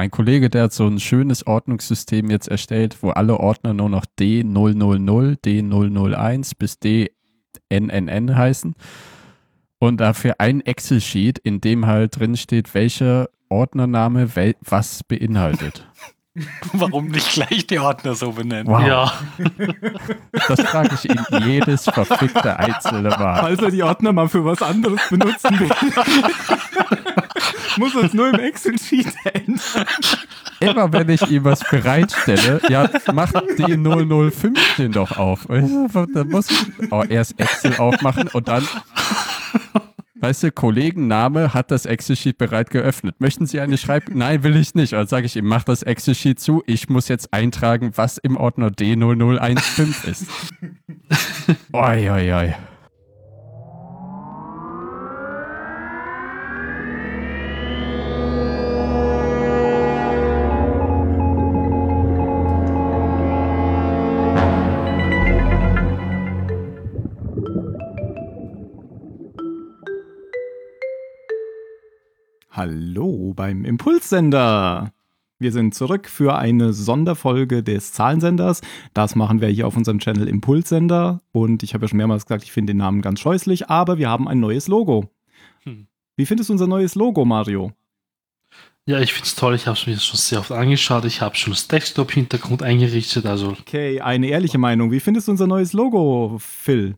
Mein Kollege, der hat so ein schönes Ordnungssystem jetzt erstellt, wo alle Ordner nur noch D000, D001 bis DNNN heißen. Und dafür ein Excel-Sheet, in dem halt drin steht, welcher Ordnername wel was beinhaltet. Warum nicht gleich die Ordner so benennen? Wow. Ja. Das frage ich ihn jedes verfickte einzelne Mal. Falls er die Ordner mal für was anderes benutzen will. Muss es nur im Excel-Sheet ändern. Immer wenn ich ihm was bereitstelle, ja, mach die 0015 doch auf. Dann muss ich oh, erst Excel aufmachen und dann, weißt du, Kollegenname hat das Excel-Sheet bereit geöffnet. Möchten Sie eine schreiben? Nein, will ich nicht. Dann sage ich ihm, mach das Excel-Sheet zu. Ich muss jetzt eintragen, was im Ordner D0015 ist. Oi, oi, oi. Hallo beim Impulssender. Wir sind zurück für eine Sonderfolge des Zahlensenders. Das machen wir hier auf unserem Channel Impulssender. Und ich habe ja schon mehrmals gesagt, ich finde den Namen ganz scheußlich, aber wir haben ein neues Logo. Hm. Wie findest du unser neues Logo, Mario? Ja, ich finde es toll. Ich habe es mir schon sehr oft angeschaut. Ich habe schon das Desktop-Hintergrund eingerichtet. Also, Okay, eine ehrliche Meinung. Wie findest du unser neues Logo, Phil?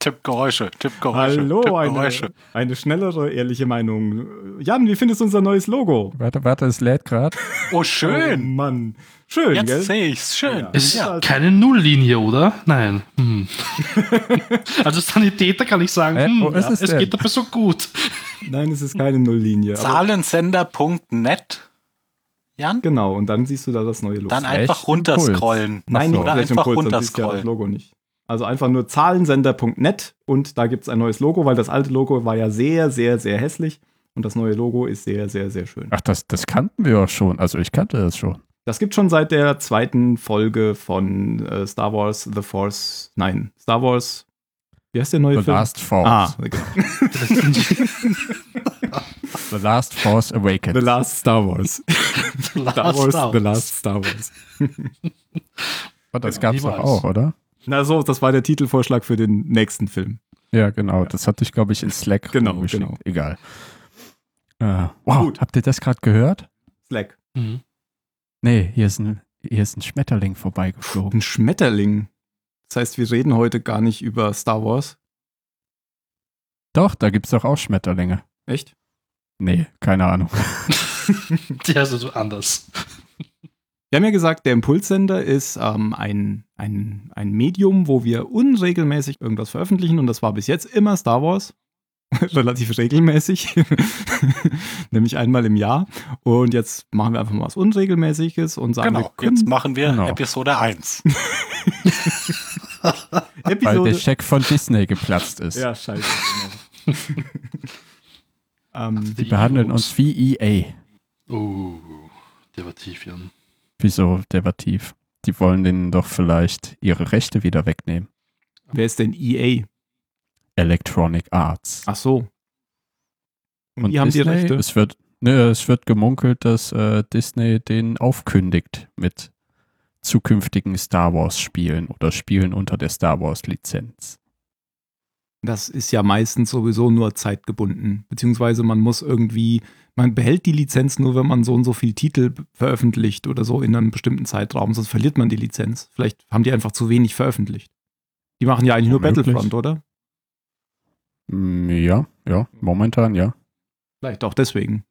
Tippgeräusche, Tippgeräusche, Hallo, eine, Tippgeräusche. eine schnellere, ehrliche Meinung. Jan, wie findest du unser neues Logo? Warte, warte, es lädt gerade. Oh, Oh, schön. Mann. Schön, gell? Jetzt sehe ich's. Schön. Ja. es ist Ja. keine Nulllinie, oder? Nein. Hm. also Sanitäter kann ich sagen, Äh, hm, ist ja, es es denn? geht aber so gut. Nein, es ist keine Nulllinie. Zahlensender.net. Jan? Genau, und dann siehst du da das neue Logo. Dann einfach runterscrollen. Nein, nicht Oder einfach Impuls, dann siehst du ja das runterscrollen. Logo nicht. Also einfach nur zahlensender.net und da gibt es ein neues Logo, weil das alte Logo war ja sehr, sehr, sehr hässlich und das neue Logo ist sehr, sehr, sehr schön. Ach, das, das kannten wir auch schon. Also ich kannte das schon. Das gibt schon seit der zweiten Folge von äh, Star Wars The Force. Nein, Star Wars. Wie heißt der neue The Film? Last Force. Ah, genau. The Last Force Awakens. The Last Star Wars. Star Wars, Star The Last Star Wars. Oh, das Ja, gab's doch niemals. auch, oder? Na so, das war der Titelvorschlag für den nächsten Film. Ja, genau. Das hatte ich, glaube ich, in Slack Genau, rumgeschickt. genau. Egal. Äh, wow, Gut. habt ihr das gerade gehört? Slack. Mhm. Nee, hier ist ein, hier ist ein Schmetterling vorbeigeflogen. Ein Schmetterling. Das heißt, wir reden heute gar nicht über Star Wars. Doch, da gibt's doch auch Schmetterlinge. Echt? Nee, keine Ahnung. Die heißt also anders. Wir haben ja gesagt, der Impulssender ist ähm, ein, ein, ein Medium, wo wir unregelmäßig irgendwas veröffentlichen und das war bis jetzt immer Star Wars. Relativ regelmäßig. Nämlich einmal im Jahr. Und jetzt machen wir einfach mal was Unregelmäßiges und sagen, Genau, wir können jetzt machen wir Genau. Episode 1. Weil der Episode. Scheck von Disney geplatzt ist. Ja, scheiße. Genau. ähm, Die behandeln uns wie EA. Oh, der war tief, Jan. Wieso, der war tief. Die wollen denen doch vielleicht ihre Rechte wieder wegnehmen. wer ist denn EA? Electronic Arts. Ach so. Und, Und die haben die Rechte. Es wird, ne, es wird gemunkelt, dass äh, Disney den aufkündigt mit zukünftigen Star Wars Spielen oder Spielen unter der Star Wars Lizenz. Das ist ja meistens sowieso nur zeitgebunden. Beziehungsweise man muss irgendwie, man behält die Lizenz nur, wenn man so und so viel Titel veröffentlicht oder so in einem bestimmten Zeitraum, sonst verliert man die Lizenz. Vielleicht haben die einfach zu wenig veröffentlicht. Die machen ja eigentlich nur Möglich. Battlefront, oder? Mm, Ja, ja, momentan ja. Vielleicht auch deswegen.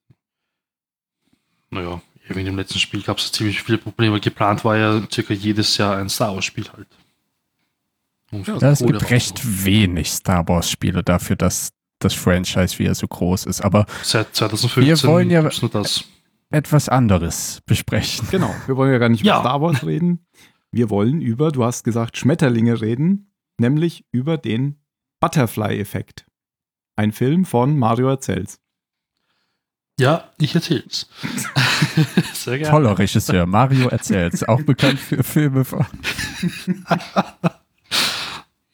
Naja, eben in dem letzten Spiel gab es ziemlich viele Probleme. Geplant war ja circa jedes Jahr ein Star Wars-Spiel halt. Ja, es gibt recht wenig Star Wars Spiele dafür, dass das Franchise wieder so groß ist. Aber Seit 2015 Wir wollen ja- gibt's nur das. etwas anderes besprechen. Genau. Wir wollen ja gar nicht Ja. über Star Wars reden. Wir wollen über, du hast gesagt, Schmetterlinge reden, nämlich über den Butterfly-Effekt. Ein Film von Mario Erzähls. Ja, ich erzähl's. Sehr gerne. Toller Regisseur, Mario erzählt's, auch bekannt für Filme von.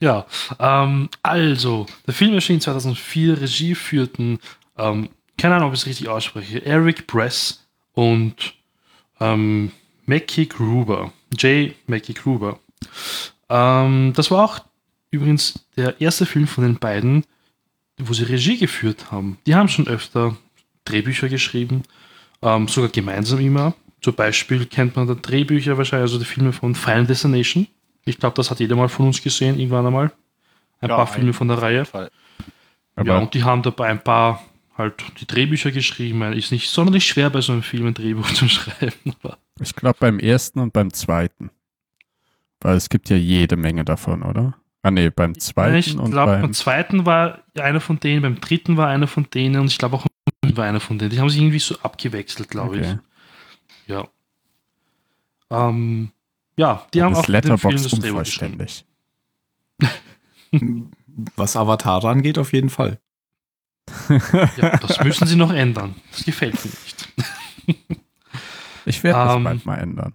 Ja, ähm, also, der Film erschien 2004, Regie führten ähm, keine Ahnung, ob ich es richtig ausspreche, Eric Bress und ähm, Mackie Gruber, J. Mackie Gruber. Ähm, das war auch übrigens der erste Film von den beiden, wo sie Regie geführt haben. Die haben schon öfter Drehbücher geschrieben, ähm, sogar gemeinsam immer. Zum Beispiel kennt man da Drehbücher wahrscheinlich, also die Filme von Final Destination. Ich glaube, das hat jeder mal von uns gesehen, irgendwann einmal. Ein Ja, paar Filme von der Reihe. Ja, und die haben dabei ein paar halt die Drehbücher geschrieben. Ist nicht sonderlich schwer bei so einem Film ein Drehbuch zu schreiben. Aber ich glaube beim ersten und beim zweiten. Weil es gibt ja jede Menge davon, oder? Ah nee, beim zweiten ich und glaube, beim. beim zweiten war einer von denen, beim dritten war einer von denen und ich glaube auch war einer von denen. Die haben sich irgendwie so abgewechselt, glaube Okay. ich. Ja. Ähm, ja, die haben auch Letterbox unvollständig. Was Avatar angeht, auf jeden Fall. Ja, das müssen sie noch ändern. Das gefällt mir nicht. Ich werde das Ähm. bald mal ändern.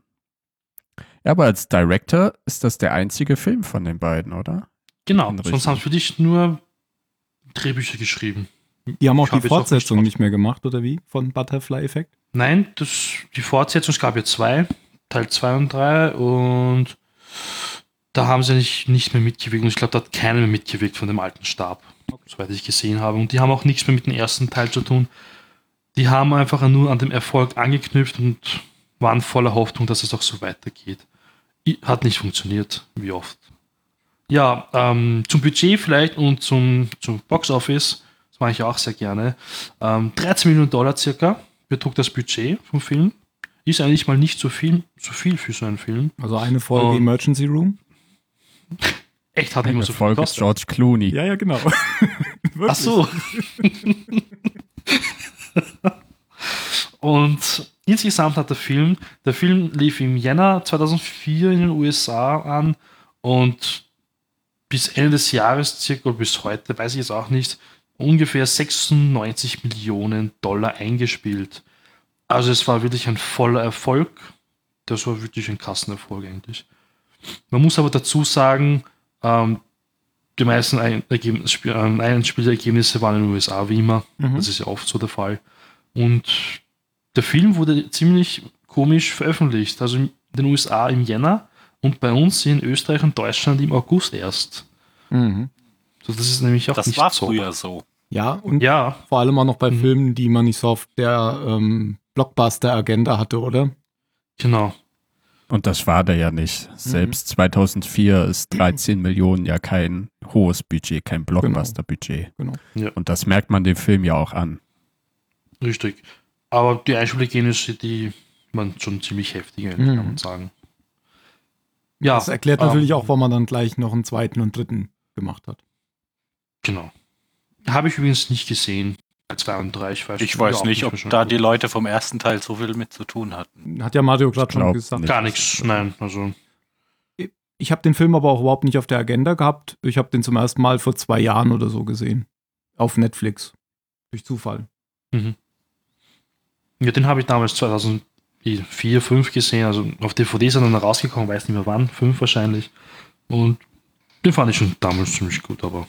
Ja, aber als Director ist das der einzige Film von den beiden, oder? Genau, sonst haben sie für dich nur Drehbücher geschrieben. Die haben auch Ich die jetzt auch Fortsetzung nicht nicht mehr gemacht, oder wie? Von Butterfly Effect? Nein, das, die Fortsetzung, es gab ja zwei, Teil 2 und 3 und da haben sie nicht, nicht mehr mitgewirkt und ich glaube, da hat keiner mehr mitgewirkt von dem alten Stab, soweit ich gesehen habe. Und die haben auch nichts mehr mit dem ersten Teil zu tun. Die haben einfach nur an dem Erfolg angeknüpft und waren voller Hoffnung, dass es auch so weitergeht. Hat nicht funktioniert, wie oft. Ja, ähm, zum Budget vielleicht und zum, zum Box Office, das mache ich auch sehr gerne. Ähm, 13 Millionen Dollar circa betrug das Budget vom Film. Ist eigentlich mal nicht so viel, so viel für so einen Film. Also eine Folge Und- Emergency Room? Echt hat nicht Eine mehr so viel Folge gekostet. George Clooney. Ja, ja, genau. Ach so. Und insgesamt hat der Film, der Film lief im Jänner 2004 in den USA an und bis Ende des Jahres, circa bis heute, weiß ich jetzt auch nicht, ungefähr 96 Millionen Dollar eingespielt. Also es war wirklich ein voller Erfolg. Das war wirklich ein Kassenerfolg eigentlich. Man muss aber dazu sagen, ähm, die meisten ähm, Einspielergebnisse waren in den USA, wie immer. Mhm. Das ist ja oft so der Fall. Und der Film wurde ziemlich komisch veröffentlicht. Also in den USA im Jänner und bei uns in Österreich und Deutschland im August erst. Mhm. So, das ist nämlich auch Das nicht war so. früher so. Ja, und Ja, vor allem auch noch bei Mhm. Filmen, die man nicht so auf der ähm, Blockbuster-Agenda hatte, oder? genau. Und das war der ja nicht. Selbst 2004 ist 13 Millionen ja kein hohes Budget, kein Blockbuster-Budget. Genau. Ja. Und das merkt man dem Film ja auch an. Richtig. Aber die Einspielergebnisse, die waren schon ziemlich heftig, Mhm. kann man sagen. Ja, Das erklärt ähm, natürlich auch, warum man dann gleich noch einen zweiten und dritten gemacht hat. Genau. Habe ich übrigens nicht gesehen. Zwei und drei, ich weiß, Ich weiß nicht, ob da die Leute vom ersten Teil so viel mit zu tun hatten. Hat ja Mario gerade schon gesagt. nicht. Gar nichts, nein. Also, Ich habe den Film aber auch überhaupt nicht auf der Agenda gehabt. Ich habe den zum ersten Mal vor zwei Jahren oder so gesehen. Auf Netflix. Durch Zufall. ja, den habe ich damals 2004, 2005 gesehen. Also auf DVD ist er dann rausgekommen, weiß nicht mehr wann, fünf wahrscheinlich. Und den fand ich schon damals ziemlich gut, aber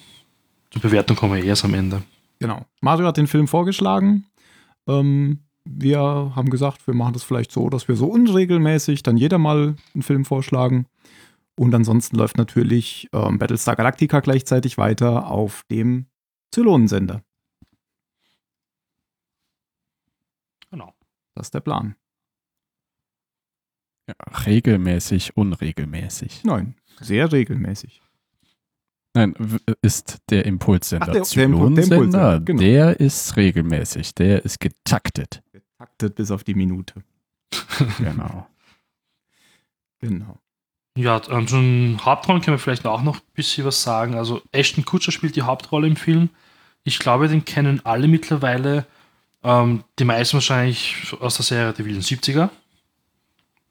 zur Bewertung kommen wir erst am Ende. Genau. Mario hat den Film vorgeschlagen. Ähm, wir haben gesagt, wir machen das vielleicht so, dass wir so unregelmäßig dann jeder mal einen Film vorschlagen. Und ansonsten läuft natürlich ähm, Battlestar Galactica gleichzeitig weiter auf dem Zylonensender. Genau. Das ist der Plan. Ja, regelmäßig, unregelmäßig. Nein, sehr regelmäßig. Nein, ist der Impulssender. Ach, der- der Impu- der Zylonsender, Impulssender, genau. der ist regelmäßig, der ist getaktet. Getaktet bis auf die Minute. Genau. Genau. Ja, ähm, zum Hauptrollen können wir vielleicht auch noch ein bisschen was sagen. Also Ashton Kutcher spielt die Hauptrolle im Film. Ich glaube, den kennen alle mittlerweile. Ähm, die meisten wahrscheinlich aus der Serie Die wilden 70er.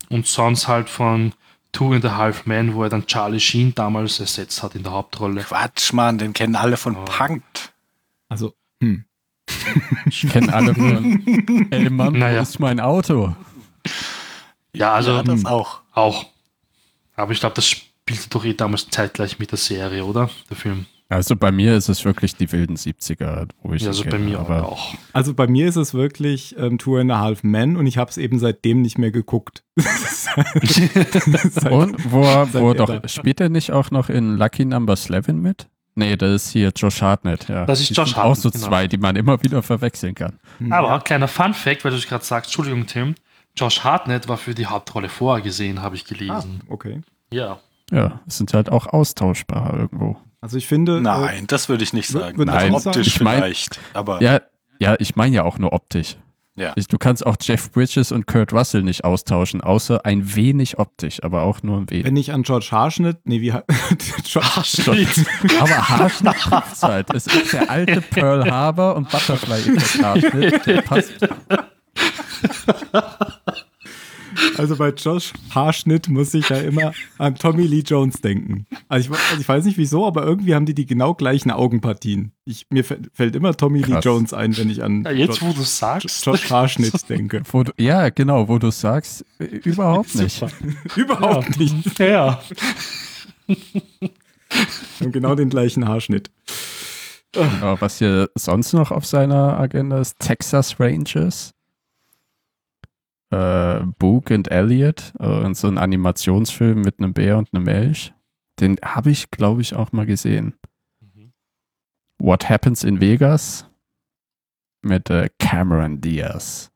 Und sonst halt von Two and a Half Men, wo er dann Charlie Sheen damals ersetzt hat in der Hauptrolle. Quatsch, Mann, den kennen alle von Oh. Punked. Also, hm. Ich kenne alle von Ey Mann, Naja. wo ist mein Auto? Ja, also ja, das hm, auch. auch. Aber ich glaube, das spielte doch eh damals zeitgleich mit der Serie, oder? Der Film. Also bei mir ist es wirklich die wilden 70er, wo ich Ja, also bei kenne, mir aber auch. Also bei mir ist es wirklich ähm, Two and a Half Men und ich habe es eben seitdem nicht mehr geguckt. Seit- Und wo, er- wo er ihr doch, da? spielt er nicht auch noch in Lucky Number 11 mit? Nee, das ist hier Josh Hartnett, ja. Das ist Die Josh sind Auch so Hartnett, genau. zwei, die man immer wieder verwechseln kann. Aber kleiner Fun Fact, weil du es gerade sagst, Entschuldigung, Tim. Josh Hartnett war für die Hauptrolle vorgesehen, habe ich Ah, gelesen. okay. Ja. Ja, sind halt auch austauschbar irgendwo. Also ich finde. Nein, das würde ich nicht sagen. Nein, optisch ich mein- vielleicht, aber Ja, ja, ich meine ja auch nur optisch. Ja. Ich, du kannst auch Jeff Bridges und Kurt Russell nicht austauschen, außer ein wenig optisch, aber auch nur ein wenig. Wenn ich an George Haarschnitt, nee, wie George, Aber Haarschnitt trifft's halt. Es ist der alte Pearl Harbor und Butterfly Haarschnitt. Der passt. Also bei Josh Haarschnitt muss ich ja immer an Tommy Lee Jones denken. Also ich, also ich weiß nicht wieso, aber irgendwie haben die die genau gleichen Augenpartien. Ich, mir fällt immer Tommy Lee Krass. Jones ein, wenn ich an Ja, jetzt, Josh, wo du sagst. Josh Haarschnitt denke. Wo du, ja, genau, wo du sagst, äh, überhaupt nicht. Überhaupt nicht. Ja. Und genau den gleichen Haarschnitt. Aber was hier sonst noch auf seiner Agenda ist, Texas Rangers, äh, Book and Elliot, äh, so ein Animationsfilm mit einem Bär und einem Elch. Den habe ich, glaube ich, auch mal gesehen. What Happens in Vegas mit äh, Cameron Diaz.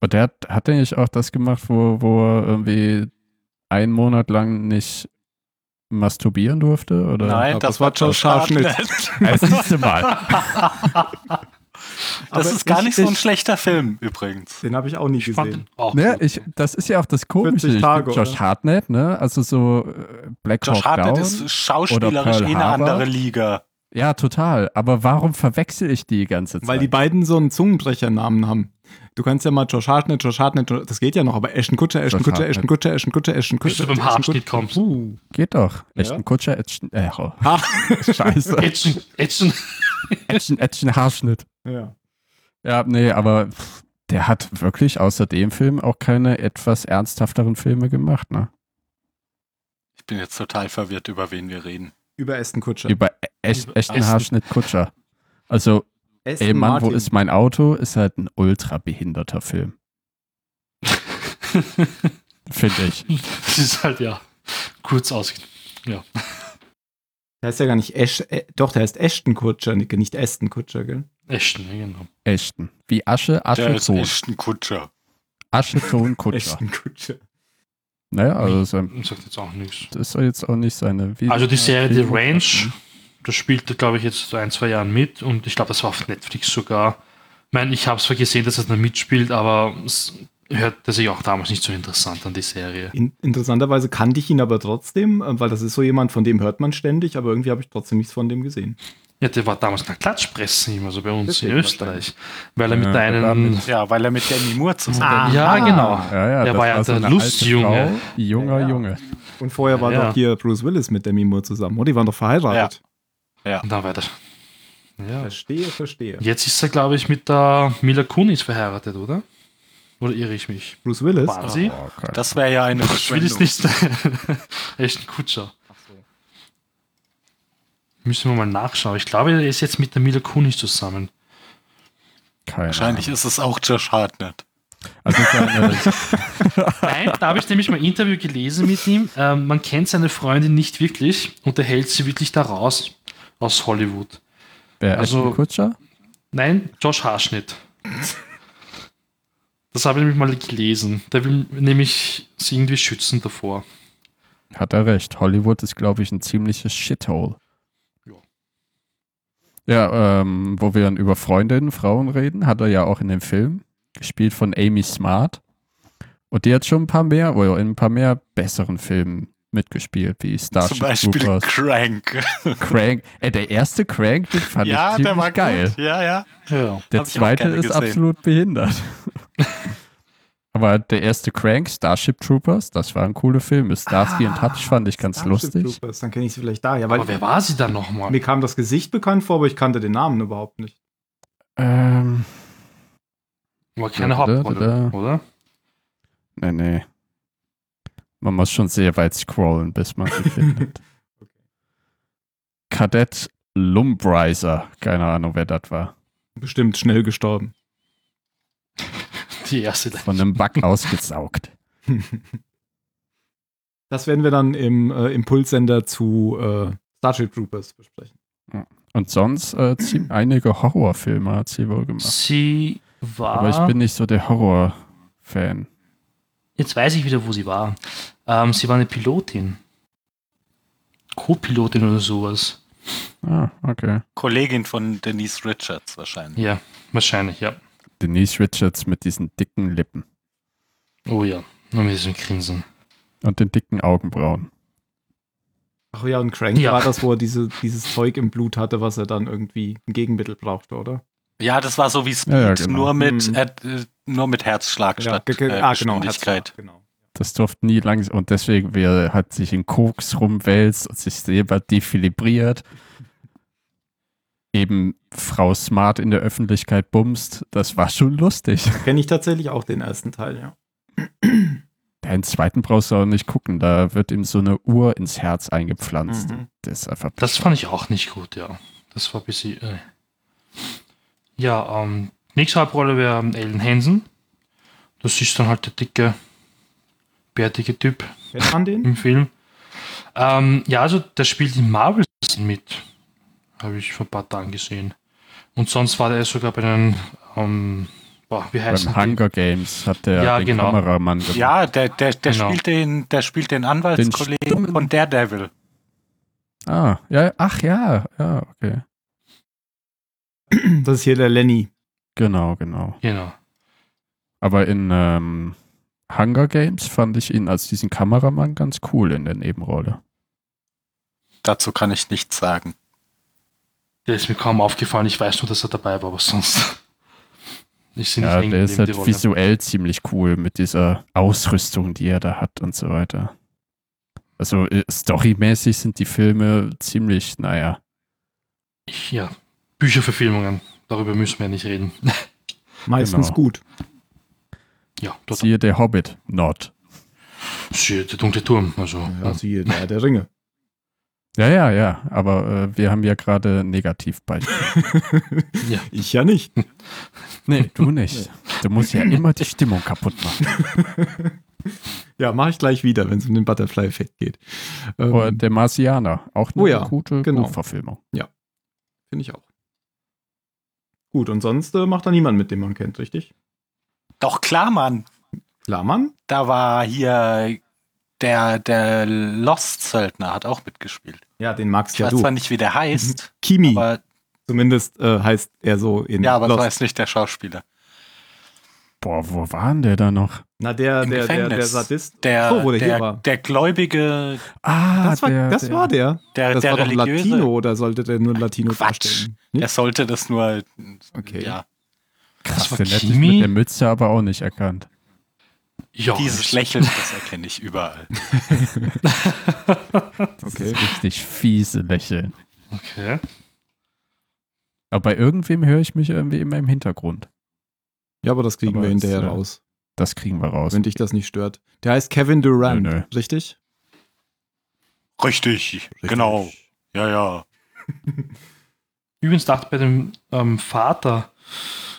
Und der hat, hat er nicht auch das gemacht, wo, wo er irgendwie einen Monat lang nicht masturbieren durfte? Oder? nein, das, das war Josh Hartnett. Das siehste mal. Das Aber ist gar ich- nicht so ein ich- schlechter Film übrigens. Den habe ich auch nie gesehen. auch Ne, ich, das ist ja auch das Komische. 40 Ich Tage, Josh oder? Hartnett, ne? Also so äh, Black Josh Hawk Hartnett Down. ist schauspielerisch eh eine andere Liga. Ja, total. Aber warum verwechsel ich die ganze Zeit? Weil die beiden so einen Zungenbrechernamen haben. Du kannst ja mal Josh Hartnett, Josh Hartnett, das geht ja noch, aber Ashton Kutcher, Ashton Hartnett. Ashton Kutcher, Ashton Kutcher, Ashton Bis Kutcher. du beim Ashton Kutcher. kommst. Uh. Geht doch. Ein Kutscher, Action, äh, oh, Ha. scheiße. Action, Action. Action, Action, Haarschnitt. Ja. Ja, nee, aber der hat wirklich außer dem Film auch keine etwas ernsthafteren Filme gemacht, ne? Ich bin jetzt total verwirrt, über wen wir reden. Über Aston Kutscher. Über echt, Über echten Aston- Haarschnitt Kutscher. Also, Aston ey Mann, wo Martin. ist mein Auto? Ist halt ein ultra behinderter Film. Finde ich. Das ist halt ja kurz aus. Der heißt ja gar nicht Ash, äh, doch, der heißt Ashton Kutscher, nicht Aston Kutscher, gell? Ashton, ja, genau. Echten. Wie Asche, Der Asche, ist Ton. echt ein Kutscher. Asche, Ton, Kutscher. Ashton Kutscher. Naja, also sein, Sagt jetzt auch nichts. das ist jetzt auch nicht seine. Wie Also die Serie The. Range, das spielte, glaube ich, jetzt so ein, zwei Jahren mit und ich glaube, das war auf Netflix sogar. Ich meine, ich habe zwar gesehen, dass er da mitspielt, aber es hörte sich auch damals nicht so interessant an die Serie. In, interessanterweise kannte ich ihn aber trotzdem, äh, weil das ist so jemand, von dem hört man ständig, aber irgendwie habe ich trotzdem nichts von dem gesehen. Ja, der war damals in der Klatschpresse immer so bei uns Deswegen in Österreich, weil er Ja, mit der war einem. Ja, weil er mit Demi Moore zusammen Ja, genau. Ja, ja, Der das war ja so der Lustjunge. Junger Ja. Junge. Und vorher war Ja. doch hier Bruce Willis mit Demi Moore zusammen. Oh, die waren doch verheiratet. Und dann weiter. Ja. Verstehe, verstehe. Jetzt ist er, glaube ich, mit der Mila Kunis verheiratet, oder? Oder irre ich mich? Bruce Willis? War sie? Oh, Gott. Das wäre ja eine Ich will es Verschwendung. nicht. Echt ein Kutscher. Müssen wir mal nachschauen. Ich glaube, er ist jetzt mit der Mila Kunis zusammen. Keine Wahrscheinlich Ahnung. ist es auch Josh Hartnett. Also seine, Nein, da habe ich nämlich mal ein Interview gelesen mit ihm. Ähm, man kennt seine Freundin nicht wirklich und er hält sie wirklich da raus aus Hollywood. wer Also- Ashton Kutscher? Nein, Josh Haarschnitt. Das habe ich nämlich mal gelesen. Der will nämlich sie irgendwie schützen davor. Hat er recht. Hollywood ist, glaube ich, ein ziemliches Shithole. Ja. Ja, ähm, wo wir dann über Freundinnen, Frauen reden, hat er ja auch in dem Film, gespielt von Amy Smart. Und die hat schon ein paar mehr, oder in ein paar mehr besseren Filmen mitgespielt, wie Starship Zum Beispiel Troopers, Crank. Crank. Äh, der erste Crank, den fand ja, ich ziemlich der war geil. Gut. Ja, ja. Ja. Der Hab zweite ist gesehen. absolut behindert. Aber der erste Crank, Starship Troopers, das war ein cooler Film. Starsky und Hutch fand ich ganz Starship lustig. Troopers, dann kenne ich sie vielleicht da. Ja, weil Aber wer war sie dann nochmal? mir kam das Gesicht bekannt vor, aber ich kannte den Namen überhaupt nicht. Ähm, War keine Da, Hauptrolle, da. oder? nee, nee. Man muss schon sehr weit scrollen, bis man sie findet. Kadett Lumbriser. Keine Ahnung, wer das war. Bestimmt schnell gestorben. Die erste. Von einem Bug ausgesaugt. Das werden wir dann im äh, Impulssender zu äh, Starship Troopers besprechen. Und sonst äh, einige Horrorfilme hat sie wohl gemacht. Sie war. Aber ich bin nicht so der Horror-Fan. Jetzt weiß ich wieder, wo sie war. Ähm, sie war eine Pilotin. Co-Pilotin oder sowas. Ah, okay. Kollegin von Denise Richards wahrscheinlich. Ja, wahrscheinlich, ja. Denise Richards mit diesen dicken Lippen Oh ja, nur mit diesem Grinsen. und den dicken Augenbrauen. Ach ja, und Crank Ja. war das, wo er diese, dieses Zeug im Blut hatte, was er dann irgendwie ein Gegenmittel brauchte, oder? Ja, das war so wie Speed, Ja, ja, genau. nur, mit, Mhm. äh, nur mit Herzschlag statt äh, ah, genau. Herzschlag, genau. Das durfte nie langsam und deswegen wer hat sich in Koks rumwälzt und sich selber defilibriert. Eben Frau Smart in der Öffentlichkeit bumst. Das war schon lustig. Kenne ich tatsächlich auch den ersten Teil, ja. Den zweiten brauchst du auch nicht gucken. Da wird ihm so eine Uhr ins Herz eingepflanzt. Mhm. Das ist einfach. Das fand ich auch nicht gut, ja. Das war ein bisschen. Äh. Ja, ähm, nächste Hauptrolle wäre Ellen Hansen. Das ist dann halt der dicke, bärtige Typ Kennt man den? im Film. Ähm, ja, also der spielt in Marvel mit. Habe ich vor ein paar Tagen gesehen. Und sonst war der sogar bei den, ähm, boah, wie heißt Beim Hunger Games hat der Ja, den genau. Kameramann gemacht. Ja, der, der, der, Genau. spielt den, der spielt den Anwaltskollegen stummen- von Daredevil. Ah, ja, ach ja, ja, okay. Das ist hier der Lenny. Genau, genau. Genau. Aber in ähm, Hunger Games fand ich ihn als diesen Kameramann ganz cool in der Nebenrolle. Dazu kann ich nichts sagen. Der ist mir kaum aufgefallen. Ich weiß nur, dass er dabei war, aber sonst. Ich sehe nicht Ja, der ist halt visuell ziemlich cool mit dieser Ausrüstung, die er da hat und so weiter. Also äh, storymäßig sind die Filme ziemlich, naja, ja, Bücherverfilmungen. Darüber müssen wir nicht reden. Meistens Genau. gut. Ja, siehe der Hobbit, not. Siehe, der dunkle Turm. Also, Ja, siehe, der, der Ringe. Ja, ja, ja, aber äh, wir haben ja gerade Negativbeispiele. Ja. Ich ja nicht. Nee, du nicht. Du musst ja immer die Stimmung kaputt machen. Ja, mache ich gleich wieder, wenn es um den Butterfly-Effekt geht. Ähm, Oder der Marsianer, auch eine Oh ja, gute genau. Buchverfilmung. Finde ich auch. Gut, und sonst äh, macht da niemand mit, den man kennt, richtig? Doch klar, Mann. Klar, Mann. Da war hier der, der Lost-Söldner hat auch mitgespielt. Ja, den magst Ich ja weiß du. zwar nicht, wie der heißt, Kimi, aber zumindest äh, heißt er so in ja, aber Lost. das weiß nicht der Schauspieler. Boah, wo war denn der da noch? Na, der, Im der, der, der Gefängnis. Sadist. Der, so, wo der, hier der, war. der gläubige, Ah, Das war der. Das war der. der, Das der war doch religiöse, Latino oder sollte der nur Latino Quatsch. darstellen? der Nicht? sollte das nur, Okay. ja, krass, den hätte ich mit der Mütze aber auch nicht erkannt. Ja, dieses das- Lächeln, das erkenne ich überall. Das Okay. ist richtig fiese Lächeln. Okay. Aber bei irgendwem höre ich mich irgendwie immer im Hintergrund. Ja, aber das kriegen Aber wir hinterher äh, raus, Das kriegen wir raus. wenn dich das nicht stört. Der heißt Kevin Durant, Nö, nö. richtig? Richtig, genau. Ja, ja. Übrigens dachte ich bei dem ähm, Vater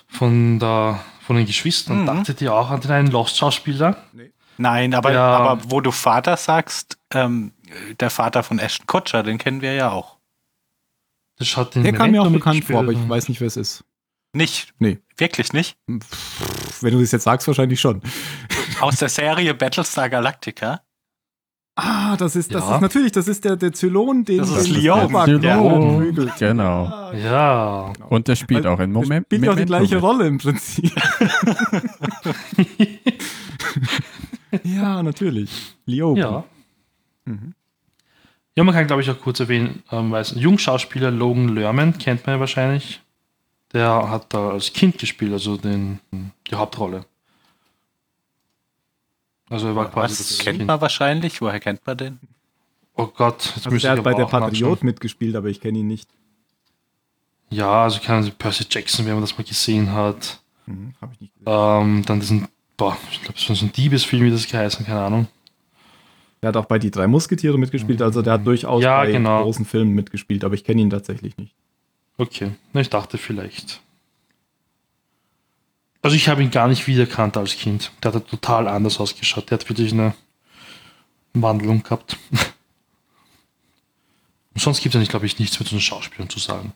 von, der, von den Geschwistern, Mhm. dachtet ihr auch an den einen Lost-Schauspieler? Nein, aber, Ja. aber wo du Vater sagst, ähm, der Vater von Ashton Kutcher, den kennen wir ja auch. Das schaut den Der kam mir auch bekannt vor, aber ich weiß nicht, wer es ist. Nicht? Nee. Wirklich nicht? Pff, Wenn du das jetzt sagst, wahrscheinlich schon. Aus der Serie Battlestar Galactica? Ah, das ist, das Ja. ist natürlich, das ist der, der Zylon, den Das ist den prügelt. Genau. Ja. Und der spielt Weil auch in der Moment. Spielt auch die Memento gleiche mit. Rolle im Prinzip. ja, natürlich. Leo. ja. Mhm. Ja, man kann, glaube ich, auch kurz erwähnen, ähm, weiß, Jungschauspieler Logan Lerman kennt man ja wahrscheinlich. Der hat da als Kind gespielt, also den, die Hauptrolle. Also er war quasi Was das kennt Kind. man wahrscheinlich? Woher kennt man den? Oh Gott, jetzt Also ich hat bei der. Patriot mitgespielt, aber ich kenne ihn nicht. Ja, also keine Ahnung, Percy Jackson, wenn man das mal gesehen hat. Mhm, Habe ich nicht gesehen. Ähm, dann diesen, boah, ich glaube, so ein Diebesfilm, wie das geheißen, keine Ahnung. Der hat auch bei Die drei Musketiere mitgespielt, also der hat durchaus Ja, bei genau. großen Filmen mitgespielt, aber ich kenne ihn tatsächlich nicht. Okay, na, ich dachte vielleicht. Also ich habe ihn gar nicht wiedererkannt als Kind. Der hat total anders ausgeschaut. Der hat wirklich eine Wandlung gehabt. Sonst gibt es eigentlich, glaube ich, nichts mit so einem Schauspielern zu sagen.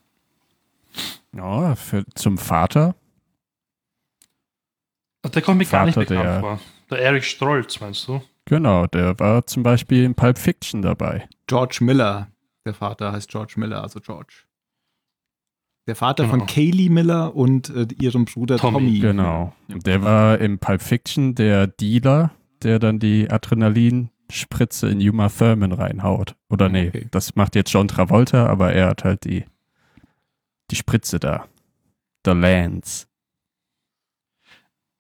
Ja, für, zum Vater. Der kommt mir gar nicht Vater bekannt der- vor. Der Eric Strolz, meinst du? Genau, der war zum Beispiel in Pulp Fiction dabei. George Miller. Der Vater heißt George Miller, also George. Der Vater Genau. von Kaylee Miller und äh, ihrem Bruder Tommy. Tommy. Genau. Der war im Pulp Fiction der Dealer, der dann die Adrenalinspritze in Uma Thurman reinhaut. Oder nee, Okay. das macht jetzt John Travolta, aber er hat halt die, die Spritze da. The Lance.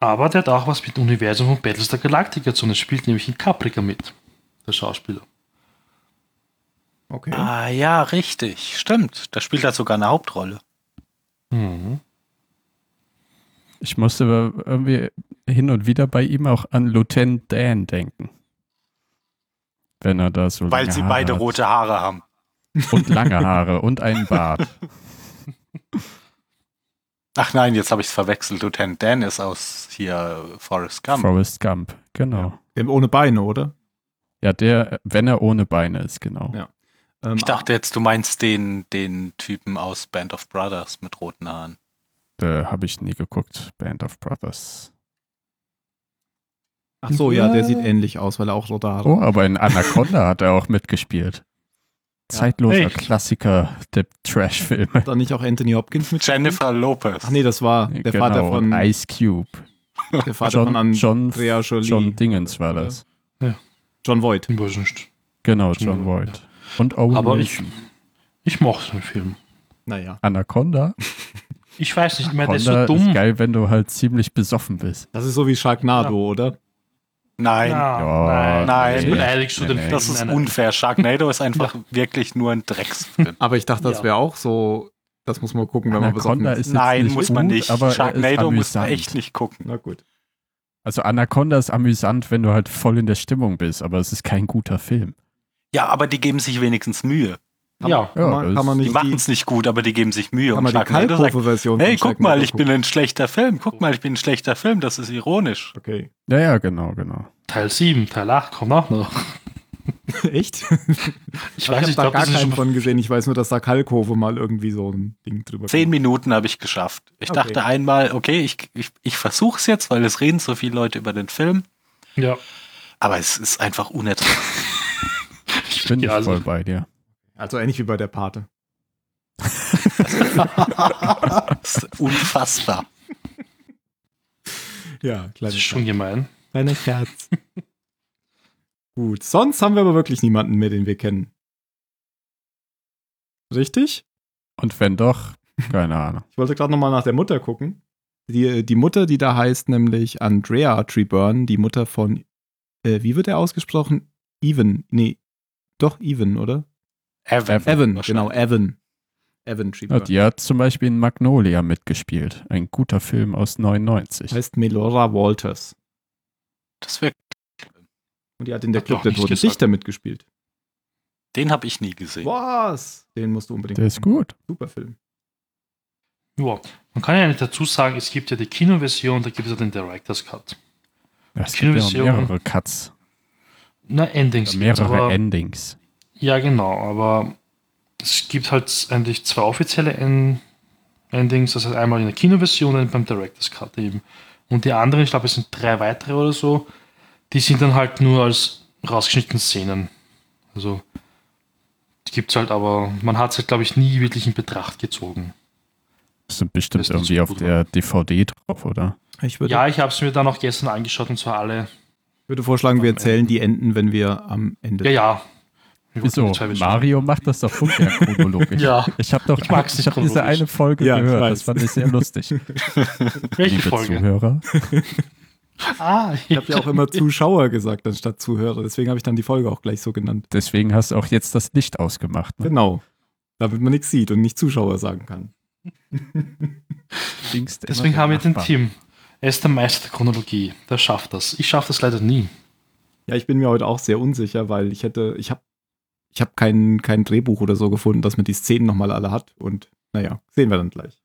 Aber der hat auch was mit dem Universum von Battlestar Galactica zu tun. Er spielt nämlich in Caprica mit. Der Schauspieler. Okay. Ah ja, richtig. Stimmt. Da spielt er sogar eine Hauptrolle. Mhm. Ich musste aber irgendwie hin und wieder bei ihm auch an Lieutenant Dan denken. Wenn er da so Weil lange sie Haare beide hat. rote Haare haben. Und lange Haare und einen Bart. Ach nein, jetzt habe ich es verwechselt. Lieutenant Dan ist aus hier Forrest Gump. Forrest Gump, genau. Der ohne Beine, oder? Ja, der, wenn er ohne Beine ist, genau. Ja. Ähm, ich dachte jetzt, du meinst den, den Typen aus Band of Brothers mit roten Haaren. Da habe ich nie geguckt. Band of Brothers. Ach so, ja, der sieht ähnlich aus, weil er auch rote Haare Oh, aber in Anaconda hat er auch mitgespielt. Zeitloser Echt? Klassiker der Trash-Filme. Hat da nicht auch Anthony Hopkins mit? Jennifer Lopez. Ach nee, das war der genau, Vater von Ice Cube. der Vater von John, John, Andrea Jolie. John Dingens war das. John Voight. Ich weiß nicht. Genau, John John Voight. Und Owen Aber ich, Wilson. ich mochte den Film. Naja. Anaconda? Ich weiß nicht mehr, der ist so Anaconda ist dumm. geil, wenn du halt ziemlich besoffen bist. Das ist so wie Sharknado, Ja. oder? Nein, Ja, nein, nein. Nee, den nee. Film. das ist unfair. Sharknado ist einfach wirklich nur ein Drecksfilm. Aber ich dachte, das wäre auch so. Das muss man gucken, wenn man besoffen Anaconda ist. Nein, nicht muss man gut, nicht. aber er Sharknado muss man echt nicht gucken. Na gut. Also Anaconda ist amüsant, wenn du halt voll in der Stimmung bist, aber es ist kein guter Film. Ja, aber die geben sich wenigstens Mühe. Ja, Kann man, kann man Die nicht machen die, es nicht gut, aber die geben sich Mühe. kann Und man die Kalkofe-Version hey, guck mal, ich bin ein schlechter Film. Guck mal, ich bin ein schlechter Film. Das ist ironisch. gucken? Ja, ja, genau, genau. Teil 7, Teil 8 kommt auch noch. Okay. Echt? Ich weiß ich habe nicht, da ich gar keinen schon von gesehen. Ich weiß nur, dass da Kalkofe mal irgendwie so ein Ding drüber Zehn Minuten habe ich geschafft. Ich Okay. dachte einmal, okay, ich, ich, ich versuche es jetzt, weil es reden so viele Leute über den Film. Ja, Aber es ist einfach unerträglich. Ich bin Ja, also- voll bei dir. Also ähnlich wie bei der Pate. das unfassbar. Ja, das kleiner ist schon gemein. Kleiner Scherz. Gut, sonst haben wir aber wirklich niemanden mehr, den wir kennen. Richtig? Und wenn doch, keine Ahnung. Ich wollte gerade nochmal nach der Mutter gucken. Die, die Mutter, die da heißt nämlich Andrea Treburn, die Mutter von, äh, wie wird er ausgesprochen? Evan. Nee, doch Evan, oder? Evan. Evan, genau, Evan. Evan Treburn. die hat zum Beispiel in Magnolia mitgespielt. Ein guter Film aus 99. heißt Melora Walters. Das wär, Und die hat in der Hat Club der Toten. Dichter mitgespielt. den habe ich nie gesehen. Was? Den musst du unbedingt Der ist gut. Super Film. Ja, man kann ja nicht dazu sagen, es gibt ja die Kinoversion, da gibt es ja den Director's Cut. Es gibt ja mehrere Cuts. Na, Endings. Mehrere aber, Endings. Ja, genau, aber es gibt halt eigentlich zwei offizielle En Endings, das heißt einmal in der Kinoversion und beim Director's Cut eben. Und die anderen, ich glaube, es sind drei weitere oder so, die sind dann halt nur als rausgeschnittene Szenen. Also, die gibt es halt, aber man hat es halt, glaube ich, nie wirklich in Betracht gezogen. Das sind bestimmt Das irgendwie so auf der DVD drauf, oder? Ich würde, Ja, ich habe es mir dann auch gestern angeschaut und zwar alle. Würde vorschlagen, wir erzählen die Enden, wenn wir am Ende. Ja, ja. Wieso? Mario macht das doch ungern chronologisch. Ja. Ich habe doch Ich mag's ich hab diese eine Folge Ja, gehört. Das fand ich sehr lustig. Welche Liebe Folge? Zuhörer. Ah, Ich habe ja auch immer Zuschauer gesagt, anstatt Zuhörer. Deswegen habe ich dann die Folge auch gleich so genannt. Deswegen hast du auch jetzt das Licht ausgemacht. Ne? Genau. Damit man nichts sieht und nicht Zuschauer sagen kann. Deswegen haben wir den Nachbar. Tim. Er ist der Meister der Chronologie. Der schafft das. Ich schaffe das leider nie. Ja, ich bin mir heute auch sehr unsicher, weil ich hätte, ich habe ich hab kein, kein Drehbuch oder so gefunden, dass man die Szenen nochmal alle hat. Und naja, sehen wir dann gleich.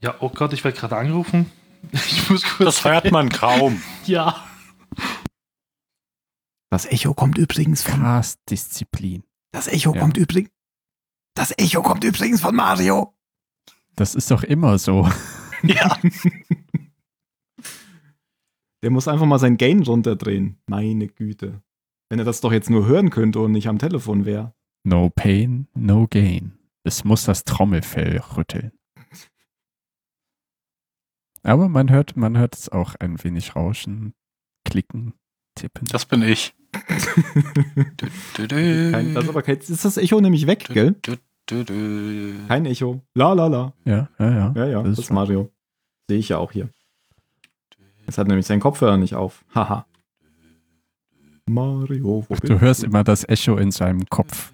Ja, oh Gott, ich werde gerade angerufen. Ich muss kurz. Das hört man kaum. Ja. Das Echo kommt übrigens von. Krass Disziplin. Das Echo Ja. kommt übrigens. Das Echo kommt übrigens von Mario. Das ist doch immer so. Ja. Der muss einfach mal sein Gain runterdrehen. Meine Güte. Wenn er das doch jetzt nur hören könnte und nicht am Telefon wäre. No pain, no gain. Es muss das Trommelfell rütteln. Aber man hört, man hört es auch ein wenig rauschen, klicken, tippen. Das bin ich. Du, du, du. Kein, das ist aber kein, ist das Echo nämlich weg, gell? Du, du, du. Kein Echo. La la la. Ja, ja, ja. Ja, ja, Das das, ist Mario. Sehe ich ja auch hier. Es hat nämlich seinen Kopfhörer nicht auf. Haha. Mario, wo Du hörst immer das Echo in seinem Kopf.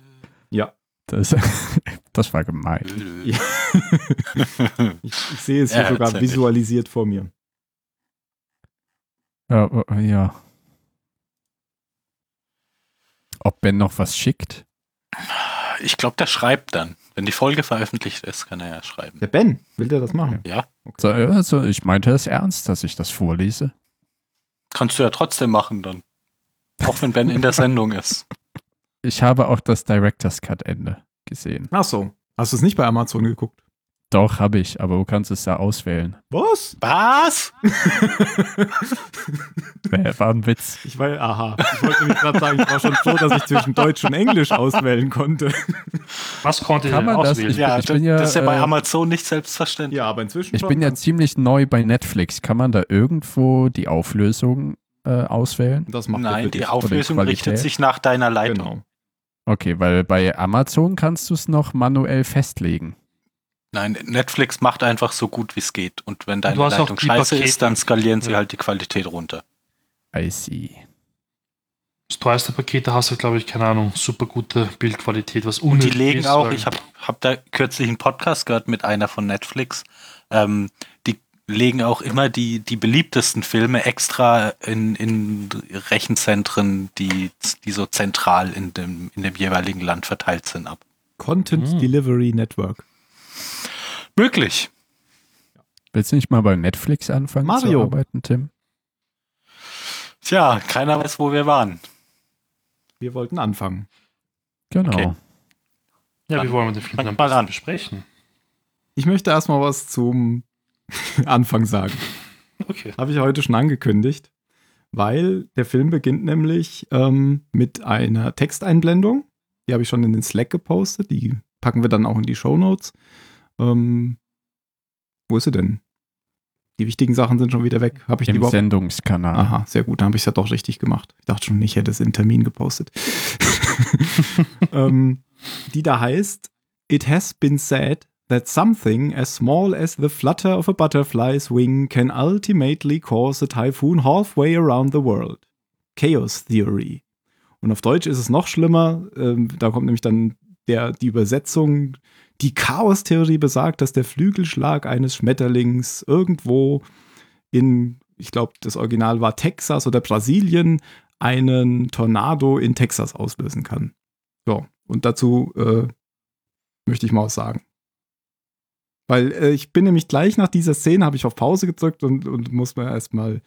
Ja. Das, das war gemein. Ja. ich, ich sehe es Er hier sogar ja nicht. visualisiert vor mir. Ja, oh, ja. Ob Ben noch was schickt? Ich glaube, der schreibt dann. Wenn die Folge veröffentlicht ist, kann er ja schreiben. Der Ben, will der das machen? Ja, So, also ich meinte es ernst, dass ich das vorlese. kannst du ja trotzdem machen dann. Auch wenn Ben in der Sendung ist. Ich habe auch das Director's Cut Ende gesehen. Ach so. Hast du es nicht bei Amazon geguckt? Doch, habe ich, aber du kannst es da auswählen. Was? Was? War ein Witz. Ich war, aha. Ich wollte nämlich gerade sagen, ich war schon froh, dass ich zwischen Deutsch und Englisch auswählen konnte. Was konnte Kann man das? auswählen? Ich- Ja, ich das, bin ja, das ist ja bei äh, Amazon nicht selbstverständlich. Ja, aber inzwischen Ich schon. bin ja ziemlich neu bei Netflix. Kann man da irgendwo die Auflösung äh, auswählen? Das macht Nein, die. Auflösung richtet sich nach deiner Leitung. Genau. Okay, weil bei Amazon kannst du es noch manuell festlegen. Nein, Netflix macht einfach so gut wie es geht. Und wenn deine auch Leitung scheiße Pakete. ist, dann skalieren sie Ja. halt die Qualität runter. I see. Das teuerste Paket, da hast du, glaube ich, keine Ahnung, super gute Bildqualität, was Und die unnötig legen ist, auch, ich habe hab da kürzlich einen Podcast gehört mit einer von Netflix, ähm, die legen auch immer die, die beliebtesten Filme extra in, in Rechenzentren, die, die so zentral in dem, in dem jeweiligen Land verteilt sind, ab. Content Hm. Delivery Network. Möglich. Willst du nicht mal bei Netflix anfangen Mario. zu arbeiten, Tim? Tja, keiner weiß, wo wir waren. Wir wollten anfangen. Genau. Okay. Ja, wie wollen wir den Film mal besten an. besprechen? Ich möchte erstmal was zum Anfang sagen. Okay. Habe ich heute schon angekündigt, weil der Film beginnt nämlich ähm, mit einer Texteinblendung. Die habe ich schon in den Slack gepostet. Die packen wir dann auch in die Show Notes. Ähm, wo ist sie denn? Die wichtigen Sachen sind schon wieder weg. Habe ich die Im überhaupt? Sendungskanal. Aha, sehr gut. Dann habe ich es ja doch richtig gemacht. Ich dachte schon, ich hätte es in Termin gepostet. ähm, die da heißt: It has been said that something as small as the flutter of a butterfly's wing can ultimately cause a typhoon halfway around the world. Chaos Theory. Und auf Deutsch ist es noch schlimmer. Ähm, da kommt nämlich dann der, die Übersetzung. Die Chaos-Theorie besagt, dass der Flügelschlag eines Schmetterlings irgendwo in, ich glaube, das Original war Texas oder Brasilien, einen Tornado in Texas auslösen kann. So, und dazu äh, möchte ich mal was sagen. Weil äh, ich bin nämlich gleich nach dieser Szene, habe ich auf Pause gedrückt und, und muss mir erstmal.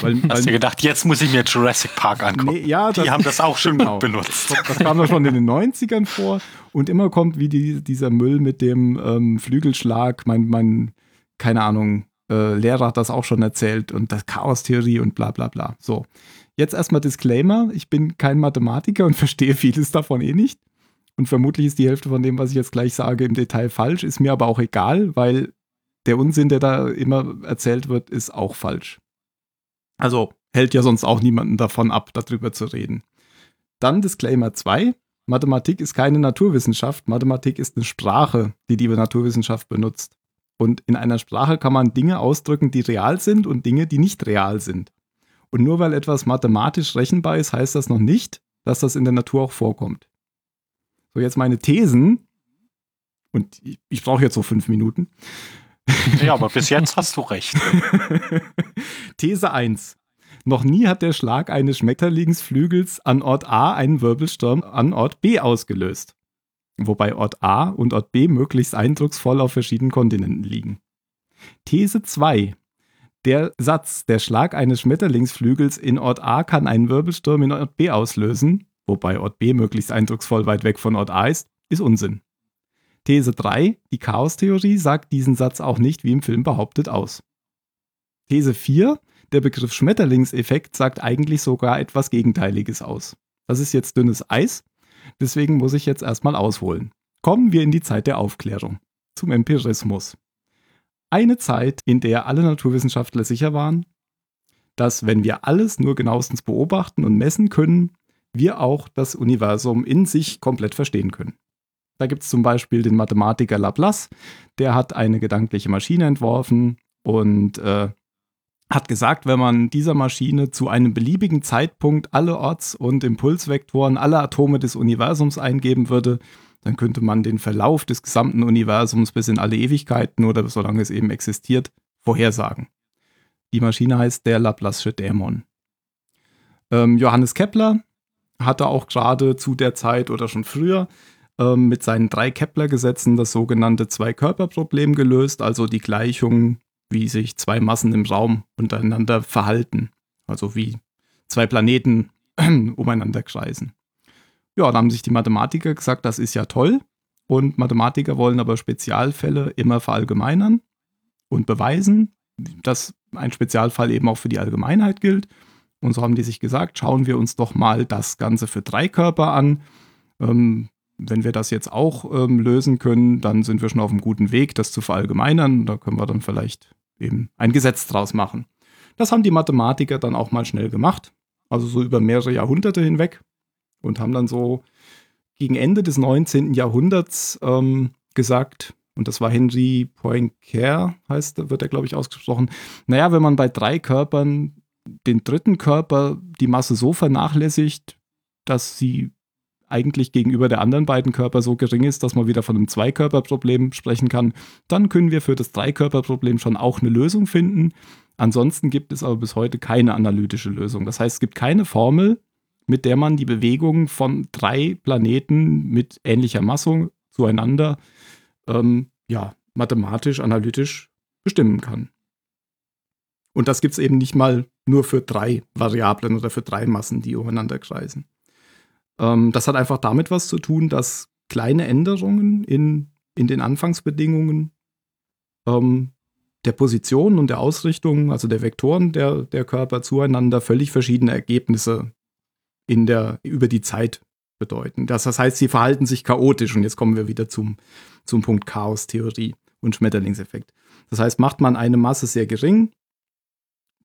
Weil, Hast du gedacht, jetzt muss ich mir Jurassic Park angucken? nee, ja, die haben das auch schon genau. benutzt. Das kam doch schon in den 90ern vor und immer kommt wie die, dieser Müll mit dem ähm, Flügelschlag. Mein, mein, keine Ahnung, äh, Lehrer hat das auch schon erzählt und das Chaos-Theorie und bla bla bla. So, jetzt erstmal Disclaimer: Ich bin kein Mathematiker und verstehe vieles davon eh nicht. Und vermutlich ist die Hälfte von dem, was ich jetzt gleich sage, im Detail falsch. Ist mir aber auch egal, weil der Unsinn, der da immer erzählt wird, ist auch falsch. Also hält ja sonst auch niemanden davon ab, darüber zu reden. Dann Disclaimer 2. Mathematik ist keine Naturwissenschaft. Mathematik ist eine Sprache, die die Naturwissenschaft benutzt. Und in einer Sprache kann man Dinge ausdrücken, die real sind und Dinge, die nicht real sind. Und nur weil etwas mathematisch rechenbar ist, heißt das noch nicht, dass das in der Natur auch vorkommt. So, jetzt meine Thesen. Und ich, ich brauche jetzt so fünf Minuten. Ja, aber bis jetzt hast du recht. These 1. Noch nie hat der Schlag eines Schmetterlingsflügels an Ort A einen Wirbelsturm an Ort B ausgelöst. Wobei Ort A und Ort B möglichst eindrucksvoll auf verschiedenen Kontinenten liegen. These 2. Der Satz, der Schlag eines Schmetterlingsflügels in Ort A kann einen Wirbelsturm in Ort B auslösen, wobei Ort B möglichst eindrucksvoll weit weg von Ort A ist, ist Unsinn. These 3. Die Chaostheorie sagt diesen Satz auch nicht, wie im Film behauptet, aus. These 4. Der Begriff Schmetterlingseffekt sagt eigentlich sogar etwas Gegenteiliges aus. Das ist jetzt dünnes Eis, deswegen muss ich jetzt erstmal ausholen. Kommen wir in die Zeit der Aufklärung, zum Empirismus. Eine Zeit, in der alle Naturwissenschaftler sicher waren, dass wenn wir alles nur genauestens beobachten und messen können, wir auch das Universum in sich komplett verstehen können. Da gibt es zum Beispiel den Mathematiker Laplace, der hat eine gedankliche Maschine entworfen und äh, hat gesagt, wenn man dieser Maschine zu einem beliebigen Zeitpunkt alle Orts- und Impulsvektoren aller Atome des Universums eingeben würde, dann könnte man den Verlauf des gesamten Universums bis in alle Ewigkeiten oder solange es eben existiert, vorhersagen. Die Maschine heißt der Laplace'sche Dämon. Ähm, Johannes Kepler hatte auch gerade zu der Zeit oder schon früher ähm, mit seinen drei Kepler-Gesetzen das sogenannte Zwei-Körper-Problem gelöst, also die Gleichung, wie sich zwei Massen im Raum untereinander verhalten. Also wie zwei Planeten umeinander kreisen. Ja, da haben sich die Mathematiker gesagt, das ist ja toll. Und Mathematiker wollen aber Spezialfälle immer verallgemeinern und beweisen, dass ein Spezialfall eben auch für die Allgemeinheit gilt. Und so haben die sich gesagt, schauen wir uns doch mal das Ganze für drei Körper an. Ähm, wenn wir das jetzt auch ähm, lösen können, dann sind wir schon auf einem guten Weg, das zu verallgemeinern. Da können wir dann vielleicht eben ein Gesetz draus machen. Das haben die Mathematiker dann auch mal schnell gemacht, also so über mehrere Jahrhunderte hinweg und haben dann so gegen Ende des 19. Jahrhunderts ähm, gesagt, und das war Henry Poincare, heißt, wird er, glaube ich, ausgesprochen. Naja, wenn man bei drei Körpern den dritten Körper die Masse so vernachlässigt, dass sie eigentlich gegenüber der anderen beiden Körper so gering ist, dass man wieder von einem Zweikörperproblem sprechen kann, dann können wir für das Dreikörperproblem schon auch eine Lösung finden. Ansonsten gibt es aber bis heute keine analytische Lösung. Das heißt, es gibt keine Formel, mit der man die Bewegung von drei Planeten mit ähnlicher Masse zueinander ähm, ja, mathematisch, analytisch bestimmen kann. Und das gibt es eben nicht mal nur für drei Variablen oder für drei Massen, die umeinander kreisen. Ähm, das hat einfach damit was zu tun, dass kleine Änderungen in, in den Anfangsbedingungen ähm, der Position und der Ausrichtung, also der Vektoren der, der Körper zueinander, völlig verschiedene Ergebnisse in der, über die Zeit bedeuten. Das, das heißt, sie verhalten sich chaotisch und jetzt kommen wir wieder zum, zum Punkt Chaos-Theorie und Schmetterlingseffekt. Das heißt, macht man eine Masse sehr gering,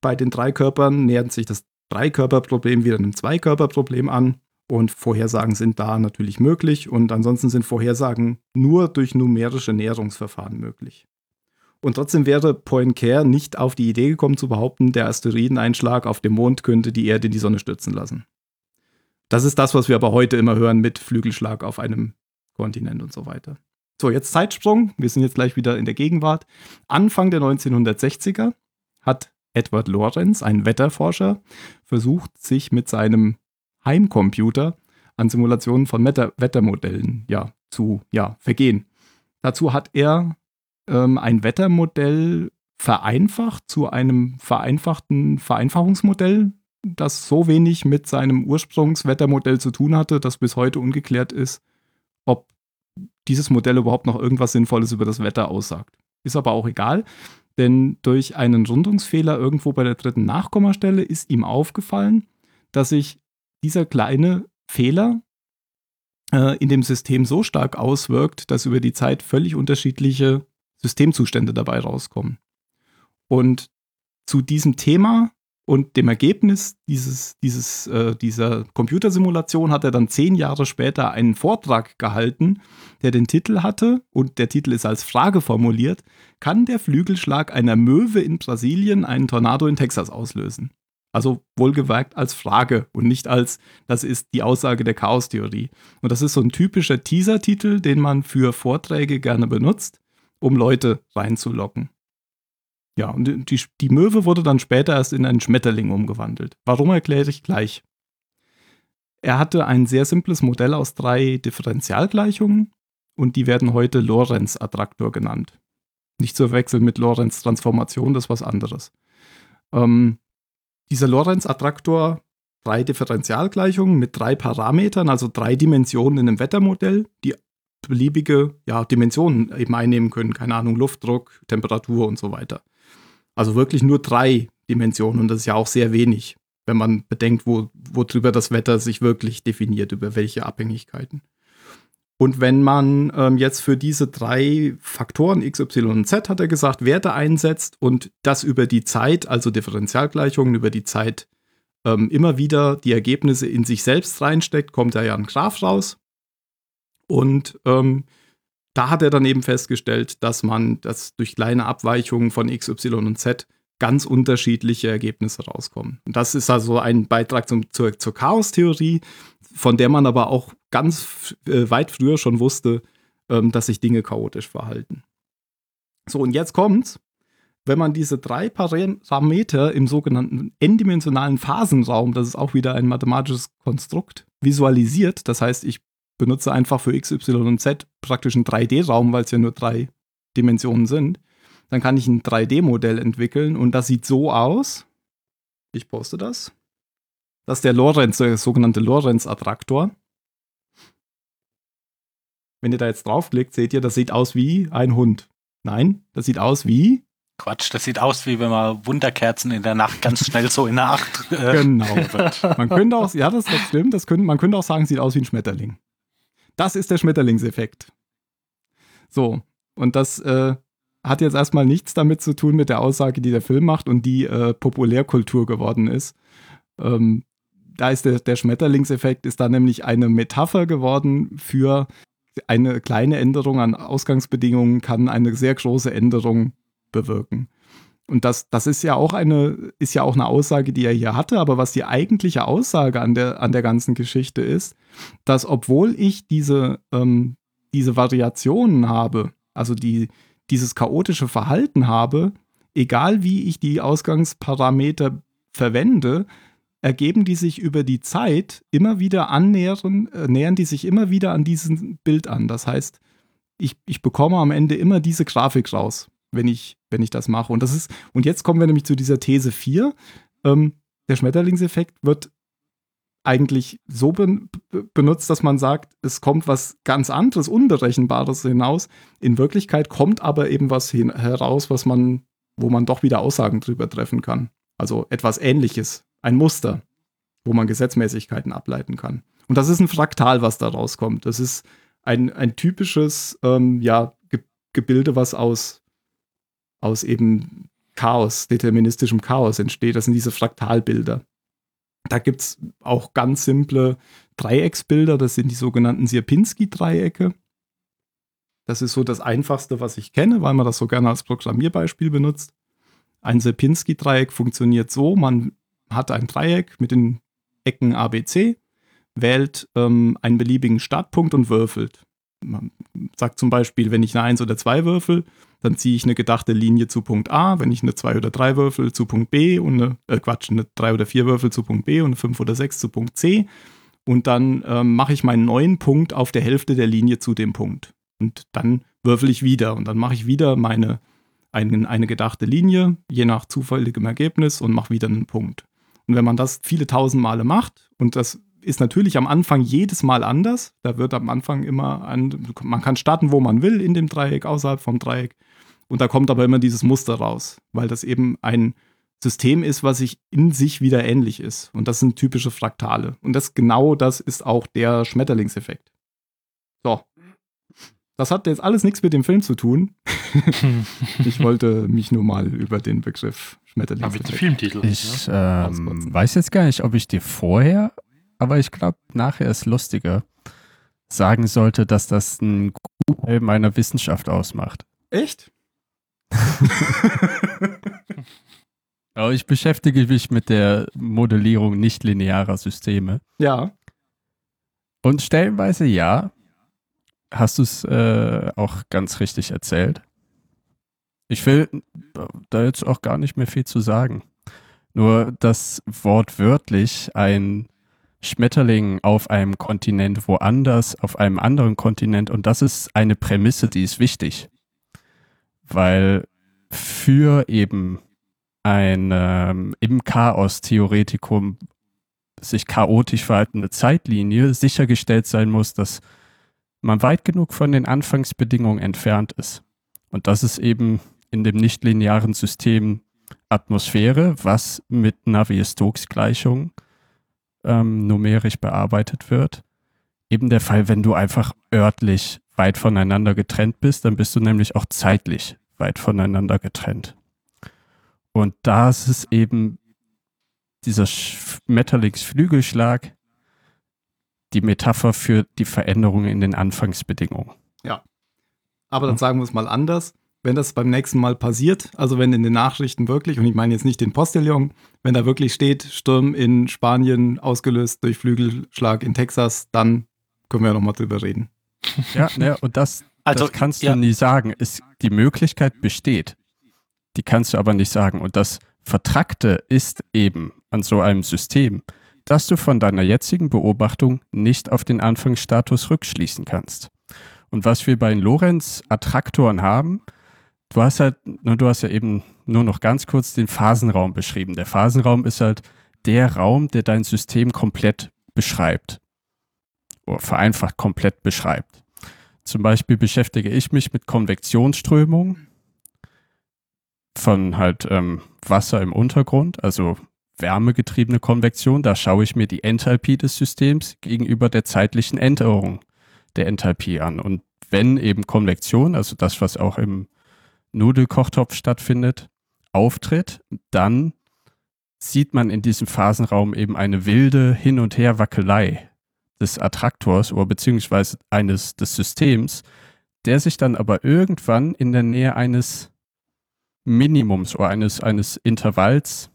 bei den Dreikörpern nähert sich das Dreikörperproblem wieder einem Zweikörperproblem an und Vorhersagen sind da natürlich möglich und ansonsten sind Vorhersagen nur durch numerische Näherungsverfahren möglich. Und trotzdem wäre Poincare nicht auf die Idee gekommen zu behaupten, der Asteroideneinschlag auf dem Mond könnte die Erde in die Sonne stürzen lassen. Das ist das, was wir aber heute immer hören mit Flügelschlag auf einem Kontinent und so weiter. So, jetzt Zeitsprung. Wir sind jetzt gleich wieder in der Gegenwart. Anfang der 1960er hat Edward Lorenz, ein Wetterforscher, versucht, sich mit seinem Heimcomputer an Simulationen von Wetter Wettermodellen ja, zu ja, vergehen. Dazu hat er ähm, ein Wettermodell vereinfacht zu einem vereinfachten Vereinfachungsmodell das so wenig mit seinem Ursprungswettermodell zu tun hatte, dass bis heute ungeklärt ist, ob dieses Modell überhaupt noch irgendwas Sinnvolles über das Wetter aussagt. Ist aber auch egal, denn durch einen Rundungsfehler irgendwo bei der dritten Nachkommastelle ist ihm aufgefallen, dass sich dieser kleine Fehler äh, in dem System so stark auswirkt, dass über die Zeit völlig unterschiedliche Systemzustände dabei rauskommen. Und zu diesem Thema und dem Ergebnis dieses, dieses, äh, dieser Computersimulation hat er dann zehn Jahre später einen Vortrag gehalten, der den Titel hatte, und der Titel ist als Frage formuliert, kann der Flügelschlag einer Möwe in Brasilien einen Tornado in Texas auslösen? Also wohlgemerkt als Frage und nicht als, das ist die Aussage der Chaostheorie. Und das ist so ein typischer Teaser-Titel, den man für Vorträge gerne benutzt, um Leute reinzulocken. Ja, und die, die Möwe wurde dann später erst in einen Schmetterling umgewandelt. Warum erkläre ich gleich. Er hatte ein sehr simples Modell aus drei Differentialgleichungen und die werden heute Lorentz-Attraktor genannt. Nicht zu verwechseln mit Lorentz-Transformation, das ist was anderes. Ähm, dieser Lorentz-Attraktor, drei Differentialgleichungen mit drei Parametern, also drei Dimensionen in einem Wettermodell, die beliebige ja, Dimensionen eben einnehmen können. Keine Ahnung, Luftdruck, Temperatur und so weiter. Also wirklich nur drei Dimensionen und das ist ja auch sehr wenig, wenn man bedenkt, wo, worüber das Wetter sich wirklich definiert, über welche Abhängigkeiten. Und wenn man ähm, jetzt für diese drei Faktoren x, y und z, hat er gesagt, Werte einsetzt und das über die Zeit, also Differentialgleichungen über die Zeit, ähm, immer wieder die Ergebnisse in sich selbst reinsteckt, kommt da ja ein Graph raus. Und ähm, da hat er dann eben festgestellt, dass man das durch kleine Abweichungen von x, y und z ganz unterschiedliche Ergebnisse rauskommen. Und das ist also ein Beitrag zum, zur, zur Chaostheorie, von der man aber auch ganz äh, weit früher schon wusste, ähm, dass sich Dinge chaotisch verhalten. So, und jetzt kommt's. Wenn man diese drei Parameter im sogenannten n-dimensionalen Phasenraum, das ist auch wieder ein mathematisches Konstrukt, visualisiert, das heißt, ich benutze einfach für x, y und z praktisch einen 3D-Raum, weil es ja nur drei Dimensionen sind, dann kann ich ein 3D-Modell entwickeln und das sieht so aus. Ich poste das. Das ist der Lorenz, der sogenannte Lorenz-Attraktor. Wenn ihr da jetzt draufklickt, seht ihr, das sieht aus wie ein Hund. Nein, das sieht aus wie. Quatsch, das sieht aus wie wenn man Wunderkerzen in der Nacht ganz schnell so in der Acht. Äh genau. Man könnte auch, ja, das, das stimmt, das könnte, man könnte auch sagen, sieht aus wie ein Schmetterling. Das ist der Schmetterlingseffekt. So, und das äh, hat jetzt erstmal nichts damit zu tun mit der Aussage, die der Film macht und die äh, Populärkultur geworden ist. Ähm, da ist der, der Schmetterlingseffekt, ist da nämlich eine Metapher geworden für eine kleine Änderung an Ausgangsbedingungen kann eine sehr große Änderung bewirken. Und das, das ist ja auch eine, ist ja auch eine Aussage, die er hier hatte, aber was die eigentliche Aussage an der, an der ganzen Geschichte ist, dass obwohl ich diese, ähm, diese Variationen habe, also die, dieses chaotische Verhalten habe, egal wie ich die Ausgangsparameter verwende, ergeben die sich über die Zeit immer wieder annähern, äh, nähern die sich immer wieder an diesem Bild an. Das heißt, ich, ich bekomme am Ende immer diese Grafik raus, wenn ich, wenn ich das mache. Und das ist, und jetzt kommen wir nämlich zu dieser These 4. Ähm, der Schmetterlingseffekt wird eigentlich so be benutzt, dass man sagt, es kommt was ganz anderes, Unberechenbares hinaus. In Wirklichkeit kommt aber eben was heraus, was man, wo man doch wieder Aussagen drüber treffen kann. Also etwas ähnliches, ein Muster, wo man Gesetzmäßigkeiten ableiten kann. Und das ist ein Fraktal, was da rauskommt. Das ist ein, ein typisches ähm, ja, Ge Gebilde, was aus, aus eben Chaos, deterministischem Chaos entsteht. Das sind diese Fraktalbilder. Da gibt es auch ganz simple Dreiecksbilder, das sind die sogenannten Sierpinski-Dreiecke. Das ist so das einfachste, was ich kenne, weil man das so gerne als Programmierbeispiel benutzt. Ein Sierpinski-Dreieck funktioniert so: man hat ein Dreieck mit den Ecken ABC, wählt ähm, einen beliebigen Startpunkt und würfelt. Man sagt zum Beispiel, wenn ich eine 1 oder 2 würfel, dann ziehe ich eine gedachte Linie zu Punkt A, wenn ich eine 2 oder 3 würfel zu Punkt B und eine, äh Quatsch, eine 3 oder 4 würfel zu Punkt B und eine 5 oder 6 zu Punkt C. Und dann ähm, mache ich meinen neuen Punkt auf der Hälfte der Linie zu dem Punkt. Und dann würfel ich wieder und dann mache ich wieder meine, eine, eine gedachte Linie, je nach zufälligem Ergebnis und mache wieder einen Punkt. Und wenn man das viele tausend Male macht und das ist natürlich am Anfang jedes Mal anders. Da wird am Anfang immer ein, man kann starten, wo man will in dem Dreieck, außerhalb vom Dreieck. Und da kommt aber immer dieses Muster raus, weil das eben ein System ist, was sich in sich wieder ähnlich ist. Und das sind typische Fraktale. Und das genau das ist auch der Schmetterlingseffekt. So. Das hat jetzt alles nichts mit dem Film zu tun. ich wollte mich nur mal über den Begriff Schmetterlingseffekt. Aber Filmtitel. Ich ähm, weiß jetzt gar nicht, ob ich dir vorher, aber ich glaube, nachher ist lustiger, sagen sollte, dass das ein Teil meiner Wissenschaft ausmacht. Echt? Aber ich beschäftige mich mit der Modellierung nicht-linearer Systeme. Ja. Und stellenweise ja. Hast du es äh, auch ganz richtig erzählt? Ich will da jetzt auch gar nicht mehr viel zu sagen. Nur, dass wortwörtlich ein Schmetterling auf einem Kontinent woanders, auf einem anderen Kontinent, und das ist eine Prämisse, die ist wichtig. Weil für eben ein ähm, im Chaos-Theoretikum sich chaotisch verhaltende Zeitlinie sichergestellt sein muss, dass man weit genug von den Anfangsbedingungen entfernt ist. Und das ist eben in dem nichtlinearen System Atmosphäre, was mit Navier-Stokes-Gleichung ähm, numerisch bearbeitet wird. Eben der Fall, wenn du einfach örtlich weit voneinander getrennt bist, dann bist du nämlich auch zeitlich weit voneinander getrennt. Und da ist es eben dieser Metallix Flügelschlag die Metapher für die Veränderungen in den Anfangsbedingungen. Ja. Aber dann sagen wir es mal anders. Wenn das beim nächsten Mal passiert, also wenn in den Nachrichten wirklich, und ich meine jetzt nicht den Postillon, wenn da wirklich steht, Sturm in Spanien ausgelöst durch Flügelschlag in Texas, dann können wir ja nochmal drüber reden. Ja, ne, und das, also, das kannst ja. du nie sagen. Es, die Möglichkeit besteht. Die kannst du aber nicht sagen. Und das Vertrackte ist eben an so einem System, dass du von deiner jetzigen Beobachtung nicht auf den Anfangsstatus rückschließen kannst. Und was wir bei den Lorenz-Attraktoren haben, du hast halt, du hast ja eben nur noch ganz kurz den Phasenraum beschrieben. Der Phasenraum ist halt der Raum, der dein System komplett beschreibt. Oder vereinfacht komplett beschreibt. Zum Beispiel beschäftige ich mich mit Konvektionsströmungen von halt ähm, Wasser im Untergrund, also wärmegetriebene Konvektion, da schaue ich mir die Enthalpie des Systems gegenüber der zeitlichen Änderung der Enthalpie an. Und wenn eben Konvektion, also das, was auch im Nudelkochtopf stattfindet, auftritt, dann sieht man in diesem Phasenraum eben eine wilde Hin- und Herwackelei des Attraktors oder beziehungsweise eines des Systems, der sich dann aber irgendwann in der Nähe eines Minimums oder eines, eines Intervalls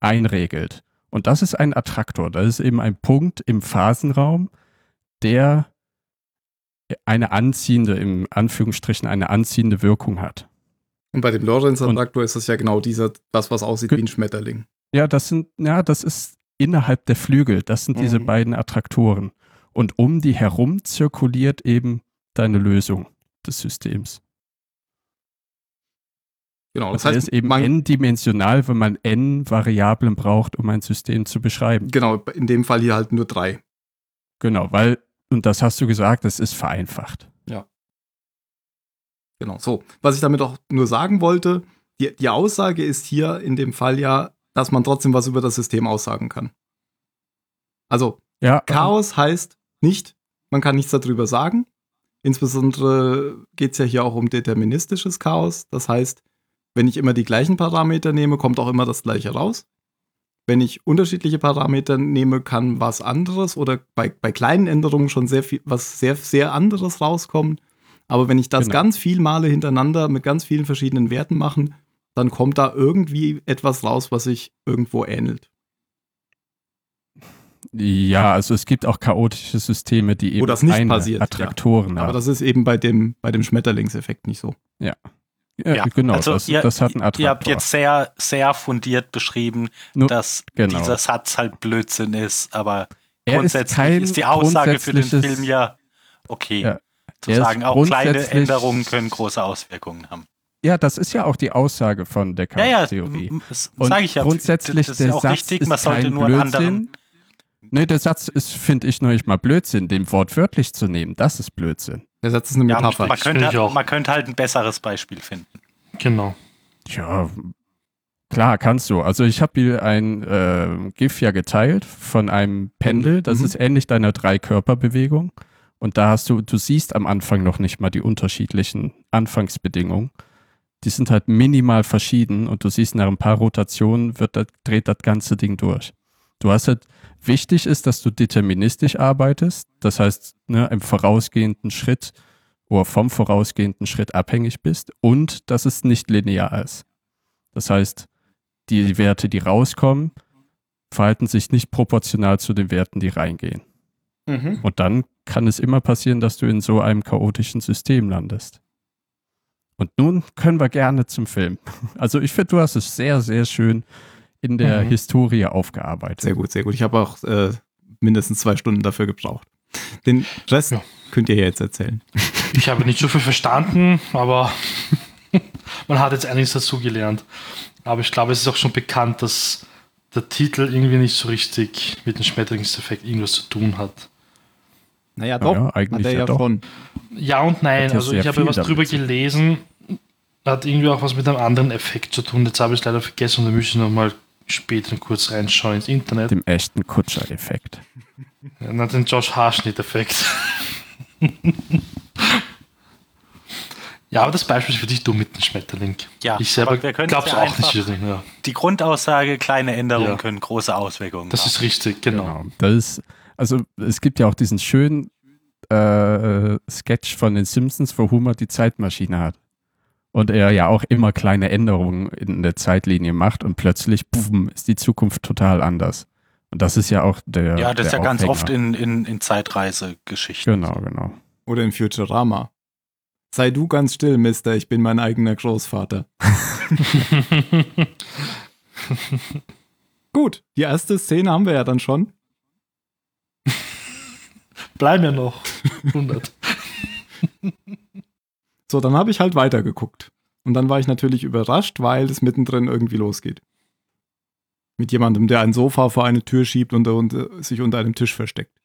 einregelt. Und das ist ein Attraktor. Das ist eben ein Punkt im Phasenraum, der eine anziehende, im Anführungsstrichen, eine anziehende Wirkung hat. Und bei dem Lorenz-Attraktor ist das ja genau dieser, das, was aussieht wie ein Schmetterling. Ja, das sind, ja, das ist innerhalb der Flügel. Das sind mhm. diese beiden Attraktoren. Und um die herum zirkuliert eben deine Lösung des Systems. Genau, das heißt, ist eben n-dimensional, wenn man n Variablen braucht, um ein System zu beschreiben. Genau, in dem Fall hier halt nur drei. Genau, weil, und das hast du gesagt, das ist vereinfacht. Ja. Genau, so. Was ich damit auch nur sagen wollte, die, die Aussage ist hier in dem Fall ja, dass man trotzdem was über das System aussagen kann. Also, ja, Chaos heißt nicht, man kann nichts darüber sagen. Insbesondere geht es ja hier auch um deterministisches Chaos. Das heißt, wenn ich immer die gleichen Parameter nehme, kommt auch immer das gleiche raus. Wenn ich unterschiedliche Parameter nehme, kann was anderes oder bei, bei kleinen Änderungen schon sehr viel, was sehr, sehr anderes rauskommen. Aber wenn ich das genau. ganz viel Male hintereinander mit ganz vielen verschiedenen Werten mache, dann kommt da irgendwie etwas raus, was sich irgendwo ähnelt. Ja, also es gibt auch chaotische Systeme, die eben Wo das nicht passiert, Attraktoren ja. haben. Aber das ist eben bei dem, bei dem Schmetterlingseffekt nicht so. Ja. Ja, ja, genau. Also das, ihr, das hat einen Attraktor. Ihr habt jetzt sehr, sehr fundiert beschrieben, Nur, dass genau. dieser Satz halt Blödsinn ist, aber er grundsätzlich ist, ist, die Aussage für den Film ja okay. Ja, zu sagen, auch kleine Änderungen können große Auswirkungen haben. Ja, das ist ja auch die Aussage von der Chaos-Theorie. Ja, ja, das sage ich ja. Grundsätzlich das ist der auch Satz richtig, man sollte nur Blödsinn. anderen. Nee, der Satz ist, finde ich, noch nicht mal Blödsinn, den wörtlich zu nehmen. Das ist Blödsinn. Der Satz ist eine Metapher. Ja, man, könnte, halt, man könnte halt ein besseres Beispiel finden. Genau. Ja, klar, kannst du. Also ich habe hier ein äh, GIF ja geteilt von einem Pendel. Das mhm. ist ähnlich deiner Drei-Körper-Bewegung. Und da hast du, du siehst am Anfang noch nicht mal die unterschiedlichen Anfangsbedingungen. Die sind halt minimal verschieden und du siehst nach ein paar Rotationen wird das, dreht das ganze Ding durch. Du hast halt, wichtig ist, dass du deterministisch arbeitest. Das heißt, ne, im vorausgehenden Schritt oder vom vorausgehenden Schritt abhängig bist und dass es nicht linear ist. Das heißt, die Werte, die rauskommen, verhalten sich nicht proportional zu den Werten, die reingehen. Mhm. Und dann kann es immer passieren, dass du in so einem chaotischen System landest. Und nun können wir gerne zum Film. Also ich finde, du hast es sehr, sehr schön in der Mhm. Historie aufgearbeitet. Sehr gut, sehr gut. Ich habe auch äh, mindestens zwei Stunden dafür gebraucht. Den Rest Ja. könnt ihr jetzt erzählen. Ich habe nicht so viel verstanden, aber man hat jetzt einiges dazugelernt. Aber ich glaube, es ist auch schon bekannt, dass der Titel irgendwie nicht so richtig mit dem Schmetterlingseffekt irgendwas zu tun hat. Naja, doch, doch. ja, eigentlich hat er ja ja doch. schon. Ja und nein. Ja also ich habe was drüber zu gelesen. Hat irgendwie auch was mit einem anderen Effekt zu tun. Jetzt habe ich es leider vergessen und da müsste ich nochmal später kurz reinschauen ins Internet. Dem echten Kutscher-Effekt. Na, den Josh Haarschnitt-Effekt. ja, aber das Beispiel ist für dich dumm mit dem Schmetterling. Ja, ich selber glaube es ja auch nicht. Ja. Die Grundaussage, kleine Änderungen Ja. können große Auswirkungen Das haben. ist richtig, genau. Genau. Das ist, also es gibt ja auch diesen schönen äh, Sketch von den Simpsons, wo Homer die Zeitmaschine hat. Und er ja auch immer kleine Änderungen in der Zeitlinie macht und plötzlich, boom, ist die Zukunft total anders. Und das ist ja auch der. ja, das ist der ja ganz Aufhänger. oft in, in, in Zeitreisegeschichten. Genau, genau. Oder in Futurama. Sei du ganz still, Mister, ich bin mein eigener Großvater. Gut, die erste Szene haben wir ja dann schon. Bleiben ja noch 100. So, dann habe ich halt weitergeguckt. Und dann war ich natürlich überrascht, weil es mittendrin irgendwie losgeht. Mit jemandem, der ein Sofa vor eine Tür schiebt und, und äh, sich unter einem Tisch versteckt.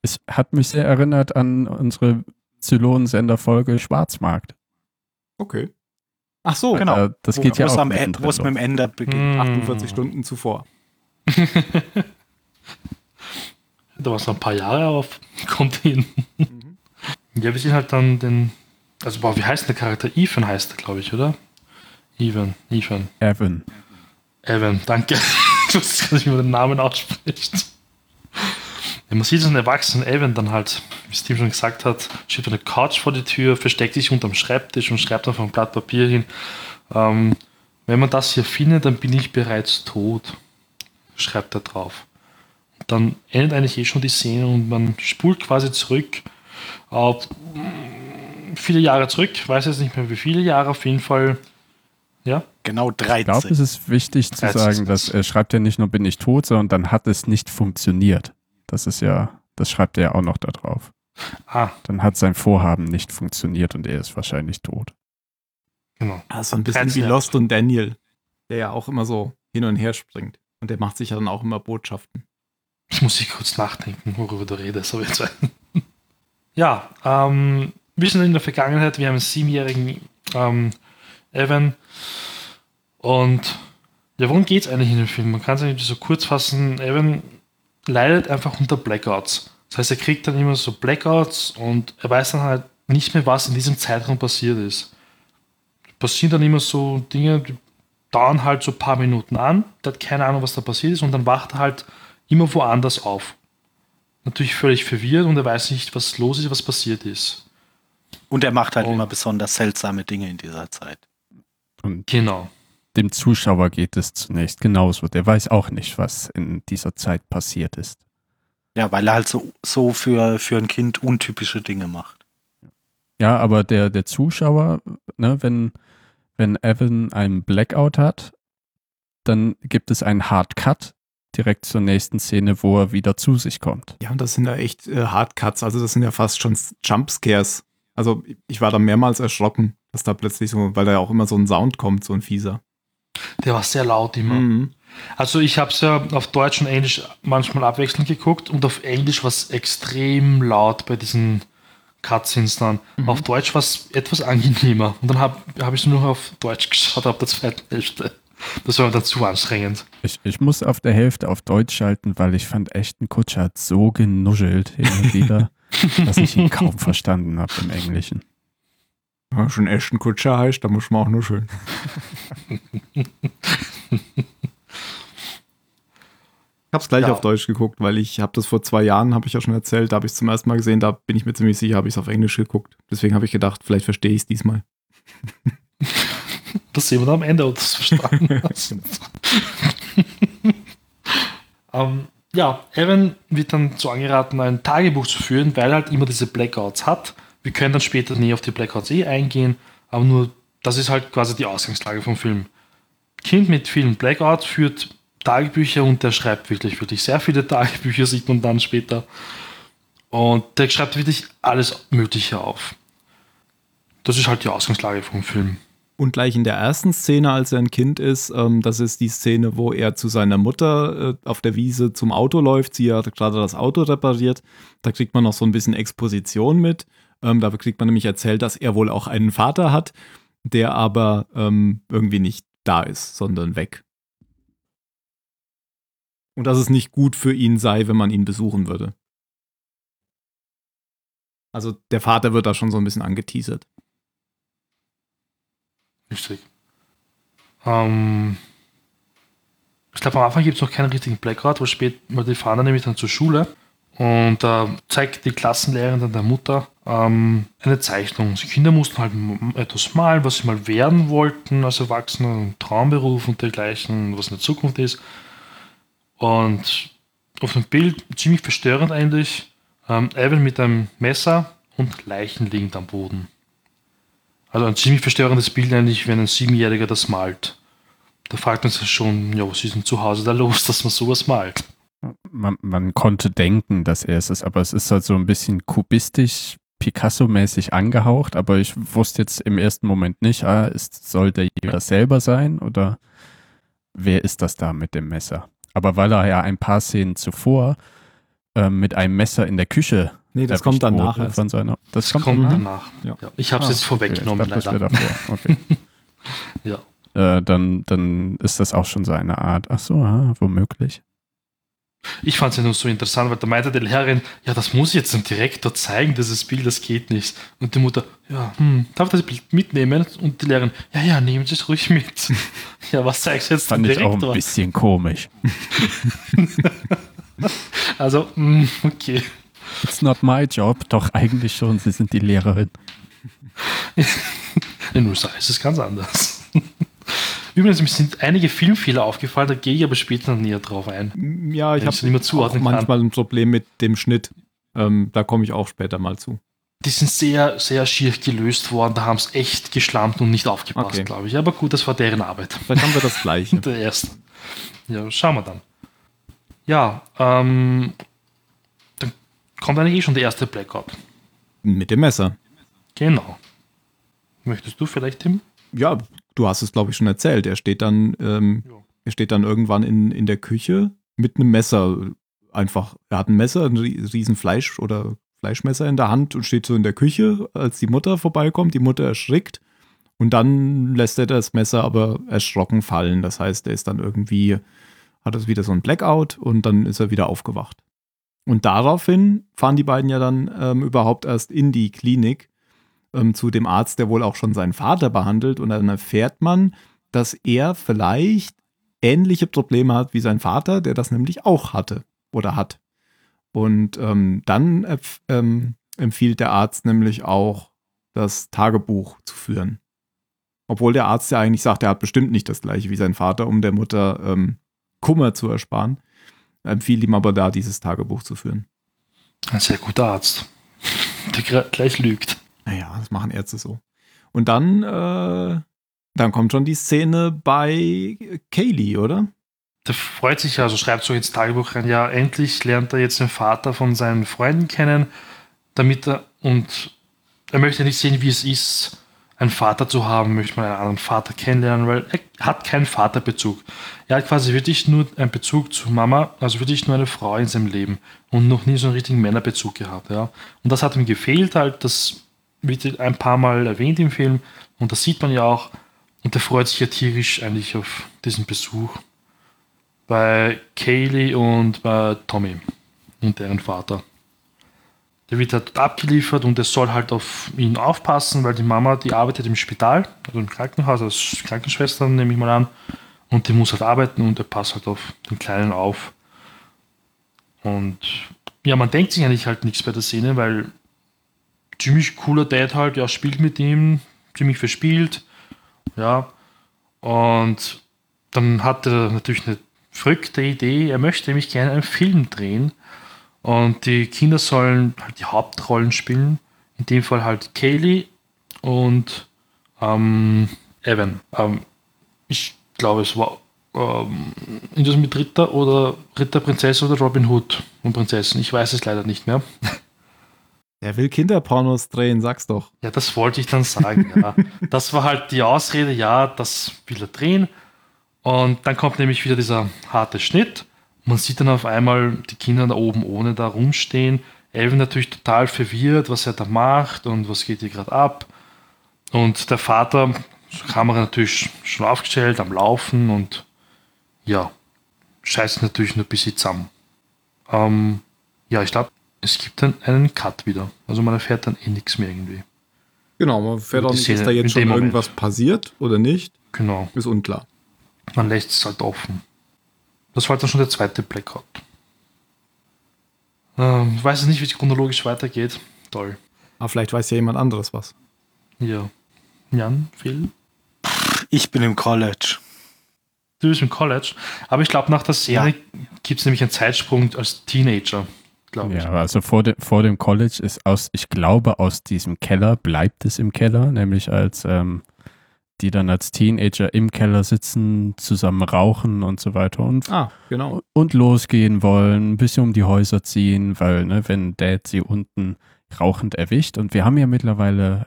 Es hat mich sehr erinnert an unsere Zylonensender-Folge Schwarzmarkt. Okay. Ach so, Genau. Äh, das Wo- geht ja wo auch am Ende, wo es mit dem. Ende beginnt. Mm. 48 Stunden zuvor. Da war es noch ein paar Jahre auf. Kommt hin. Ja, wir sind halt dann den. Also, boah, wie heißt der Charakter? Ethan heißt er, glaube ich, oder? Ethan, Ethan. Evan. Evan, danke. Ich wusste gar nicht, wie man den Namen ausspricht. Ja, man sieht so einen erwachsenen Evan dann halt, wie Steve schon gesagt hat, steht eine Couch vor die Tür, versteckt sich unterm Schreibtisch und schreibt auf ein Blatt Papier hin. Ähm, wenn man das hier findet, dann bin ich bereits tot. Schreibt er drauf. Dann endet eigentlich eh schon die Szene und man spult quasi zurück auf mm, viele Jahre zurück, weiß jetzt nicht mehr wie viele Jahre, auf jeden Fall. Ja, Genau Ich glaube, 13. es ist wichtig zu 13 sagen, dass er schreibt ja nicht nur bin ich tot, sondern dann hat es nicht funktioniert. Das ist ja, das schreibt er ja auch noch da drauf. ah, Dann hat sein Vorhaben nicht funktioniert und er ist wahrscheinlich tot. genau. Ah, so ein bisschen 13 wie. Lost und Daniel, der ja auch immer so hin und her springt. Und der macht sich ja dann auch immer Botschaften. Ich muss ich kurz nachdenken, worüber du redest. Aber jetzt ja, ähm, wir sind in der Vergangenheit, wir haben einen siebenjährigen ähm, Evan. Und ja, worum geht es eigentlich in dem Film? Man kann es eigentlich so kurz fassen. Evan leidet einfach unter Blackouts. Das heißt, er kriegt dann immer so Blackouts und er weiß dann halt nicht mehr, was in diesem Zeitraum passiert ist. Passieren dann immer so Dinge, die dauern halt so ein paar Minuten an. Der hat keine Ahnung, was da passiert ist und dann wacht er halt immer woanders auf. Natürlich völlig verwirrt und er weiß nicht, was los ist, was passiert ist. Und er macht halt Oh. immer besonders seltsame Dinge in dieser Zeit. Und Genau. dem Zuschauer geht es zunächst genauso. Der weiß auch nicht, was in dieser Zeit passiert ist. Ja, weil er halt so, so für, für ein Kind untypische Dinge macht. Ja, aber der, der Zuschauer, ne, wenn, wenn Evan einen Blackout hat, dann gibt es einen Hard Cut direkt zur nächsten Szene, wo er wieder zu sich kommt. Ja, und das sind ja echt äh, Hardcuts. Also das sind ja fast schon Jumpscares. Also ich war da mehrmals erschrocken, dass da plötzlich so, weil da ja auch immer so ein Sound kommt, so ein fieser. Der war sehr laut immer. Mhm. Also ich habe es ja auf Deutsch und Englisch manchmal abwechselnd geguckt und auf Englisch war es extrem laut bei diesen Cutscenes dann. Auf Deutsch war es etwas angenehmer. Und dann habe hab ich nur noch auf Deutsch geschaut ab der zweiten Hälfte. Das war mir dann zu anstrengend. Ich, ich muss auf der Hälfte auf Deutsch schalten, weil ich fand, Ashton Kutscher hat so genuschelt hin und wieder, dass ich ihn kaum verstanden habe im Englischen. Ja, schon echt ein Kutscher heißt, da muss man auch nur schön. Ich habe es gleich Ja. auf Deutsch geguckt, weil ich habe das vor zwei Jahren, habe ich ja schon erzählt, da habe ich es zum ersten Mal gesehen, da bin ich mir ziemlich sicher, habe ich es auf Englisch geguckt. Deswegen habe ich gedacht, vielleicht verstehe ich es diesmal. Das sehen wir dann am Ende, es verstanden hast. ähm, ja, Evan wird dann so angeraten, ein Tagebuch zu führen, weil er halt immer diese Blackouts hat. Wir können dann später näher auf die Blackouts eh eingehen. Aber nur, das ist halt quasi die Ausgangslage vom Film. Kind mit vielen Blackouts führt Tagebücher und der schreibt wirklich, wirklich sehr viele Tagebücher, sieht man dann später. Und der schreibt wirklich alles Mögliche auf. Das ist halt die Ausgangslage vom Film. Und gleich in der ersten Szene, als er ein Kind ist, ähm, das ist die Szene, wo er zu seiner Mutter äh, auf der Wiese zum Auto läuft. Sie hat gerade das Auto repariert. Da kriegt man noch so ein bisschen Exposition mit. Ähm, da kriegt man nämlich erzählt, dass er wohl auch einen Vater hat, der aber ähm, irgendwie nicht da ist, sondern weg. Und dass es nicht gut für ihn sei, wenn man ihn besuchen würde. Also der Vater wird da schon so ein bisschen angeteasert. Richtig. Ähm, ich glaube, am Anfang gibt es noch keinen richtigen Blackout, weil spät, weil die fahren dann nämlich dann zur Schule und äh, zeigt die Klassenlehrerin dann der Mutter ähm, eine Zeichnung. Die Kinder mussten halt etwas malen, was sie mal werden wollten als Erwachsene, Traumberuf und dergleichen, was in der Zukunft ist. Und auf dem Bild, ziemlich verstörend eigentlich, ähm, Evan mit einem Messer und Leichen liegend am Boden. Also ein ziemlich verstörendes Bild eigentlich, wenn ein Siebenjähriger das malt. Da fragt man sich schon, ja, was ist denn zu Hause da los, dass man sowas malt? Man, man konnte denken, dass er es ist, aber es ist halt so ein bisschen kubistisch, Picasso-mäßig angehaucht, aber ich wusste jetzt im ersten Moment nicht, ah, ist, soll der das selber sein oder wer ist das da mit dem Messer? Aber weil er ja ein paar Szenen zuvor äh, mit einem Messer in der Küche Nee, das kommt danach. Von seiner, das, das kommt, kommt danach. Ja. Ich habe es ah, jetzt vorweggenommen. Okay, leider. Okay. ja. Äh, dann, dann ist das auch schon so eine Art, ach so, ah, womöglich. Ich fand es ja nur so interessant, weil da meinte die Lehrerin, ja, das muss ich jetzt dem Direktor zeigen, dieses Bild, das geht nicht. Und die Mutter, ja, hm, darf ich das Bild mitnehmen? Und die Lehrerin, ja, ja, nehmen Sie es ruhig mit. ja, was zeigst du jetzt Fand dem Direktor? Fand ich auch ein bisschen komisch. also, mh, hm, okay. It's not my job, doch eigentlich schon, Sie sind die Lehrerin. In USA ist es ganz anders. Übrigens, mir sind einige Filmfehler aufgefallen, da gehe ich aber später noch näher drauf ein. Ja, ich habe manchmal kann. ein Problem mit dem Schnitt. Ähm, da komme ich auch später mal zu. Die sind sehr, sehr schier gelöst worden. Da haben es echt geschlampt und nicht aufgepasst, okay. glaube ich. Aber gut, das war deren Arbeit. Vielleicht haben wir das Gleiche. Der erste. Ja, schauen wir dann. Ja, ähm, dann kommt eigentlich eh schon der erste Blackout. Mit dem Messer. Genau. Möchtest du vielleicht, Tim? Ja, du hast es, glaube ich, schon erzählt. Er steht dann, ähm, ja. er steht dann irgendwann in, in der Küche mit einem Messer. Einfach, er hat ein Messer, ein riesen Fleisch oder Fleischmesser in der Hand und steht so in der Küche, als die Mutter vorbeikommt. Die Mutter erschrickt und dann lässt er das Messer aber erschrocken fallen. Das heißt, er ist dann irgendwie, hat es wieder so ein Blackout und dann ist er wieder aufgewacht. Und daraufhin fahren die beiden ja dann ähm, überhaupt erst in die Klinik ähm, zu dem Arzt, der wohl auch schon seinen Vater behandelt. Und dann erfährt man, dass er vielleicht ähnliche Probleme hat wie sein Vater, der das nämlich auch hatte oder hat. Und ähm, dann ähm, empfiehlt der Arzt nämlich auch, das Tagebuch zu führen. Obwohl der Arzt ja eigentlich sagt, er hat bestimmt nicht das gleiche wie sein Vater, um der Mutter ähm, Kummer zu ersparen. Empfiehlt ihm aber da, dieses Tagebuch zu führen. Ein sehr guter Arzt, der gleich lügt. Naja, das machen Ärzte so. Und dann, äh, dann kommt schon die Szene bei Kaylee, oder? Der freut sich ja, also schreibt so ins Tagebuch rein, ja, endlich lernt er jetzt den Vater von seinen Freunden kennen, damit er, und er möchte nicht sehen, wie es ist, einen Vater zu haben, möchte mal einen anderen Vater kennenlernen, weil er hat keinen Vaterbezug. Er hat quasi wirklich nur einen Bezug zu Mama, also wirklich nur eine Frau in seinem Leben und noch nie so einen richtigen Männerbezug gehabt, ja. Und das hat ihm gefehlt halt, das wird ein paar Mal erwähnt im Film und das sieht man ja auch. Und er freut sich ja tierisch eigentlich auf diesen Besuch bei Kaylee und bei Tommy und deren Vater. Der wird halt abgeliefert und er soll halt auf ihn aufpassen, weil die Mama, die arbeitet im Spital, also im Krankenhaus als Krankenschwester, nehme ich mal an. Und die muss halt arbeiten und er passt halt auf den Kleinen auf. Und ja, man denkt sich eigentlich halt nichts bei der Szene, weil ziemlich cooler Dad halt, ja, spielt mit ihm, ziemlich verspielt, ja. Und dann hat er natürlich eine verrückte Idee, er möchte nämlich gerne einen Film drehen und die Kinder sollen halt die Hauptrollen spielen, in dem Fall halt Kaylee und Ähm, Evan, ähm, ich glaube, es war ähm, das mit Ritter oder Ritter, Prinzessin oder Robin Hood und Prinzessin. Ich weiß es leider nicht mehr. Der will Kinderpornos drehen, sag's doch. Ja, das wollte ich dann sagen. ja. Das war halt die Ausrede, ja, das will er drehen. Und dann kommt nämlich wieder dieser harte Schnitt. Man sieht dann auf einmal die Kinder da oben ohne da rumstehen. Elvin natürlich total verwirrt, was er da macht und was geht hier gerade ab. Und der Vater, Kamera natürlich schon aufgestellt, am Laufen und ja, scheißt natürlich nur ein bisschen zusammen. Ähm, ja, ich glaube, es gibt dann einen Cut wieder. Also man erfährt dann eh nichts mehr irgendwie. Genau, man fährt auch nicht, Szene ist da jetzt schon irgendwas passiert oder nicht. Genau. Ist unklar. Man lässt es halt offen. Das war dann schon der zweite Blackout. Ähm, ich weiß jetzt nicht, wie es chronologisch weitergeht. Toll. Aber vielleicht weiß ja jemand anderes was. Ja. Jan, Phil, Ich bin im College. du bist im College. Aber ich glaube, nach der Serie gibt es nämlich einen Zeitsprung als Teenager. Glaube ich. Ja, also vor, dem vor dem College ist aus, ich glaube, aus diesem Keller bleibt es im Keller, nämlich als ähm, die dann als Teenager im Keller sitzen, zusammen rauchen und so weiter und, Ah, genau. und losgehen wollen, ein bisschen um die Häuser ziehen, weil, ne, wenn Dad sie unten rauchend erwischt und wir haben ja mittlerweile,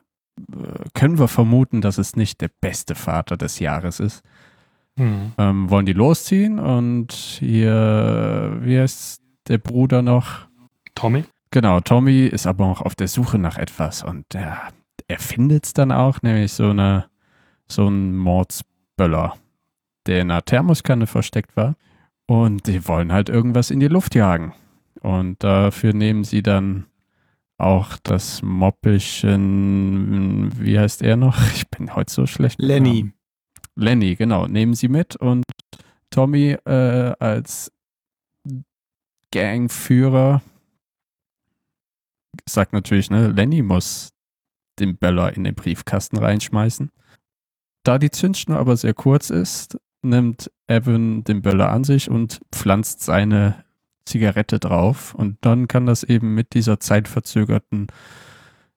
äh, können wir vermuten, dass es nicht der beste Vater des Jahres ist, Hm. ähm, wollen die losziehen und hier, wie heißt der Bruder noch? Tommy? Genau, Tommy ist aber auch auf der Suche nach etwas und er, er findet es dann auch, nämlich so eine so ein Mordsböller, der in einer Thermoskanne versteckt war. Und die wollen halt irgendwas in die Luft jagen. Und dafür nehmen sie dann auch das Moppelchen, wie heißt er noch? Ich bin heute so schlecht. Lenny. Lenny, genau, nehmen sie mit und Tommy äh, als Gangführer sagt natürlich, ne, Lenny muss den Böller in den Briefkasten reinschmeißen. Da die Zündschnur aber sehr kurz ist, nimmt Evan den Böller an sich und pflanzt seine Zigarette drauf und dann kann das eben mit dieser zeitverzögerten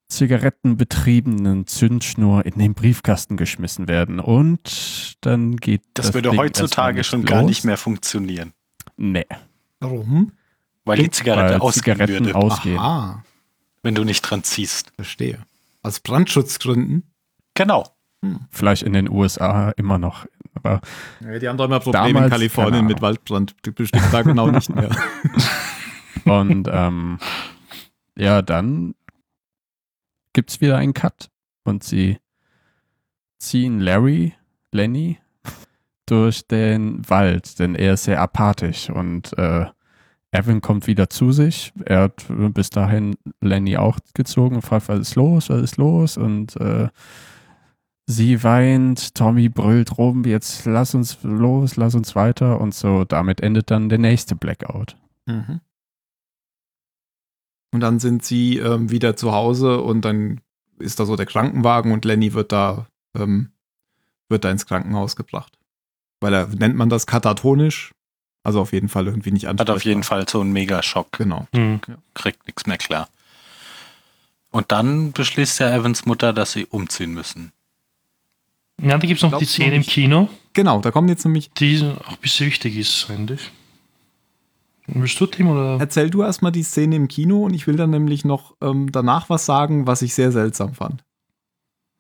zigarettenbetriebenen Zündschnur in den Briefkasten geschmissen werden und dann geht Das, das würde Ding heutzutage schon gar los. nicht mehr funktionieren, Nee, Warum? weil die Zigarette weil ausgehen Zigaretten würde, ausgehen. Aha, wenn du nicht dran ziehst. verstehe. Aus Brandschutzgründen. Genau. Vielleicht in den USA immer noch. Aber Ja, die haben doch immer Probleme Damals, in Kalifornien mit. Waldbrand. Bestimmt da genau nicht mehr. Und ähm, ja, dann gibt es wieder einen Cut und sie ziehen Larry, Lenny, durch den Wald, denn er ist sehr apathisch und äh, Evan kommt wieder zu sich. Er hat bis dahin Lenny auch gezogen und fragt, was ist los, was ist los? Und äh, sie weint, Tommy brüllt rum, jetzt lass uns los, lass uns weiter und so. Damit endet dann der nächste Blackout. Mhm. Und dann sind sie ähm, wieder zu Hause und dann ist da so der Krankenwagen und Lenny wird da, ähm, wird da ins Krankenhaus gebracht. Weil er, nennt man das katatonisch? Also auf jeden Fall irgendwie nicht Hat auf jeden ansprechbar. Fall so einen Megaschock. Genau. Hm. Kriegt nichts mehr klar. Und dann beschließt ja Evans Mutter, dass sie umziehen müssen. Ja, da gibt es noch die Glaubst du Szene im? Kino, Genau, da kommt jetzt nämlich, die auch ein bisschen wichtig ist, eigentlich. Willst du, Tim, oder? erzähl du erstmal die Szene im Kino und ich will dann nämlich noch ähm, danach was sagen, was ich sehr seltsam fand.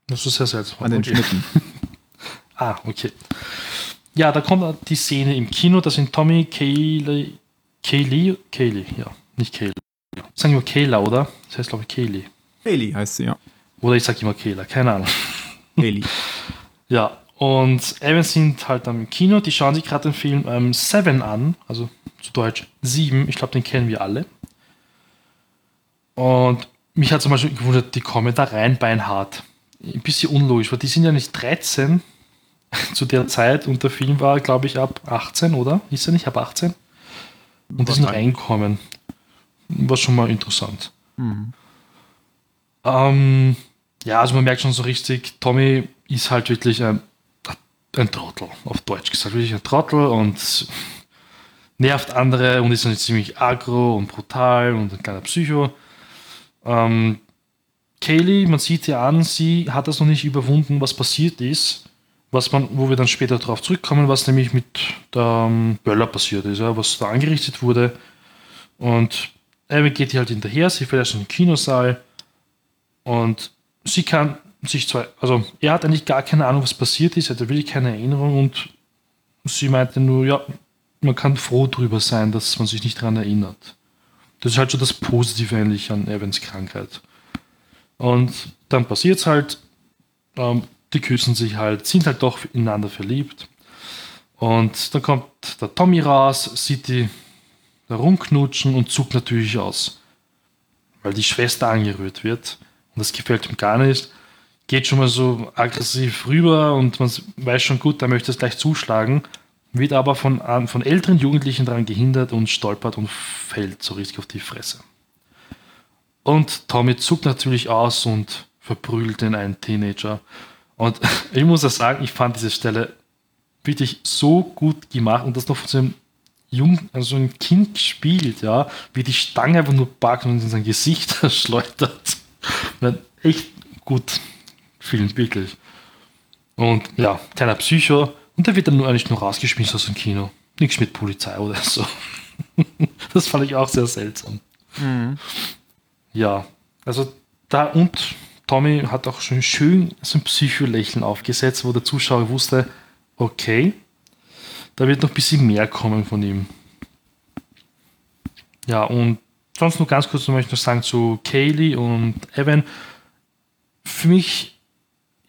Das ist sehr seltsam. An den Okay. Schnitten. Ah, okay. Ja, da kommt die Szene im Kino, da sind Tommy, Kaylee, Kaylee, Kaylee, ja, nicht Kaylee. Sagen wir Kayla, oder? Das heißt, glaube ich, Kaylee. Haley heißt sie, ja. Oder ich sage immer Kayla, keine Ahnung. Haley. Ja, und Evans sind halt am Kino, die schauen sich gerade den Film ähm, Seven an, also zu Deutsch Sieben, ich glaube, den kennen wir alle. Und mich hat zum Beispiel gewundert, die kommen da rein beinhart. Ein bisschen unlogisch, weil die sind ja nicht 13 zu der Zeit und der Film war, glaube ich, ab 18, oder? Ist er nicht ab 18? Und die sind reinkommen. War schon mal interessant. Mhm. Ähm, ja, also man merkt schon so richtig, Tommy ist halt wirklich ein, ein Trottel, auf Deutsch gesagt, wirklich ein Trottel und nervt andere und ist dann ziemlich aggro und brutal und ein kleiner Psycho. Ähm, Kaylee, man sieht ihr an, sie hat das noch nicht überwunden, was passiert ist, was man, wo wir dann später darauf zurückkommen, was nämlich mit der ähm, Böller passiert ist, ja, was da angerichtet wurde. Und Evan geht ihr halt hinterher, sie in den Kinosaal und sie kann sich zwar, also er hat eigentlich gar keine Ahnung, was passiert ist, er hat wirklich keine Erinnerung und sie meinte nur, ja, man kann froh drüber sein, dass man sich nicht daran erinnert. Das ist halt schon das Positive eigentlich an Evans Krankheit. Und dann passiert es halt, ähm, die küssen sich halt, sind halt doch ineinander verliebt. Und dann kommt der Tommy raus, sieht die da rumknutschen und zuckt natürlich aus. Weil die Schwester angerührt wird. Und das gefällt ihm gar nicht. Geht schon mal so aggressiv rüber und man weiß schon gut, da möchte es gleich zuschlagen. Wird aber von, von älteren Jugendlichen daran gehindert und stolpert und fällt so richtig auf die Fresse. Und Tommy zuckt natürlich aus und verprügelt den einen Teenager. Und ich muss ja sagen, ich fand diese Stelle wirklich so gut gemacht und das noch von so einem Jung, also ein Kind spielt, ja, wie die Stange einfach nur packt und in sein Gesicht schleudert. Echt gut Film, wirklich. Und ja, kleiner Psycho. Und der wird dann nur eigentlich nur rausgeschmissen aus dem Kino. Nichts mit Polizei oder so. das fand ich auch sehr seltsam. Mhm. Ja, also da und Tommy hat auch schon schön so ein Psycho-Lächeln aufgesetzt, wo der Zuschauer wusste, okay, da wird noch ein bisschen mehr kommen von ihm. Ja, und sonst nur ganz kurz möchte ich noch sagen zu Kaylee und Evan. Für mich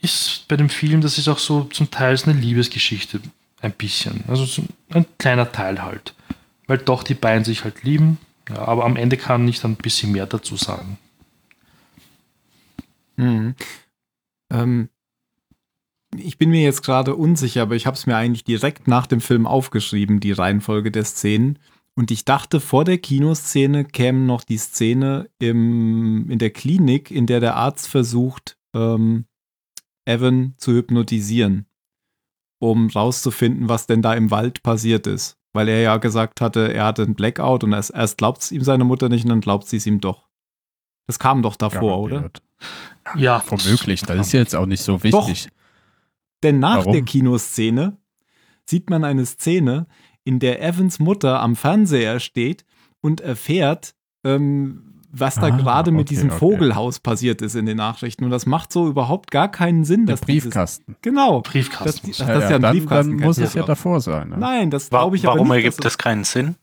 ist bei dem Film, das ist auch so zum Teil eine Liebesgeschichte, ein bisschen. Also ein kleiner Teil halt. Weil doch die beiden sich halt lieben ja, aber am Ende kann ich dann ein bisschen mehr dazu sagen. Mhm. Ähm, ich bin mir jetzt gerade unsicher, aber ich habe es mir eigentlich direkt nach dem Film aufgeschrieben, die Reihenfolge der Szenen. Und ich dachte, vor der Kinoszene käme noch die Szene im, in der Klinik, in der der Arzt versucht, ähm, Evan zu hypnotisieren, um rauszufinden, was denn da im Wald passiert ist weil er ja gesagt hatte, er hatte einen Blackout und erst, erst glaubt es ihm seine Mutter nicht und dann glaubt sie es ihm doch. Das kam doch davor, oder? Ja. Womöglich, das ist jetzt auch nicht so wichtig. Doch. Denn nach Warum? der Kinoszene sieht man eine Szene, in der Evans Mutter am Fernseher steht und erfährt, ähm, was da ah, gerade mit okay, diesem okay. Vogelhaus passiert ist in den Nachrichten. Und das macht so überhaupt gar keinen Sinn. Der Briefkasten. Dieses, genau. Briefkasten. Das, das, das ja, ist ja ein dann, Briefkasten. Dann muss es ja davor sein. Ne? Nein, das glaube ich Warum aber nicht, ergibt das keinen Sinn?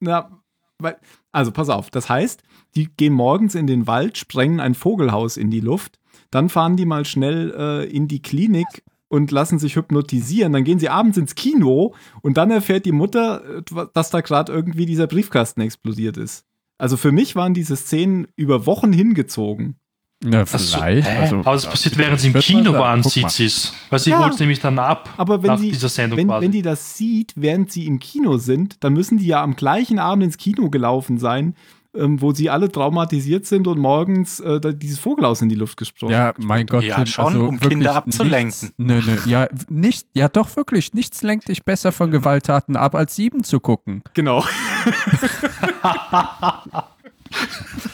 Na, weil, also pass auf. Das heißt, die gehen morgens in den Wald, sprengen ein Vogelhaus in die Luft. Dann fahren die mal schnell äh, in die Klinik und lassen sich hypnotisieren. Dann gehen sie abends ins Kino und dann erfährt die Mutter, äh, dass da gerade irgendwie dieser Briefkasten explodiert ist. Also für mich waren diese Szenen über Wochen hingezogen. Ja, vielleicht. So, also, aber es passiert, während sie im Kino waren, sieht sie es. Weil sie ja, holt es nämlich dann ab. Aber wenn, sie, wenn, wenn, die das sieht, während sie im Kino sind, dann müssen die ja am gleichen Abend ins Kino gelaufen sein ähm, wo sie alle traumatisiert sind und morgens äh, dieses Vogelhaus in die Luft gesprochen. Ja, mein Gott. Ja, schon, also um Kinder abzulenken. Nö, nö, ja, nicht, ja doch wirklich, nichts lenkt dich besser von Gewalttaten ab, als sieben zu gucken. Genau.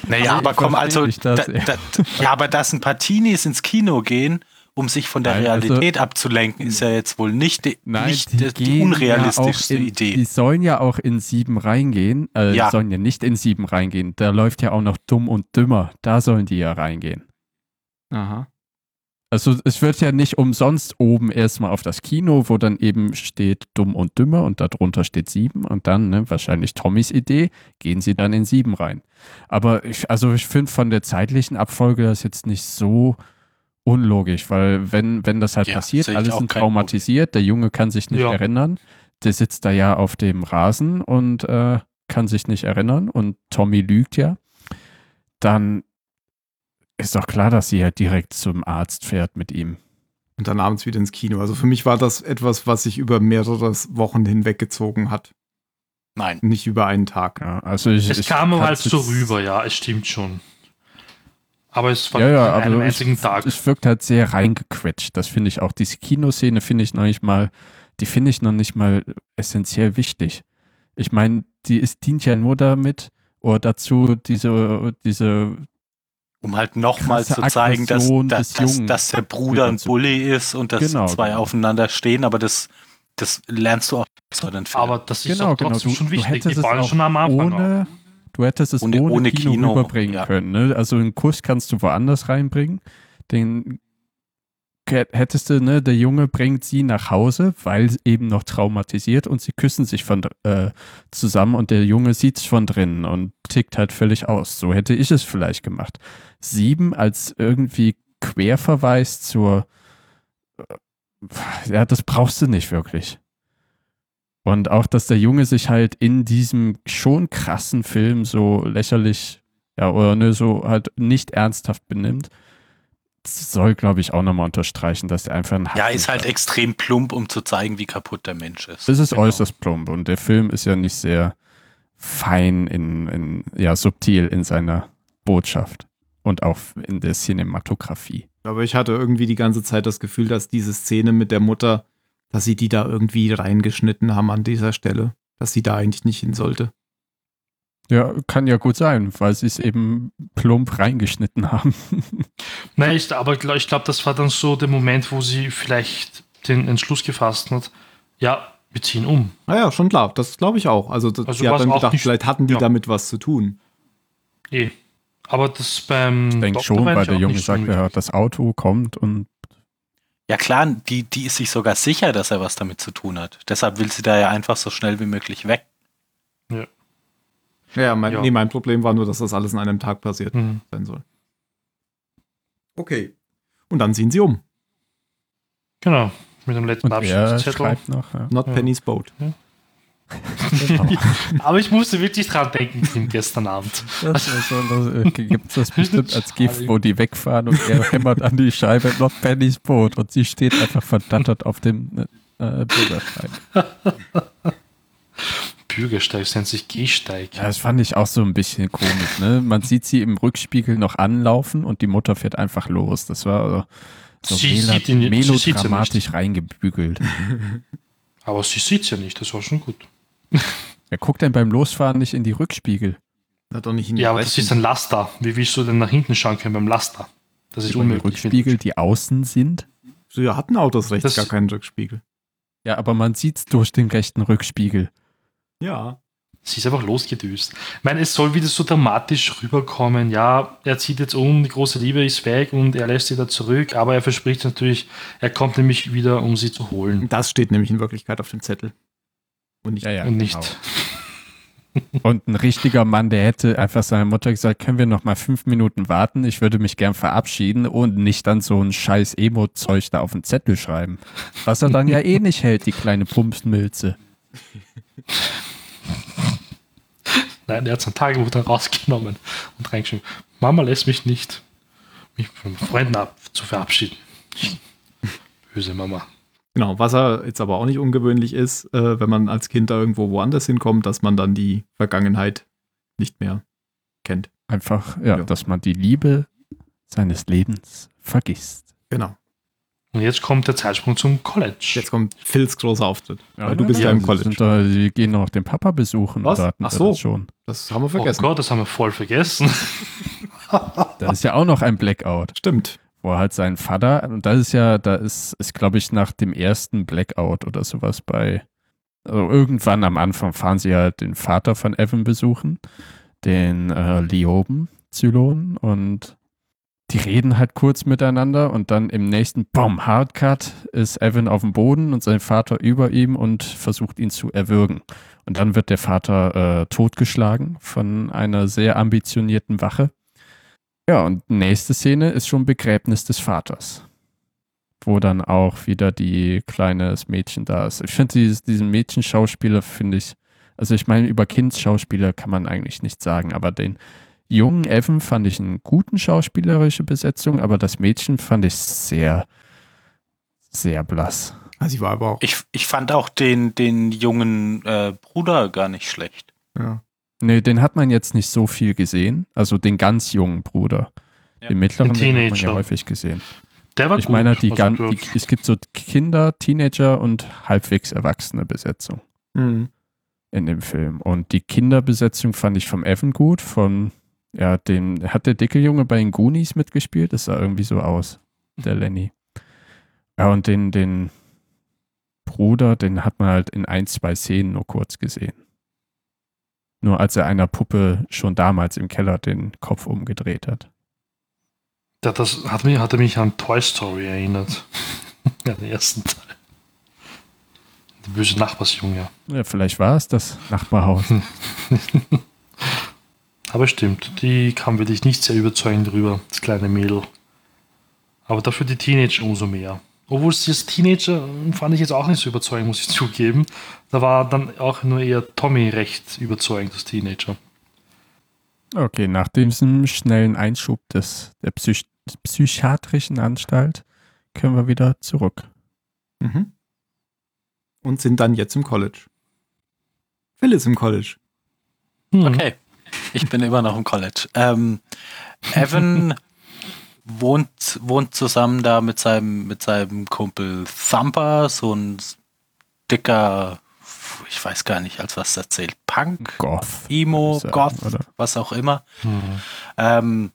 naja, aber komm, also, das, da, da, ja, aber dass ein paar Teenies ins Kino gehen um sich von der Nein, also Realität also, abzulenken, ist ja jetzt wohl nicht die, Nein, nicht die, die unrealistischste ja in, Idee. Die sollen ja auch in sieben reingehen. Äh, ja. sollen ja nicht in sieben reingehen. Da läuft ja auch noch dumm und dümmer. Da sollen die ja reingehen. Aha. Also es wird ja nicht umsonst oben erstmal auf das Kino, wo dann eben steht dumm und dümmer und darunter steht sieben und dann, ne, wahrscheinlich Tommys Idee, gehen sie dann in sieben rein. Aber ich, also ich finde von der zeitlichen Abfolge das jetzt nicht so unlogisch, weil wenn, wenn das halt ja, passiert, alle sind traumatisiert, der Junge kann sich nicht ja. erinnern, der sitzt da ja auf dem Rasen und äh, kann sich nicht erinnern und Tommy lügt ja, dann ist doch klar, dass sie halt direkt zum Arzt fährt mit ihm. Und dann abends wieder ins Kino. Also für mich war das etwas, was sich über mehrere Wochen hinweggezogen hat. Nein. Nicht über einen Tag. Ja, also ich, es ich kam halt so rüber, ja, es stimmt schon. Aber es war ja, ja, an einem einzigen Tag. Es wirkt halt sehr reingequetscht. Das finde ich auch. Diese Kinoszene finde ich noch nicht mal, die finde ich noch nicht mal essentiell wichtig. Ich meine, die ist, dient ja nur damit oder dazu, diese, diese Um halt nochmal zu zeigen, dass, dass, dass, dass der Bruder ein Bully ist und dass Genau, zwei genau. aufeinander stehen, aber das, das lernst du auch den Filmen. Aber das ist Genau, auch genau. trotzdem Du, schon du wichtig. hättest Die es auch schon am Anfang auch. Du hättest es ohne, Ohne- ohne Kino, Kino, rüberbringen ja. können. Ne? Also einen Kuss kannst du woanders reinbringen. Den hättest du, ne, der Junge bringt sie nach Hause, weil eben noch traumatisiert und sie küssen sich von äh, zusammen und der Junge sieht es von drinnen und tickt halt völlig aus. So hätte ich es vielleicht gemacht. Sieben als irgendwie Querverweis zur äh, ja, das brauchst du nicht wirklich. Und auch, dass der Junge sich halt in diesem schon krassen Film so lächerlich, ja, oder ne, so halt nicht ernsthaft benimmt, soll, glaube ich, auch nochmal unterstreichen, dass er einfach ein ja, Hass ist halt hat. extrem plump, um zu zeigen, wie kaputt der Mensch ist. Das ist Genau. äußerst plump und der Film ist ja nicht sehr fein in, in, ja, subtil in seiner Botschaft und auch in der Cinematografie. Aber ich hatte irgendwie die ganze Zeit das Gefühl, dass diese Szene mit der Mutter, dass sie die da irgendwie reingeschnitten haben an dieser Stelle. Dass sie da eigentlich nicht hin sollte. Ja, kann ja gut sein, weil sie es eben plump reingeschnitten haben. Nein, ich, aber ich glaube, das war dann so der Moment, wo sie vielleicht den Entschluss gefasst hat, ja, wir ziehen um. Naja, schon klar, das glaube ich auch. Also, das, Also sie hat dann gedacht, nicht- vielleicht hatten die ja. damit was zu tun. Eh. Aber das beim. Ich denke schon, weil der Junge sagt, ja, das Auto kommt und Ja klar, die, die ist sich sogar sicher, dass er was damit zu tun hat. Deshalb will sie da ja einfach so schnell wie möglich weg. Ja, mein, Ja. Nee, mein Problem war nur, dass das alles an einem Tag passiert Hm. sein soll. Okay. Und dann ziehen sie um. Genau. Mit dem letzten Abschiedszettel. schreibt noch. Ja. Not Ja. Penny's Boat. Aber ich musste wirklich dran denken, gestern Abend. Das ist so, das, äh, bestimmt als GIF, Charlie. wo die wegfahren und er hämmert an die Scheibe Not Penny's Boot und sie steht einfach verdattert auf dem äh, Bürgersteig. Bürgersteig, das nennt sich Gehsteig. Ja, das fand ich auch so ein bisschen komisch. Ne? Man sieht sie im Rückspiegel noch anlaufen und die Mutter fährt einfach los. Das war so, so Sie mela- sieht ihn- sie sieht's ja melodramatisch reingebügelt. Aber sie sieht ja nicht, das war schon gut. Wer guckt denn beim Losfahren nicht in die Rückspiegel? Hat doch nicht in die Ja, aber das ist ein Laster. Wie willst du denn nach hinten schauen können beim Laster? Das ist Die unmöglich. Rückspiegel, die außen sind? Früher hatten Autos rechts Das- gar keinen Rückspiegel. Ja, aber man sieht's durch den rechten Rückspiegel. Ja. Sie ist einfach losgedüst. Ich meine, es soll wieder so dramatisch rüberkommen. Ja, er zieht jetzt um, die große Liebe ist weg und er lässt sie da zurück, aber er verspricht natürlich, er kommt nämlich wieder, um sie zu holen. Das steht nämlich in Wirklichkeit auf dem Zettel. Und nicht. Ja, ja, und nicht. genau. Und ein richtiger Mann, der hätte einfach seiner Mutter gesagt, können wir noch mal fünf Minuten warten? Ich würde mich gern verabschieden und nicht dann so ein scheiß Emo-Zeug da auf den Zettel schreiben. Was er dann ja eh nicht hält, die kleine Pumpsmilze. Nein, er hat sein Tagebuch dann rausgenommen und reingeschrieben. Mama lässt mich nicht, mich von Freunden ab zu verabschieden. Böse Mama. Genau, was er jetzt aber auch nicht ungewöhnlich ist, äh, wenn man als Kind da irgendwo woanders hinkommt, dass man dann die Vergangenheit nicht mehr kennt. Einfach, ja, Ja. dass man die Liebe seines Lebens vergisst. Genau. Und jetzt kommt der Zeitsprung zum College. Jetzt kommt Phils großer Auftritt. Ja, weil du bist ja, im sie College. Sind da, sie gehen noch den Papa besuchen. Was? Ach so. Das, schon? Das haben wir oh vergessen. Gott, das haben wir voll vergessen. da ist ja auch noch ein Blackout. Stimmt. Wo halt sein Vater, und das ist ja, da ist, ist glaube ich, nach dem ersten Blackout oder sowas bei, also irgendwann am Anfang fahren sie halt den Vater von Evan besuchen, den äh, Lioben Zylon, und die reden halt kurz miteinander und dann im nächsten Bom, Hardcut ist Evan auf dem Boden und sein Vater über ihm und versucht ihn zu erwürgen. Und dann wird der Vater äh, totgeschlagen von einer sehr ambitionierten Wache. Ja, und nächste Szene ist schon Begräbnis des Vaters. Wo dann auch wieder die kleines Mädchen da ist. Ich finde dieses, diesen Mädchenschauspieler finde ich, also ich meine, über Kindsschauspieler kann man eigentlich nichts sagen, aber den jungen Evan fand ich eine guten schauspielerische Besetzung, aber das Mädchen fand ich sehr, sehr blass. Also sie war aber auch. Ich, ich fand auch den, den jungen äh, Bruder gar nicht schlecht. Ja. Nee, den hat man jetzt nicht so viel gesehen. Also den ganz jungen Bruder. Ja. Den mittleren Den den hat man ja Teenager. häufig gesehen. Der war Ich gut. meine, die, gan- der- die, es gibt so Kinder, Teenager und halbwegs erwachsene Besetzung Mhm. in dem Film. Und die Kinderbesetzung fand ich vom Evan gut, von Ja, den hat der dicke Junge bei den Goonies mitgespielt. Das sah irgendwie so aus, der Lenny. Ja, und den, den Bruder, den hat man halt in ein, zwei Szenen nur kurz gesehen. Nur als er einer Puppe schon damals im Keller den Kopf umgedreht hat. Ja, das hat mich, hatte mich an Toy Story erinnert. an den ersten Teil. Der böse Nachbarsjunge. Ja, vielleicht war es das Nachbarhaus. Aber stimmt, die kam wirklich nicht sehr überzeugend rüber, das kleine Mädel. Aber dafür die Teenager umso mehr. Obwohl es das Teenager fand ich jetzt auch nicht so überzeugend, muss ich zugeben. Da war dann auch nur eher Tommy recht überzeugend, das Teenager. Okay, nach diesem schnellen Einschub des, der Psych psychiatrischen Anstalt können wir wieder zurück. Mhm. Und sind dann jetzt im College. Phil ist im College. Hm. Okay. Ich bin immer noch im College. Ähm, Evan wohnt, wohnt zusammen da mit seinem, mit seinem Kumpel Thumper, so ein dicker, ich weiß gar nicht, als was erzählt, Punk, Goth. Emo, sagen, Goth, oder? was auch immer. Hm. Ähm,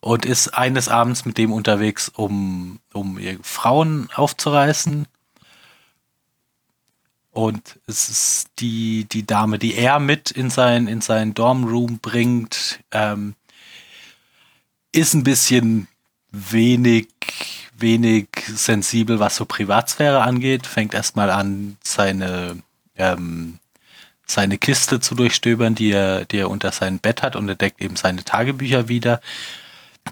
und ist eines Abends mit dem unterwegs, um, um ihr Frauen aufzureißen. Und es ist die, die Dame, die er mit in sein, in sein Dormroom bringt, ähm, ist ein bisschen wenig, wenig sensibel, was so Privatsphäre angeht. Fängt erstmal an, seine, ähm, seine Kiste zu durchstöbern, die er, die er unter seinem Bett hat und entdeckt eben seine Tagebücher wieder,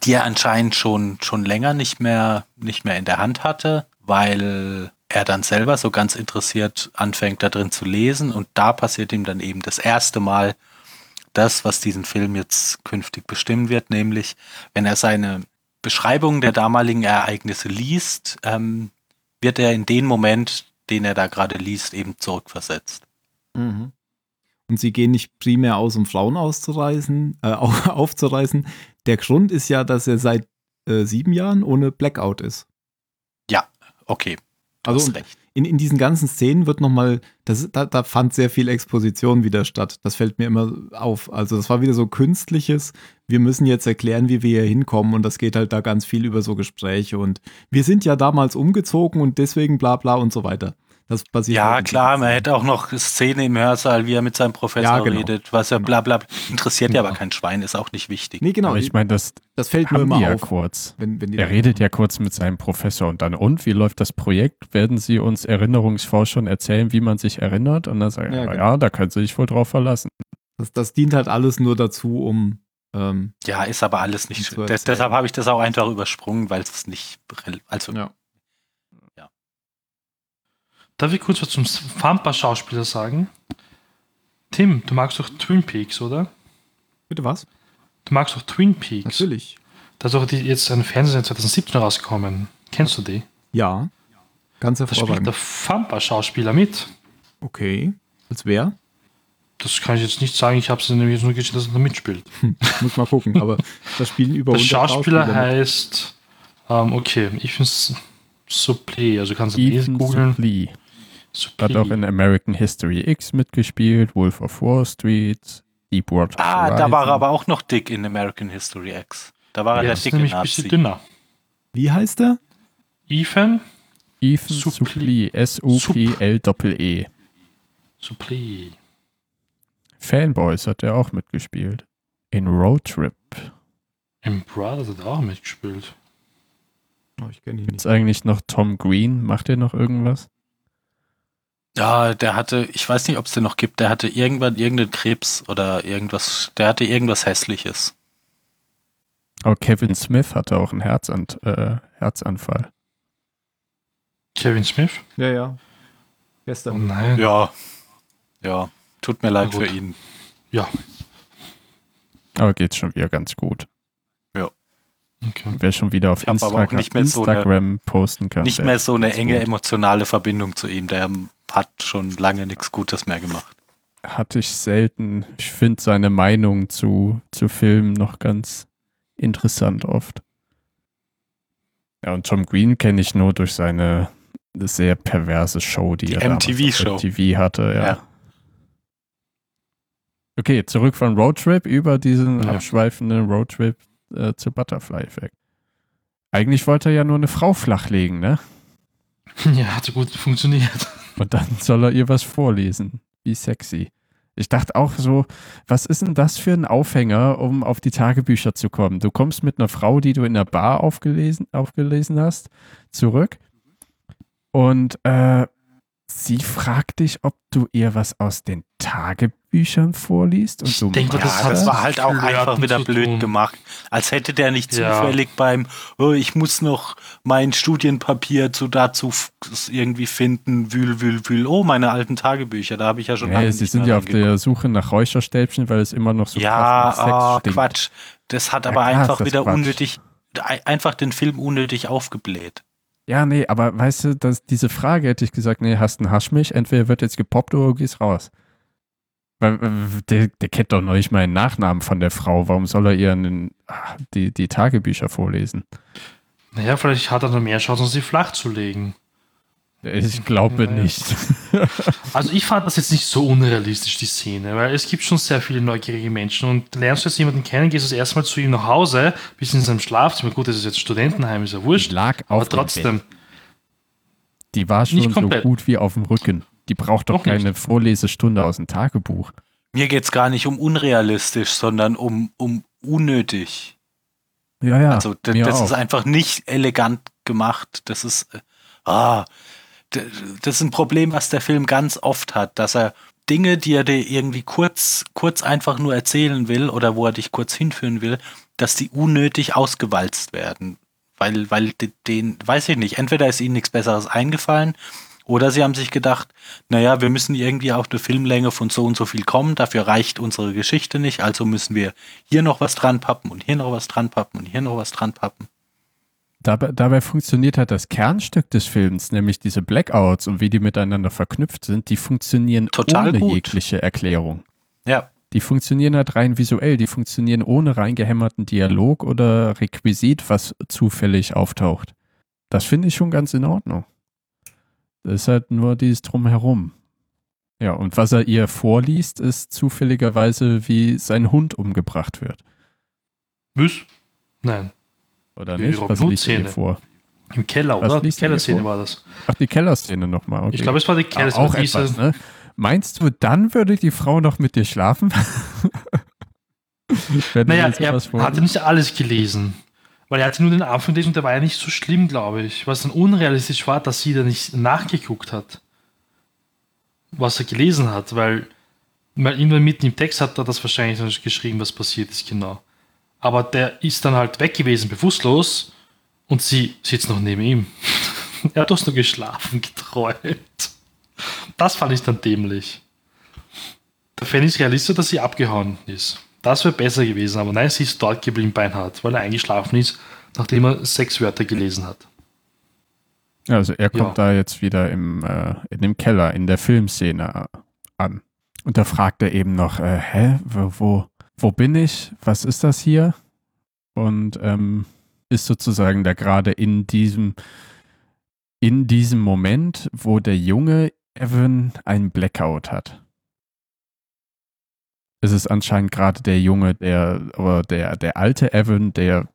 die er anscheinend schon, schon länger nicht mehr, nicht mehr in der Hand hatte, weil er dann selber so ganz interessiert anfängt, da drin zu lesen und da passiert ihm dann eben das erste Mal das, was diesen Film jetzt künftig bestimmen wird, nämlich wenn er seine Beschreibung der damaligen Ereignisse liest, ähm, wird er in den Moment, den er da gerade liest, eben zurückversetzt. Mhm. Und sie gehen nicht primär aus, um Frauen auszureißen, äh, au- aufzureißen. Der Grund ist ja, dass er seit äh, sieben Jahren ohne Blackout ist. Ja, okay. Du Also hast recht. In, in diesen ganzen Szenen wird nochmal, da, da fand sehr viel Exposition wieder statt. Das fällt mir immer auf. Also das war wieder so künstliches, wir müssen jetzt erklären, wie wir hier hinkommen und das geht halt da ganz viel über so Gespräche und wir sind ja damals umgezogen und deswegen bla bla und so weiter. Das passiert Ja, klar, man hätte auch noch Szene im Hörsaal, wie er mit seinem Professor Ja, genau. redet, was er bla bla. Interessiert ja Genau. aber kein Schwein, ist auch nicht wichtig. Nee, genau. Aber ich meine, das das fällt nur immer die ja auf. kurz. Wenn, wenn die Er redet ja kurz mit seinem Professor und dann, und wie läuft das Projekt? Werden Sie uns Erinnerungsforschern erzählen, wie man sich erinnert? Und dann sagen Ja, ja, genau. ja, da können Sie sich wohl drauf verlassen. Das, das dient halt alles nur dazu, um. Ähm, Ja, ist aber alles nicht. Deshalb habe ich das auch einfach übersprungen, weil es nicht. Also, Ja. Darf ich kurz was zum Fampa-Schauspieler sagen? Tim, du magst doch Twin Peaks, oder? bitte was? Du magst doch Twin Peaks. Natürlich. Da ist doch die, jetzt eine Fernsehserie 2017 rausgekommen. Kennst du die? Ja. Ganz Da spielt hervorragend. der Fampa-Schauspieler mit. Okay. Als wer? Das kann ich jetzt nicht sagen, ich habe es nämlich jetzt nur gesehen, dass er da mitspielt. Muss mal gucken. Aber das spielen über Der 100 Schauspieler heißt, ähm, okay, ich finde es Supplé, also kannst du Ethan googeln. Suplee hat auch in American History X mitgespielt, Wolf of Wall Street, Deepwater ah, da Horizon. war er aber auch noch dick in American History X. Da war er Ja, der das ist dicke nämlich ein bisschen Nazi. dünner. Wie heißt er? Ethan Ethan Suplee. Suplee, S-U-P-L-E-E. Fanboys hat er auch mitgespielt. In Road Trip. Im Brother hat er auch mitgespielt. Oh, ich kenne ihn Gibt's nicht. eigentlich noch Tom Green? Macht er noch irgendwas? Ja, der hatte, ich weiß nicht, ob es den noch gibt, der hatte irgendwann irgendeinen Krebs oder irgendwas, der hatte irgendwas Hässliches. Aber Kevin Smith hatte auch einen Herzan äh, Herzanfall. Kevin Smith? Ja, ja. Oh Gestern. nein. Ja. Ja. Tut mir leid für ihn. Ja. Aber geht schon wieder ganz gut. Okay. Wer schon wieder auf Instagram, nicht mehr so eine- posten kann. Nicht mehr so eine enge gut. emotionale Verbindung zu ihm. Der hat schon lange nichts Gutes mehr gemacht. Hatte ich selten. Ich finde seine Meinung zu, zu Filmen noch ganz interessant oft. Ja, und Tom Green kenne ich nur durch seine sehr perverse Show, die, Die er MTV-Show. MTV hatte, ja. Ja. Okay, zurück von Roadtrip über diesen Ja. abschweifenden Roadtrip äh, zu Butterfly-Effekt. Eigentlich wollte er ja nur eine Frau flachlegen, ne? Ja, hat so gut funktioniert. Und dann soll er ihr was vorlesen. Wie sexy. Ich dachte auch so, was ist denn das für ein Aufhänger, um auf die Tagebücher zu kommen? Du kommst mit einer Frau, die du in der Bar aufgelesen, aufgelesen hast, zurück und äh, sie fragt dich, ob du ihr was aus den Tagebüchern vorliest. Und Ich du denke, Ja, das das war halt auch einfach wieder blöd tun. gemacht. Als hätte der nicht Ja. zufällig beim, oh, ich muss noch mein Studienpapier zu dazu irgendwie finden, wühl, wühl, wühl. Oh, meine alten Tagebücher, da habe ich ja schon Ja, lange sie nicht sind ja auf der Suche nach Räucherstäbchen, weil es immer noch so Ja, krass nach Sex ah, stinkt. Quatsch. Das hat Ja, aber ist einfach wieder Quatsch. unnötig, ei- einfach den Film unnötig aufgebläht. Ja, nee, aber weißt du, dass diese Frage hätte ich gesagt, nee, hast einen Haschmilch, entweder wird jetzt gepoppt oder du gehst raus. Weil der, der kennt doch noch nicht mal den Nachnamen von der Frau. Warum soll er ihr einen, ah, die, die Tagebücher vorlesen? Naja, vielleicht hat er noch mehr Chancen, sie flach zu legen. Ich glaube Naja. nicht. Also ich fand das jetzt nicht so unrealistisch, die Szene, weil es gibt schon sehr viele neugierige Menschen und lernst du jetzt jemanden kennen, gehst das erste Mal zu ihm nach Hause, bist in seinem Schlafzimmer, gut, das ist jetzt Studentenheim, ist ja Die wurscht, lag aber auf dem Bett. trotzdem, Die war schon Nicht so gut wie auf dem Rücken. Die braucht doch Noch nicht. keine Vorlesestunde aus dem Tagebuch. Mir geht's gar nicht um unrealistisch, sondern um, um unnötig. Ja, ja. also das auch. ist einfach nicht elegant gemacht. Das ist, äh, ah, das ist ein Problem, was der Film ganz oft hat, dass er Dinge, die er dir irgendwie kurz, kurz einfach nur erzählen will oder wo er dich kurz hinführen will, dass die unnötig ausgewalzt werden. Weil, weil de- den, weiß ich nicht, entweder ist ihnen nichts Besseres eingefallen oder sie haben sich gedacht, naja, wir müssen irgendwie auf eine Filmlänge von so und so viel kommen, dafür reicht unsere Geschichte nicht, also müssen wir hier noch was dran pappen und hier noch was dran pappen und hier noch was dran pappen. Dabei, dabei funktioniert halt das Kernstück des Films, nämlich diese Blackouts und wie die miteinander verknüpft sind, die funktionieren Total ohne gut. jegliche Erklärung. Ja, Die funktionieren halt rein visuell, die funktionieren ohne reingehämmerten Dialog oder Requisit, was zufällig auftaucht. Das finde ich schon ganz in Ordnung. Das ist halt nur dieses Drumherum. Ja, und was er ihr vorliest, ist zufälligerweise, wie sein Hund umgebracht wird. was? Nein, Oder Die nicht? Was Hood-Szene. vor? im Keller, Was oder? Er Kellerszene war das. Ach, die Kellerszene nochmal. Okay. Ich glaube, es war die Ah, Kellerszene. auch diese- etwas, ne? Meinst du, dann würde die Frau noch mit dir schlafen? Naja, er hatte nicht alles gelesen. Weil er hatte nur den Anfang gelesen und der war ja nicht so schlimm, glaube ich. Was dann unrealistisch war, dass sie da nicht nachgeguckt hat, was er gelesen hat, weil, weil irgendwann mitten im Text hat er das wahrscheinlich geschrieben, was passiert ist, genau. Aber der ist dann halt weg gewesen, bewusstlos, und sie sitzt noch neben ihm. er hat doch nur geschlafen, geträumt. Das fand ich dann dämlich. Da fände ich es realistisch, dass sie abgehauen ist. Das wäre besser gewesen, aber nein, sie ist dort geblieben, beinhart, weil er eingeschlafen ist, nachdem er sechs Wörter gelesen hat. Also er kommt Ja. da jetzt wieder im, äh, in dem Keller, in der Filmszene an. Und da fragt er eben noch, äh, hä, wo, wo, wo bin ich? Was ist das hier? Und ähm, ist sozusagen da gerade in diesem, in diesem Moment, wo der junge Evan einen Blackout hat. Es ist anscheinend gerade der junge, der, oder der, der alte Evan, der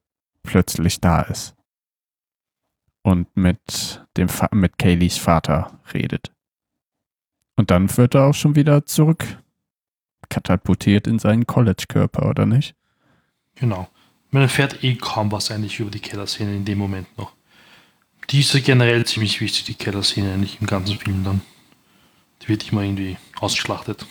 plötzlich da ist und mit dem mit Kayleys Vater redet. Und dann wird er auch schon wieder zurück katapultiert in seinen College-Körper, oder nicht? Genau. Man erfährt eh kaum was eigentlich über die Kellerszene in dem Moment noch. Die ist ja generell ziemlich wichtig, die Kellerszene eigentlich im ganzen Film dann. Die wird immer irgendwie ausgeschlachtet.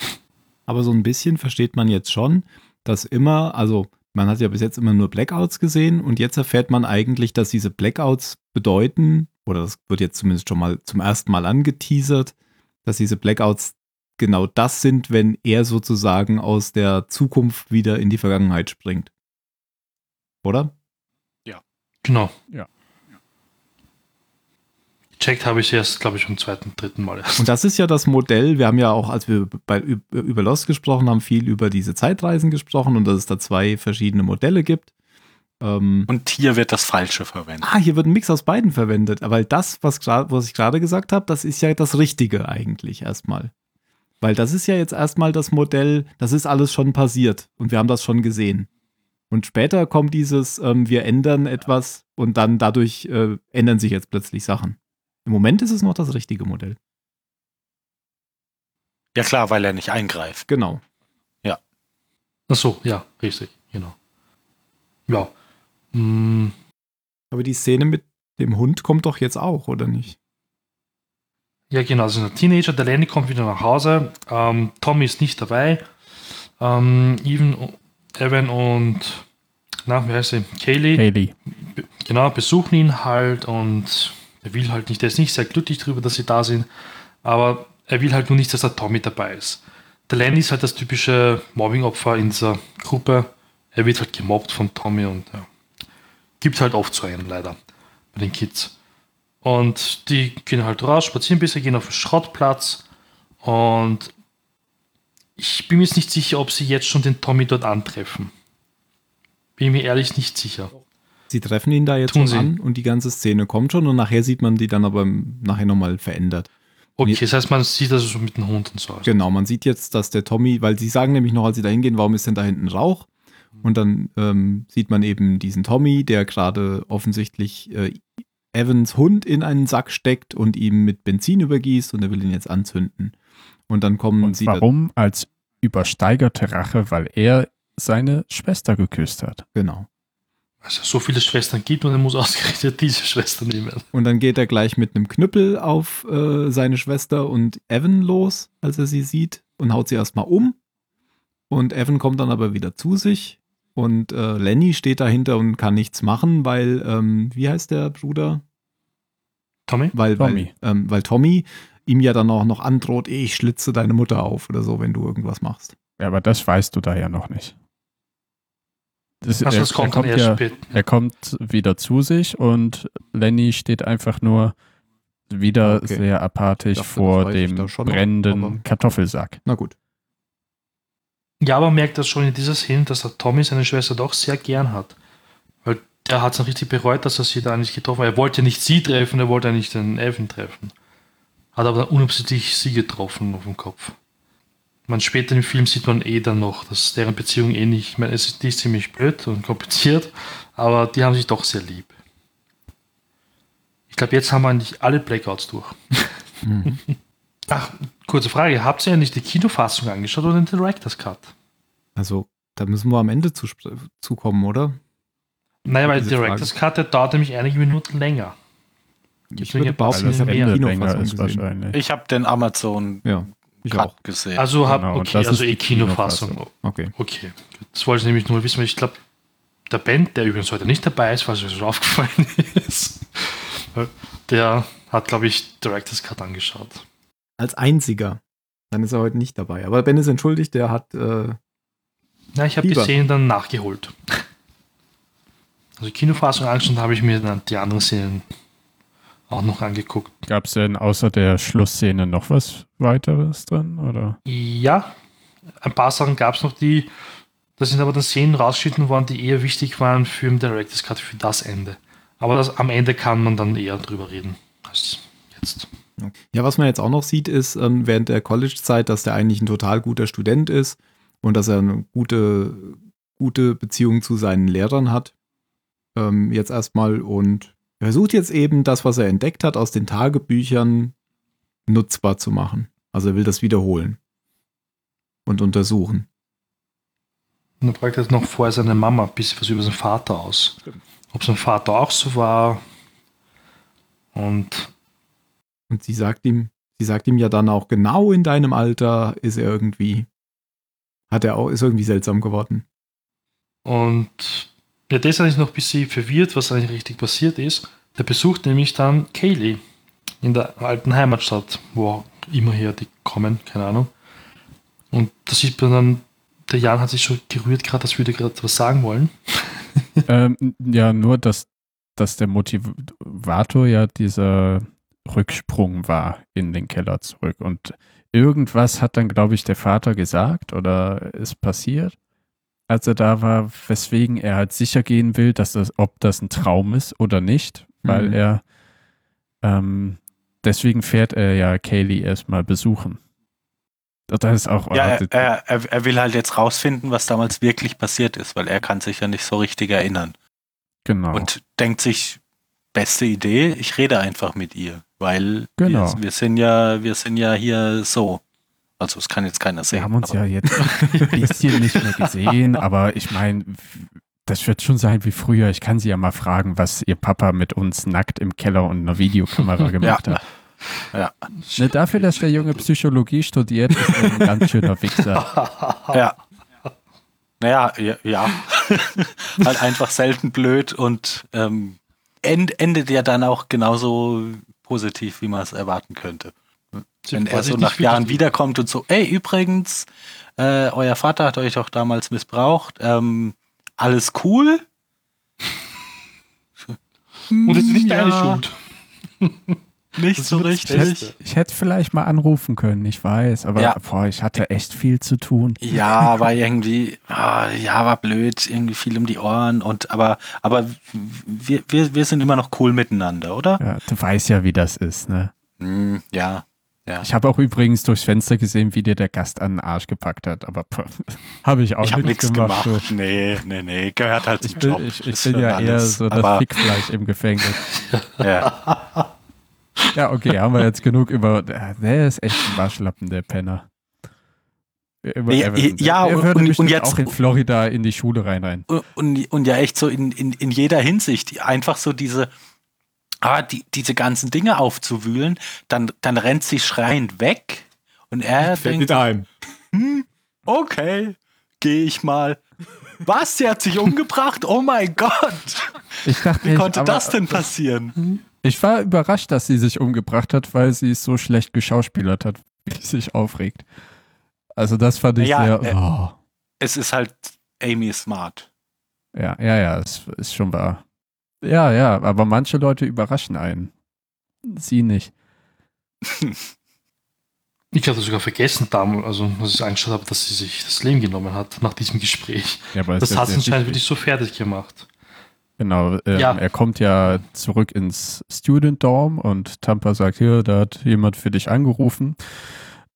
Aber so ein bisschen versteht man jetzt schon, dass immer, also man hat ja bis jetzt immer nur Blackouts gesehen und jetzt erfährt man eigentlich, dass diese Blackouts bedeuten, oder das wird jetzt zumindest schon mal zum ersten Mal angeteasert, dass diese Blackouts genau das sind, wenn er sozusagen aus der Zukunft wieder in die Vergangenheit springt. Oder? Genau. Ja. Checkt habe ich erst, glaube ich, beim zweiten, dritten Mal erst. Und das ist ja das Modell, wir haben ja auch, als wir bei, über Lost gesprochen haben, viel über diese Zeitreisen gesprochen und dass es da zwei verschiedene Modelle gibt. Ähm, Und hier wird das Falsche verwendet. ah, hier wird ein Mix aus beiden verwendet, aber das, was, was ich gerade gesagt habe, das ist ja das Richtige eigentlich erstmal. Weil das ist ja jetzt erstmal das Modell, das ist alles schon passiert und wir haben das schon gesehen. Und später kommt dieses, ähm, wir ändern etwas und dann dadurch äh, ändern sich jetzt plötzlich Sachen. Im Moment ist es noch das richtige Modell. Ja klar, weil er nicht eingreift. Genau. Ach so, ja, richtig, genau. Ja. Mm, Aber die Szene mit dem Hund kommt doch jetzt auch, oder nicht? Ja, genau. Also ein Teenager, der Lenny kommt wieder nach Hause. Ähm, Tommy ist nicht dabei. Ähm, Evan, Evan und, na, wie heißt sie? Kaylee, be- genau, besuchen ihn halt und er will halt nicht, er ist nicht sehr glücklich darüber, dass sie da sind, aber er will halt nur nicht, dass der Tommy dabei ist. Der Lenny ist halt das typische Mobbing-Opfer in dieser Gruppe. Er wird halt gemobbt von Tommy und ja. Gibt halt oft so einen leider bei den Kids. Und die gehen halt raus, spazieren ein bisschen, gehen auf den Schrottplatz und ich bin mir jetzt nicht sicher, ob sie jetzt schon den Tommy dort antreffen. Bin mir ehrlich nicht sicher. Sie treffen ihn da jetzt Tun schon sie. an und die ganze Szene kommt schon und nachher sieht man die dann aber nachher nochmal verändert. Okay, das heißt, man sieht das so mit dem Hund und so. aus. Genau, man sieht jetzt, dass der Tommy, weil sie sagen nämlich noch, als sie da hingehen, warum ist denn da hinten Rauch? Und dann ähm, sieht man eben diesen Tommy, der gerade offensichtlich äh, Evans Hund in einen Sack steckt und ihm mit Benzin übergießt und er will ihn jetzt anzünden. Und dann kommen Und sie da, warum? Als übersteigerte Rache, weil er seine Schwester geküsst hat. genau. Also so viele Schwestern gibt und er muss ausgerechnet diese Schwester nehmen. Und dann geht er gleich mit einem Knüppel auf äh, seine Schwester und Evan los, als er sie sieht, und haut sie erstmal um. Und Evan kommt dann aber wieder zu sich. Und äh, Lenny steht dahinter und kann nichts machen, weil, ähm, wie heißt der Bruder? Tommy? Weil Tommy. Weil, ähm, weil Tommy ihm ja dann auch noch androht, "Eh, ich schlitze deine Mutter auf oder so, wenn du irgendwas machst. Ja, aber das weißt du da ja noch nicht. Das, Also er- das kommt er erst ja, später. Er kommt wieder zu sich und Lenny steht einfach nur wieder Okay. sehr apathisch dachte, vor dem brennenden Kartoffelsack. Na gut. Ja, aber man merkt das schon in dieser Szene, dass der Tommy seine Schwester doch sehr gern hat. Weil er hat es dann richtig bereut, dass er sie da nicht getroffen hat. Er wollte nicht sie treffen, er wollte ja nicht den Evan treffen. Hat aber dann unabsichtlich sie getroffen auf dem Kopf. Man später im Film sieht man eh dann noch, dass deren Beziehung eh nicht, ich meine, es ist, die ist ziemlich blöd und kompliziert, aber die haben sich doch sehr lieb. Ich glaube, jetzt haben wir eigentlich alle Blackouts durch. Mhm. Ach, kurze Frage, habt ihr eigentlich die Kinofassung angeschaut oder den Director's Cut? Also, da müssen wir am Ende zu, zukommen, oder? Naja, weil Diese Director's Cut, der dauert nämlich einige Minuten länger. Ich Deswegen würde behaupten, Weil bisschen das ich habe mehr. die Ende länger Kinofassung ist wahrscheinlich. Ich habe den Amazon Ja, ich Cut auch. gesehen. Also, hab, Genau, okay, das also eh die Kinofassung. Kinofassung. Okay. Okay, das wollte ich nämlich nur wissen, weil ich glaube, der Band, der übrigens heute nicht dabei ist, falls euch das aufgefallen ist, der hat, glaube ich, Director's Cut angeschaut. Als einziger. Dann ist er heute nicht dabei. Aber Ben ist entschuldigt, der hat äh, Ja, ich habe die. Szenen dann nachgeholt. Also die Kinofassung angeschaut, habe ich mir dann die anderen Szenen auch noch angeguckt. Gab es denn außer der Schlussszene noch was weiteres drin? Oder? Ja, ein paar Sachen gab es noch, die, da sind aber dann Szenen rausgeschnitten worden, die eher wichtig waren für den Director's Cut, für das Ende. Aber das, am Ende kann man dann eher drüber reden als jetzt. Ja, was man jetzt auch noch sieht, ist ähm, während der College-Zeit, dass der eigentlich ein total guter Student ist und dass er eine gute, gute Beziehung zu seinen Lehrern hat. Ähm, jetzt erstmal und er versucht jetzt eben das, was er entdeckt hat, aus den Tagebüchern nutzbar zu machen. Also er will das wiederholen und untersuchen. Und dann fragt er noch vorher seine Mama ein bisschen was über seinen Vater aus. Ob sein Vater auch so war. Und Und sie sagt ihm, sie sagt ihm ja dann auch genau in deinem Alter ist er irgendwie, hat er auch, ist irgendwie seltsam geworden. Und ja, das ist eigentlich noch ein bisschen verwirrt, was eigentlich richtig passiert ist. Der besucht nämlich dann Kaylee in der alten Heimatstadt, wo auch immer her die kommen, keine Ahnung. Und da sieht man dann, der Jan hat sich schon gerührt, gerade, würde er gerade was sagen wollen. ähm, ja, nur, dass, dass der Motivator ja dieser Rücksprung war in den Keller zurück. Und irgendwas hat dann, glaube ich, der Vater gesagt oder ist passiert, als er da war, weswegen er halt sicher gehen will, dass das, ob das ein Traum ist oder nicht, weil Mhm. er ähm, deswegen fährt er ja Kaylee erstmal besuchen. Das ist auch. Ja, er, er, er will halt jetzt rausfinden, was damals wirklich passiert ist, weil er kann sich ja nicht so richtig erinnern. genau. Und denkt sich, beste Idee, ich rede einfach mit ihr, weil Genau. wir, wir sind ja, wir sind ja hier so. Also es kann jetzt keiner sehen. Wir haben uns ja jetzt ein bisschen nicht mehr gesehen, aber ich meine, das wird schon sein wie früher. Ich kann sie ja mal fragen, was ihr Papa mit uns nackt im Keller und einer Videokamera gemacht hat. Ja. Ne, dafür, dass der Junge Psychologie studiert, ist er ein ganz schöner Wichser. Ja. Naja, ja, ja. halt einfach selten blöd und ähm, end, endet ja dann auch genauso positiv, wie man es erwarten könnte. Wenn er so nach Jahren wiederkommt und so, ey, übrigens, äh, euer Vater hat euch doch damals missbraucht, ähm, alles cool? Und es ist nicht deine Ja, Schuld. Nicht so richtig. Beste. Ich hätte vielleicht mal anrufen können, ich weiß, aber Ja. boah, ich hatte echt viel zu tun. Ja, war irgendwie, ah, ja, war blöd, irgendwie viel um die Ohren und aber, aber wir, wir, wir sind immer noch cool miteinander, oder? Ja, du weißt ja, wie das ist, ne? Hm, ja, ja. Ich habe auch übrigens durchs Fenster gesehen, wie dir der Gast an den Arsch gepackt hat, aber habe ich auch Ich habe nichts gemacht. du. Nee, nee, nee, gehört halt Ich zum bin, Job. ich, ich bin ja eher alles. so das Fickfleisch im Gefängnis. ja. Ja, okay, haben wir jetzt genug über. Der ist echt ein Waschlappen, der Penner. Über Ja, ja, und- würde und bestimmt jetzt- auch in Florida in die Schule rein rein. Und, und, und ja echt so in, in, in jeder Hinsicht. Einfach so diese, ah, die, diese ganzen Dinge aufzuwühlen, dann, dann rennt sie schreiend weg und er Fällt denkt, nicht ein. hm, okay, gehe ich mal. Was? Sie hat sich umgebracht? Oh mein Gott! Ich dachte, Wie ich, konnte aber das denn passieren? Ich war überrascht, dass sie sich umgebracht hat, weil sie es so schlecht geschauspielert hat, wie sie sich aufregt. Also das fand ich Ja, sehr. äh, oh. Es ist halt Amy Smart. Ja, ja, ja, es ist schon wahr. Ja, ja, aber manche Leute überraschen einen. Sie nicht. Ich hatte sogar vergessen damals, also als ich angeschaut habe, dass sie sich das Leben genommen hat nach diesem Gespräch. Ja, Das hat sie anscheinend wirklich so fertig gemacht. Genau, ähm, Ja. er kommt ja zurück ins Student Dorm und Tampa sagt, hier, da hat jemand für dich angerufen.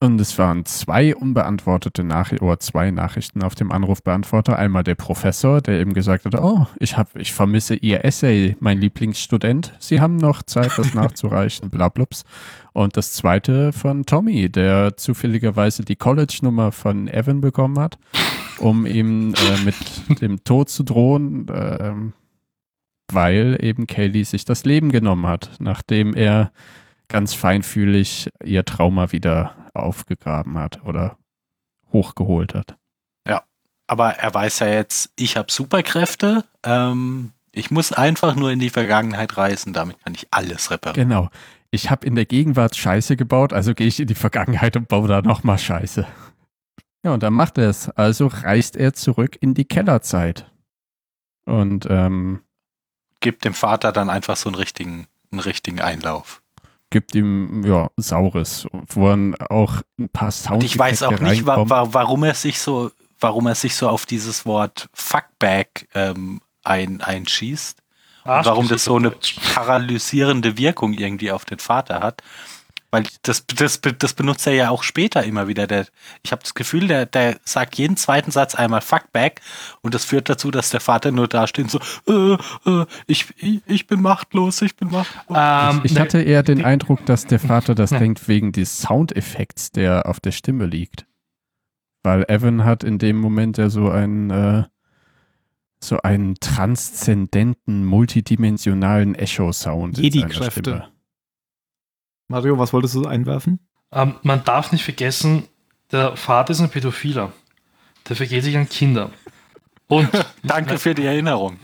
Und es waren zwei unbeantwortete Nachrichten oder zwei Nachrichten auf dem Anrufbeantworter. Einmal der Professor, der eben gesagt hat, oh, ich hab, ich vermisse Ihr Essay, mein Lieblingsstudent. Sie haben noch Zeit, das nachzureichen, blablups. Und das zweite von Tommy, der zufälligerweise die College-Nummer von Evan bekommen hat, um ihm äh, mit dem Tod zu drohen, ähm, weil eben Kaylee sich das Leben genommen hat, nachdem er ganz feinfühlig ihr Trauma wieder aufgegraben hat oder hochgeholt hat. Aber er weiß ja jetzt, ich habe Superkräfte. Ähm, ich muss einfach nur in die Vergangenheit reisen, damit kann ich alles reparieren. Genau. Ich habe in der Gegenwart Scheiße gebaut, also gehe ich in die Vergangenheit und baue da nochmal Scheiße. Ja, und dann macht er es. Also reist er zurück in die Kellerzeit. Und ähm, Gibt dem Vater dann einfach so einen richtigen, einen richtigen Einlauf. gibt ihm, ja, Saures, wo dann auch ein paar Und Sound ich weiß auch nicht, wa wa warum er sich so, warum er sich so auf dieses Wort Fuckback ähm, ein, einschießt. Und warum das so eine paralysierende Wirkung irgendwie auf den Vater hat. Weil das, das, das benutzt er ja auch später immer wieder. Der, ich habe das Gefühl, der, der sagt jeden zweiten Satz einmal Fuck back und das führt dazu, dass der Vater nur da steht und so, äh, äh, ich, ich, ich bin machtlos, ich bin machtlos. Ähm, Ich ne, hatte eher den Eindruck, dass der Vater das denkt wegen des Soundeffekts, der auf der Stimme liegt. Weil Evan hat in dem Moment ja so einen, äh, so einen transzendenten, multidimensionalen Echo-Sound. in seiner Jedi-Kräfte. Mario, was wolltest du einwerfen? ähm, man darf nicht vergessen, der Vater ist ein Pädophiler. Der vergeht sich an Kinder. Und Danke für die Erinnerung.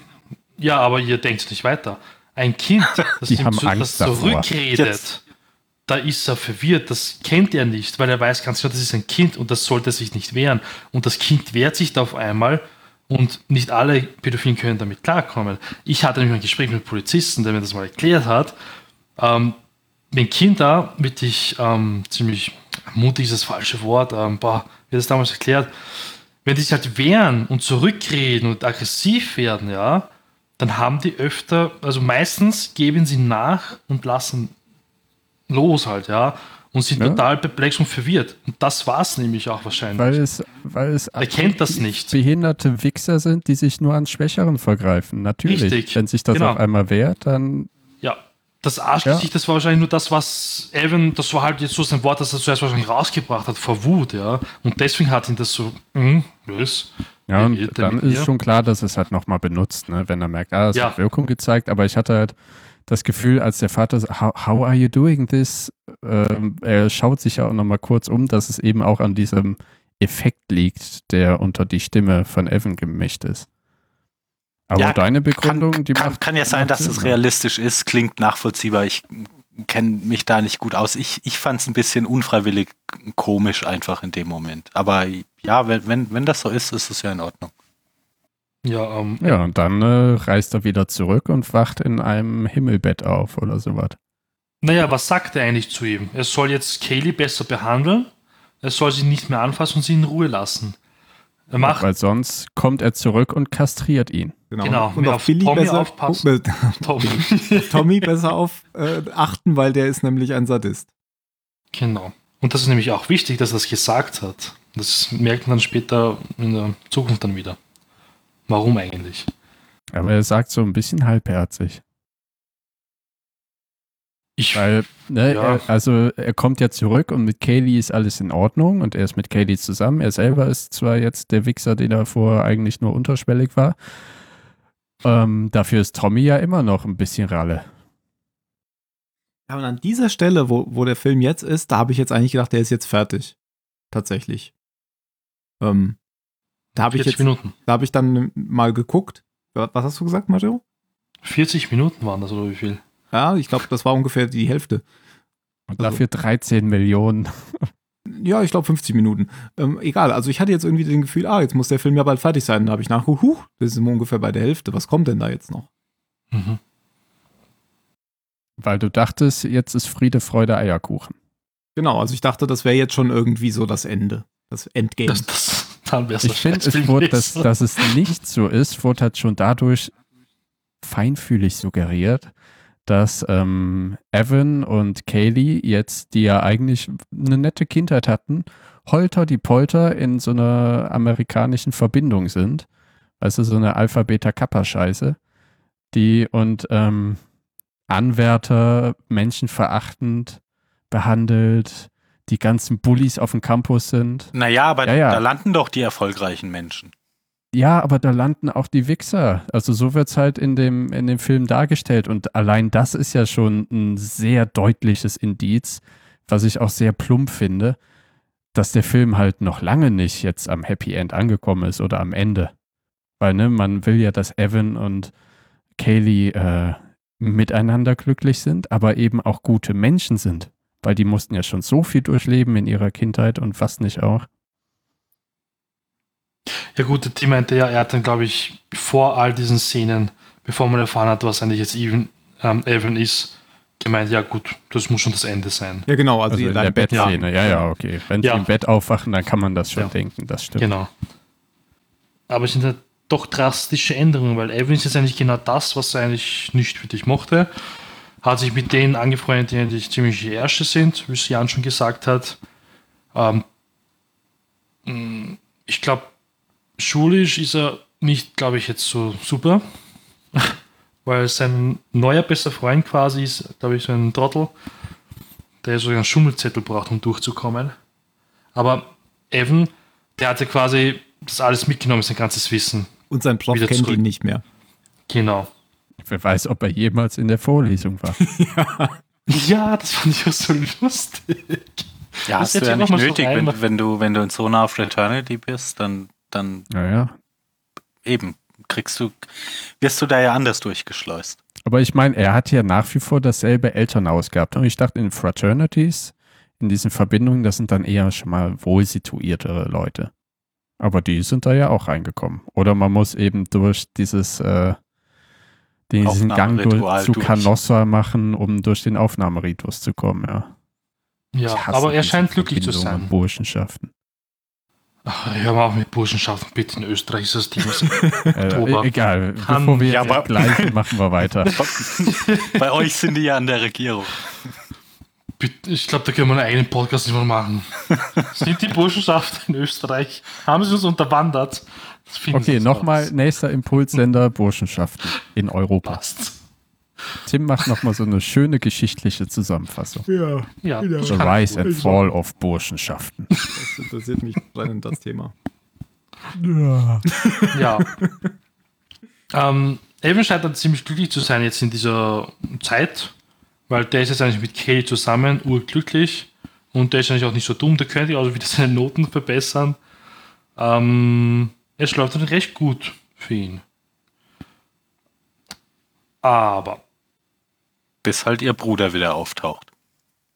ja, aber ihr denkt nicht weiter. Ein Kind, das, Die ihm zu, das zurückredet, Jetzt. da ist er verwirrt. Das kennt er nicht, weil er weiß ganz genau, das ist ein Kind und das sollte sich nicht wehren. Und das Kind wehrt sich da auf einmal und nicht alle Pädophilen können damit klarkommen. Ich hatte nämlich ein Gespräch mit Polizisten, der mir das mal erklärt hat. Ähm, wenn Kinder wirklich ähm, ziemlich mutig ist das falsche Wort, ähm, boah, wie das damals erklärt, wenn die sich halt wehren und zurückreden und aggressiv werden, ja, dann haben die öfter, also meistens geben sie nach und lassen los halt, ja. und sind Ja. total perplex und verwirrt. Und das war es nämlich auch wahrscheinlich. Weil es, weil es er kennt das nicht. behinderte Wichser sind, die sich nur an Schwächeren vergreifen. Natürlich. Richtig, Wenn sich das genau. auf einmal wehrt, dann das Arsch Ja. das war wahrscheinlich nur das, was Evan, das war halt jetzt so sein Wort, das er zuerst wahrscheinlich rausgebracht hat, vor Wut, ja. Und deswegen hat ihn das so, hm, was? Ja, und dann ist schon klar, dass es halt nochmal benutzt, ne? wenn er merkt, ah, es Ja. hat Wirkung gezeigt, aber ich hatte halt das Gefühl, als der Vater, how, how are you doing this? Ähm, er schaut sich ja auch nochmal kurz um, dass es eben auch an diesem Effekt liegt, der unter die Stimme von Evan gemischt ist. Aber Ja, deine Begründung, die kann, macht. kann ja sein, dass es realistisch ist, klingt nachvollziehbar. Ich kenne mich da nicht gut aus. Ich, ich fand es ein bisschen unfreiwillig komisch einfach in dem Moment. Aber ja, wenn, wenn, wenn das so ist, ist es ja in Ordnung. Ja, ähm, Ja, und dann äh, reist er wieder zurück und wacht in einem Himmelbett auf oder sowas. naja, was sagt er eigentlich zu ihm? Er soll jetzt Kaylee besser behandeln, er soll sie nicht mehr anfassen und sie in Ruhe lassen. Macht Weil sonst kommt er zurück und kastriert ihn. Genau, Und mehr auf Billy Tommy besser, aufpassen. äh, Tommy. Tommy besser auf äh, achten, weil der ist nämlich ein Sadist. genau. Und das ist nämlich auch wichtig, dass er das gesagt hat. Das merkt man dann später in der Zukunft dann wieder. Warum eigentlich? Aber er sagt so ein bisschen halbherzig. Ich, Weil, ne, Ja. er, also er kommt ja zurück und mit Kaylee ist alles in Ordnung und er ist mit Kaylee zusammen. Er selber ist zwar jetzt der Wichser, der davor eigentlich nur unterschwellig war. Ähm, dafür ist Tommy ja immer noch ein bisschen Ralle. Ja, und an dieser Stelle, wo, wo der Film jetzt ist, da habe ich jetzt eigentlich gedacht, der ist jetzt fertig. Tatsächlich. Ähm, da habe ich 40 jetzt, Minuten. da habe ich dann mal geguckt. Was hast du gesagt, Mario? 40 Minuten waren das oder wie viel? Ja, ich glaube, das war ungefähr die Hälfte. Und Also- dafür 13 Millionen. Ja, ich glaube 50 Minuten. Ähm, egal, also ich hatte jetzt irgendwie den Gefühl, ah, jetzt muss der Film ja bald fertig sein. Da habe ich nachgeguckt, huch, das ist immer ungefähr bei der Hälfte. Was kommt denn da jetzt noch? Mhm. Weil du dachtest, jetzt ist Friede, Freude, Eierkuchen. Genau, also ich dachte, das wäre jetzt schon irgendwie so das Ende. Das Endgame. Das, das, dann wär's Ich finde, es wurde, dass, dass es nicht so ist, wurde halt schon dadurch feinfühlig suggeriert, dass ähm, Evan und Kaylee jetzt, die ja eigentlich eine nette Kindheit hatten, holter die Polter in so einer amerikanischen Verbindung sind. Also so eine Alpha-Beta-Kappa-Scheiße. Die und ähm, Anwärter menschenverachtend behandelt, die ganzen Bullies auf dem Campus sind. Naja, aber Ja, ja. da landen doch die erfolgreichen Menschen. Ja, aber da landen auch die Wichser. Also so wird es halt in dem, in dem Film dargestellt. Und allein das ist ja schon ein sehr deutliches Indiz, was ich auch sehr plump finde, dass der Film halt noch lange nicht jetzt am Happy End angekommen ist oder am Ende. Weil, ne, man will ja, dass Evan und Kaylee äh, miteinander glücklich sind, aber eben auch gute Menschen sind. Weil die mussten ja schon so viel durchleben in ihrer Kindheit und was nicht auch. Ja gut, die meinte ja, er hat dann, glaube ich, vor all diesen Szenen, bevor man erfahren hat, was eigentlich jetzt Evan, ähm, Evan ist, gemeint, ja gut, das muss schon das Ende sein. ja, genau, also, Also in der Bett. Bettszene, ja, ja, okay. Wenn Ja. sie im Bett aufwachen, dann kann man das schon Ja. denken, das stimmt. Genau. Aber es sind halt doch drastische Änderungen, weil Evan ist jetzt eigentlich genau das, was er eigentlich nicht wirklich mochte. Hat sich mit denen angefreundet, die eigentlich ziemlich die Ärsche sind, wie es Jan schon gesagt hat. Ähm, mh, ich glaube, schulisch ist er nicht, glaube ich, jetzt so super. weil sein neuer bester Freund quasi ist, glaube ich, so ein Trottel, der so einen Schummelzettel braucht, um durchzukommen. Aber Evan, der hatte quasi das alles mitgenommen, sein ganzes Wissen. Und sein Prof Wieder kennt zurück. ihn nicht mehr. Genau. Wer weiß, ob er jemals in der Vorlesung war. Ja, das fand ich auch so lustig. Ja, Das hast du ja nicht so nötig, rein- wenn, wenn, du, wenn du in so nah auf Fraternity bist, dann, dann Naja. eben kriegst du, wirst du da ja anders durchgeschleust. Aber ich meine, er hat ja nach wie vor dasselbe Elternhaus gehabt. Und ich dachte, in Fraternities, in diesen Verbindungen, das sind dann eher schon mal wohl situiertere Leute. Aber die sind da ja auch reingekommen. Oder man muss eben durch dieses, äh, diesen Gang durch, zu. Canossa machen, um durch den Aufnahmeritus zu kommen, ja. Ja, aber er scheint glücklich zu sein. Burschenschaften. Ach, hör mal auf mit Burschenschaften, bitte. In Österreich ist das Ding. Äh, Oktober. egal, Kann- bevor wir Ja, gleich machen wir weiter. Bei euch sind die ja an der Regierung. Bitte, Ich glaube, da können wir einen eigenen Podcast nicht mehr machen. Sind die Burschenschaften in Österreich? Haben sie uns unterwandert? Okay, nochmal nächster Impulssender Burschenschaften in Europa. Passt. Tim macht nochmal so eine schöne geschichtliche Zusammenfassung. Ja, Ja, Genau. The Rise and. Fall of Burschenschaften. das interessiert mich brennend, das Thema. Ja. ähm, Evan scheint dann ziemlich glücklich zu sein jetzt in dieser Zeit, weil der ist jetzt eigentlich mit Kay zusammen, urglücklich. Und der ist eigentlich auch nicht so dumm, der könnte auch wieder seine Noten verbessern. Ähm, es läuft dann recht gut für ihn. Aber, Bis halt ihr Bruder wieder auftaucht.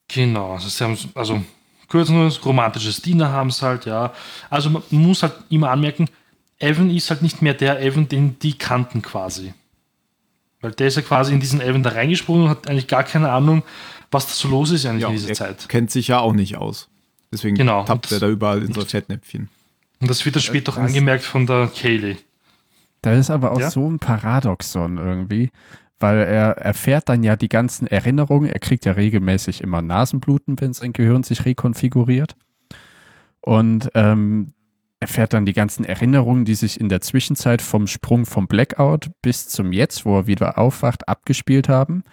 genau, also, sie haben, also kurz nur das romantisches Dinner haben sie halt, ja. Also man muss halt immer anmerken, Evan ist halt nicht mehr der Evan, den die kannten quasi. Weil der ist ja quasi in diesen Evan da reingesprungen und hat eigentlich gar keine Ahnung, was da so los ist eigentlich Ja, in dieser er Zeit. kennt sich ja auch nicht aus. Deswegen Genau. tappt Und er da überall in so Fettnäpfchen. Und das wird dann später auch angemerkt von der Kaylee. Da ist aber auch Ja? so ein Paradoxon irgendwie, weil er erfährt dann ja die ganzen Erinnerungen. Er kriegt ja regelmäßig immer Nasenbluten, wenn sein Gehirn sich rekonfiguriert. Und ähm, erfährt dann die ganzen Erinnerungen, die sich in der Zwischenzeit vom Sprung vom Blackout bis zum Jetzt, wo er wieder aufwacht, abgespielt haben.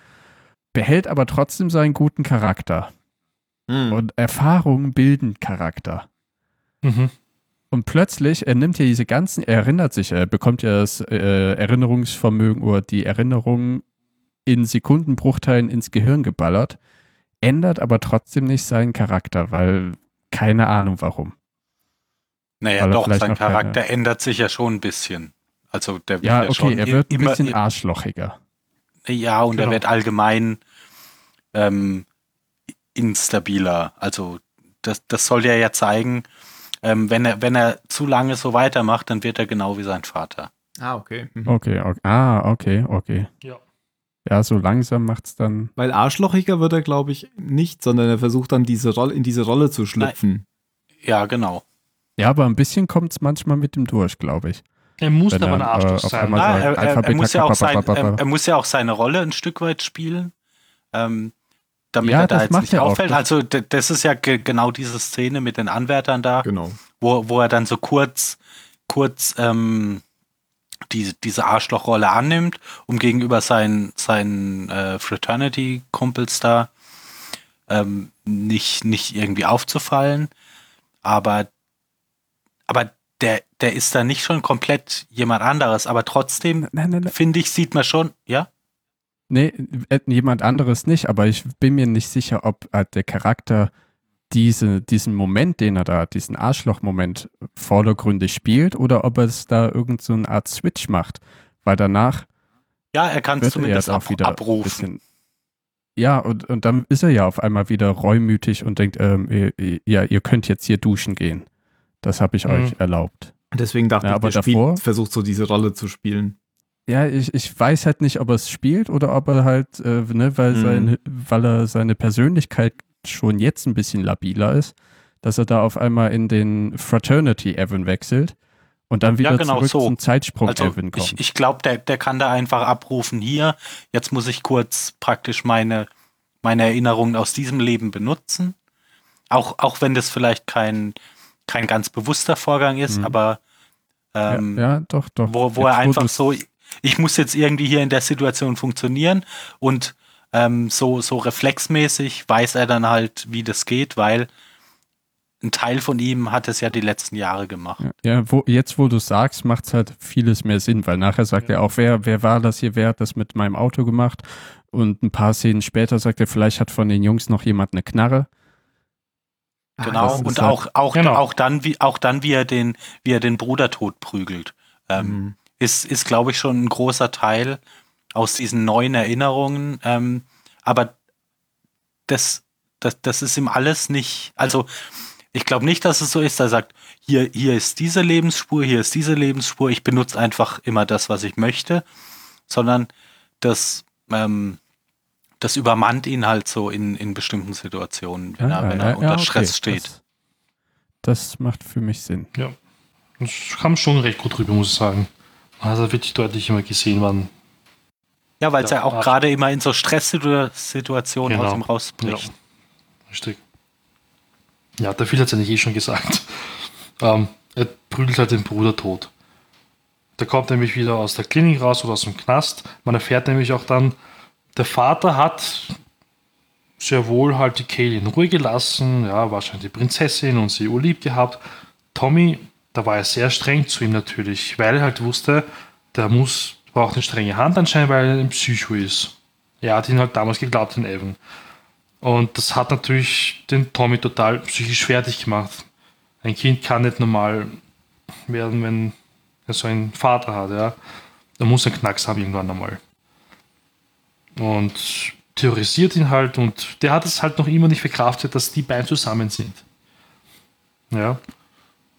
Behält aber trotzdem seinen guten Charakter. Hm. Und Erfahrungen bilden Charakter. Mhm. Und plötzlich, er nimmt ja diese ganzen, er erinnert sich, er bekommt ja das äh, Erinnerungsvermögen oder die Erinnerungen in Sekundenbruchteilen ins Gehirn geballert, ändert aber trotzdem nicht seinen Charakter, weil keine Ahnung warum. Naja, Weil doch, sein noch keine- Charakter ändert sich ja schon ein bisschen. Also der wird Ja, ja, okay, schon er wird ein immer, bisschen i- arschlochiger. Ja, und Genau. er wird allgemein ähm, instabiler. Also das, das soll ja ja zeigen, ähm, wenn, er, wenn er zu lange so weitermacht, dann wird er genau wie sein Vater. Ah, okay. Mhm. Okay, okay. Ah, okay, okay. Ja. Ja, so langsam macht's dann. Weil arschlochiger wird er, glaube ich, nicht, sondern er versucht dann diese Rolle, in diese Rolle zu schlüpfen. Ja, genau. Ja, aber ein bisschen kommt's manchmal mit ihm durch, glaube ich. Er muss Wenn aber er, ein Arschloch äh, auf sein. er muss ja auch seine Rolle ein Stück weit spielen, ähm, damit Ja, er da jetzt nicht auch. auffällt. Also das ist ja ge genau diese Szene mit den Anwärtern da, Genau. wo, wo er dann so kurz, kurz ähm, die, diese Arschlochrolle annimmt, um gegenüber seinen, seinen äh, Fraternity-Kumpels da ähm, nicht, nicht irgendwie aufzufallen. Aber, aber der, der ist da nicht schon komplett jemand anderes, aber trotzdem, finde ich, sieht man schon, ja? Nee, äh, jemand anderes nicht, aber ich bin mir nicht sicher, ob äh, der Charakter diese, diesen Moment, den er da, diesen Arschloch-Moment vordergründig spielt oder ob er es da irgend so eine Art Switch macht, weil danach Ja, er kann es er zumindest ab, auch wieder abrufen. bisschen. Ja, und, und dann ist er ja auf einmal wieder reumütig und denkt, ähm, ihr, ja, ihr könnt jetzt hier duschen gehen. Das habe ich Mhm. euch erlaubt. Deswegen dachte Ja, ich, aber der Spiel davor- versucht so diese Rolle zu spielen. Ja, ich, ich weiß halt nicht, ob er es spielt oder ob er halt, äh, ne, weil, Mhm. seine, weil er seine Persönlichkeit schon jetzt ein bisschen labiler ist, dass er da auf einmal in den Fraternity Evan wechselt und dann wieder Ja, genau zurück so. zum Zeitsprung Also Evan kommt. ich, ich glaube, der, der kann da einfach abrufen, hier, jetzt muss ich kurz praktisch meine, meine Erinnerungen aus diesem Leben benutzen. Auch, auch wenn das vielleicht kein, kein ganz bewusster Vorgang ist, Mhm. aber ähm, ja, ja, doch, doch. wo, wo Jetzt, er einfach so, ich muss jetzt irgendwie hier in der Situation funktionieren und ähm, so, so reflexmäßig weiß er dann halt, wie das geht, weil ein Teil von ihm hat es ja die letzten Jahre gemacht. Ja, ja wo, jetzt wo du sagst, macht es halt vieles mehr Sinn, weil nachher sagt er auch, wer, wer war das hier, wer hat das mit meinem Auto gemacht? Und ein paar Szenen später sagt er, vielleicht hat von den Jungs noch jemand eine Knarre. Genau, ist und halt- auch, auch, Genau. auch dann, wie, auch dann, wie er den, wie er den Bruder tot prügelt, ähm, Mhm. Ist, ist, glaube ich, schon ein großer Teil aus diesen neuen Erinnerungen. Ähm, aber das, das, das ist ihm alles nicht, also ich glaube nicht, dass es so ist, er sagt, hier, hier ist diese Lebensspur, hier ist diese Lebensspur, ich benutze einfach immer das, was ich möchte, sondern das, ähm, das übermannt ihn halt so in, in bestimmten Situationen, wenn er, wenn er unter okay, Stress steht. Das, das macht für mich Sinn. Ja. Das kam schon recht gut rüber, muss ich sagen. Also wirklich deutlich immer gesehen, wann. Ja, weil es Ja, ja, auch gerade immer in so Stresssituationen Genau. aus ihm rausbricht. Richtig. Ja, der Phil hat es eigentlich eh schon gesagt. Ähm, er prügelt halt den Bruder tot. Der kommt nämlich wieder aus der Klinik raus oder aus dem Knast. Man erfährt nämlich auch dann, der Vater hat sehr wohl halt die Kaylee in Ruhe gelassen, ja, wahrscheinlich die Prinzessin und sie urlieb gehabt. Tommy, da war er sehr streng zu ihm natürlich, weil er halt wusste, der muss, braucht eine strenge Hand anscheinend, weil er ein Psycho ist. Er hat ihn halt damals geglaubt, den Evan. Und das hat natürlich den Tommy total psychisch fertig gemacht. Ein Kind kann nicht normal werden, wenn er so einen Vater hat, ja. Da muss ein Knacks haben irgendwann einmal. Und theorisiert ihn halt und der hat es halt noch immer nicht verkraftet, dass die beiden zusammen sind. Ja.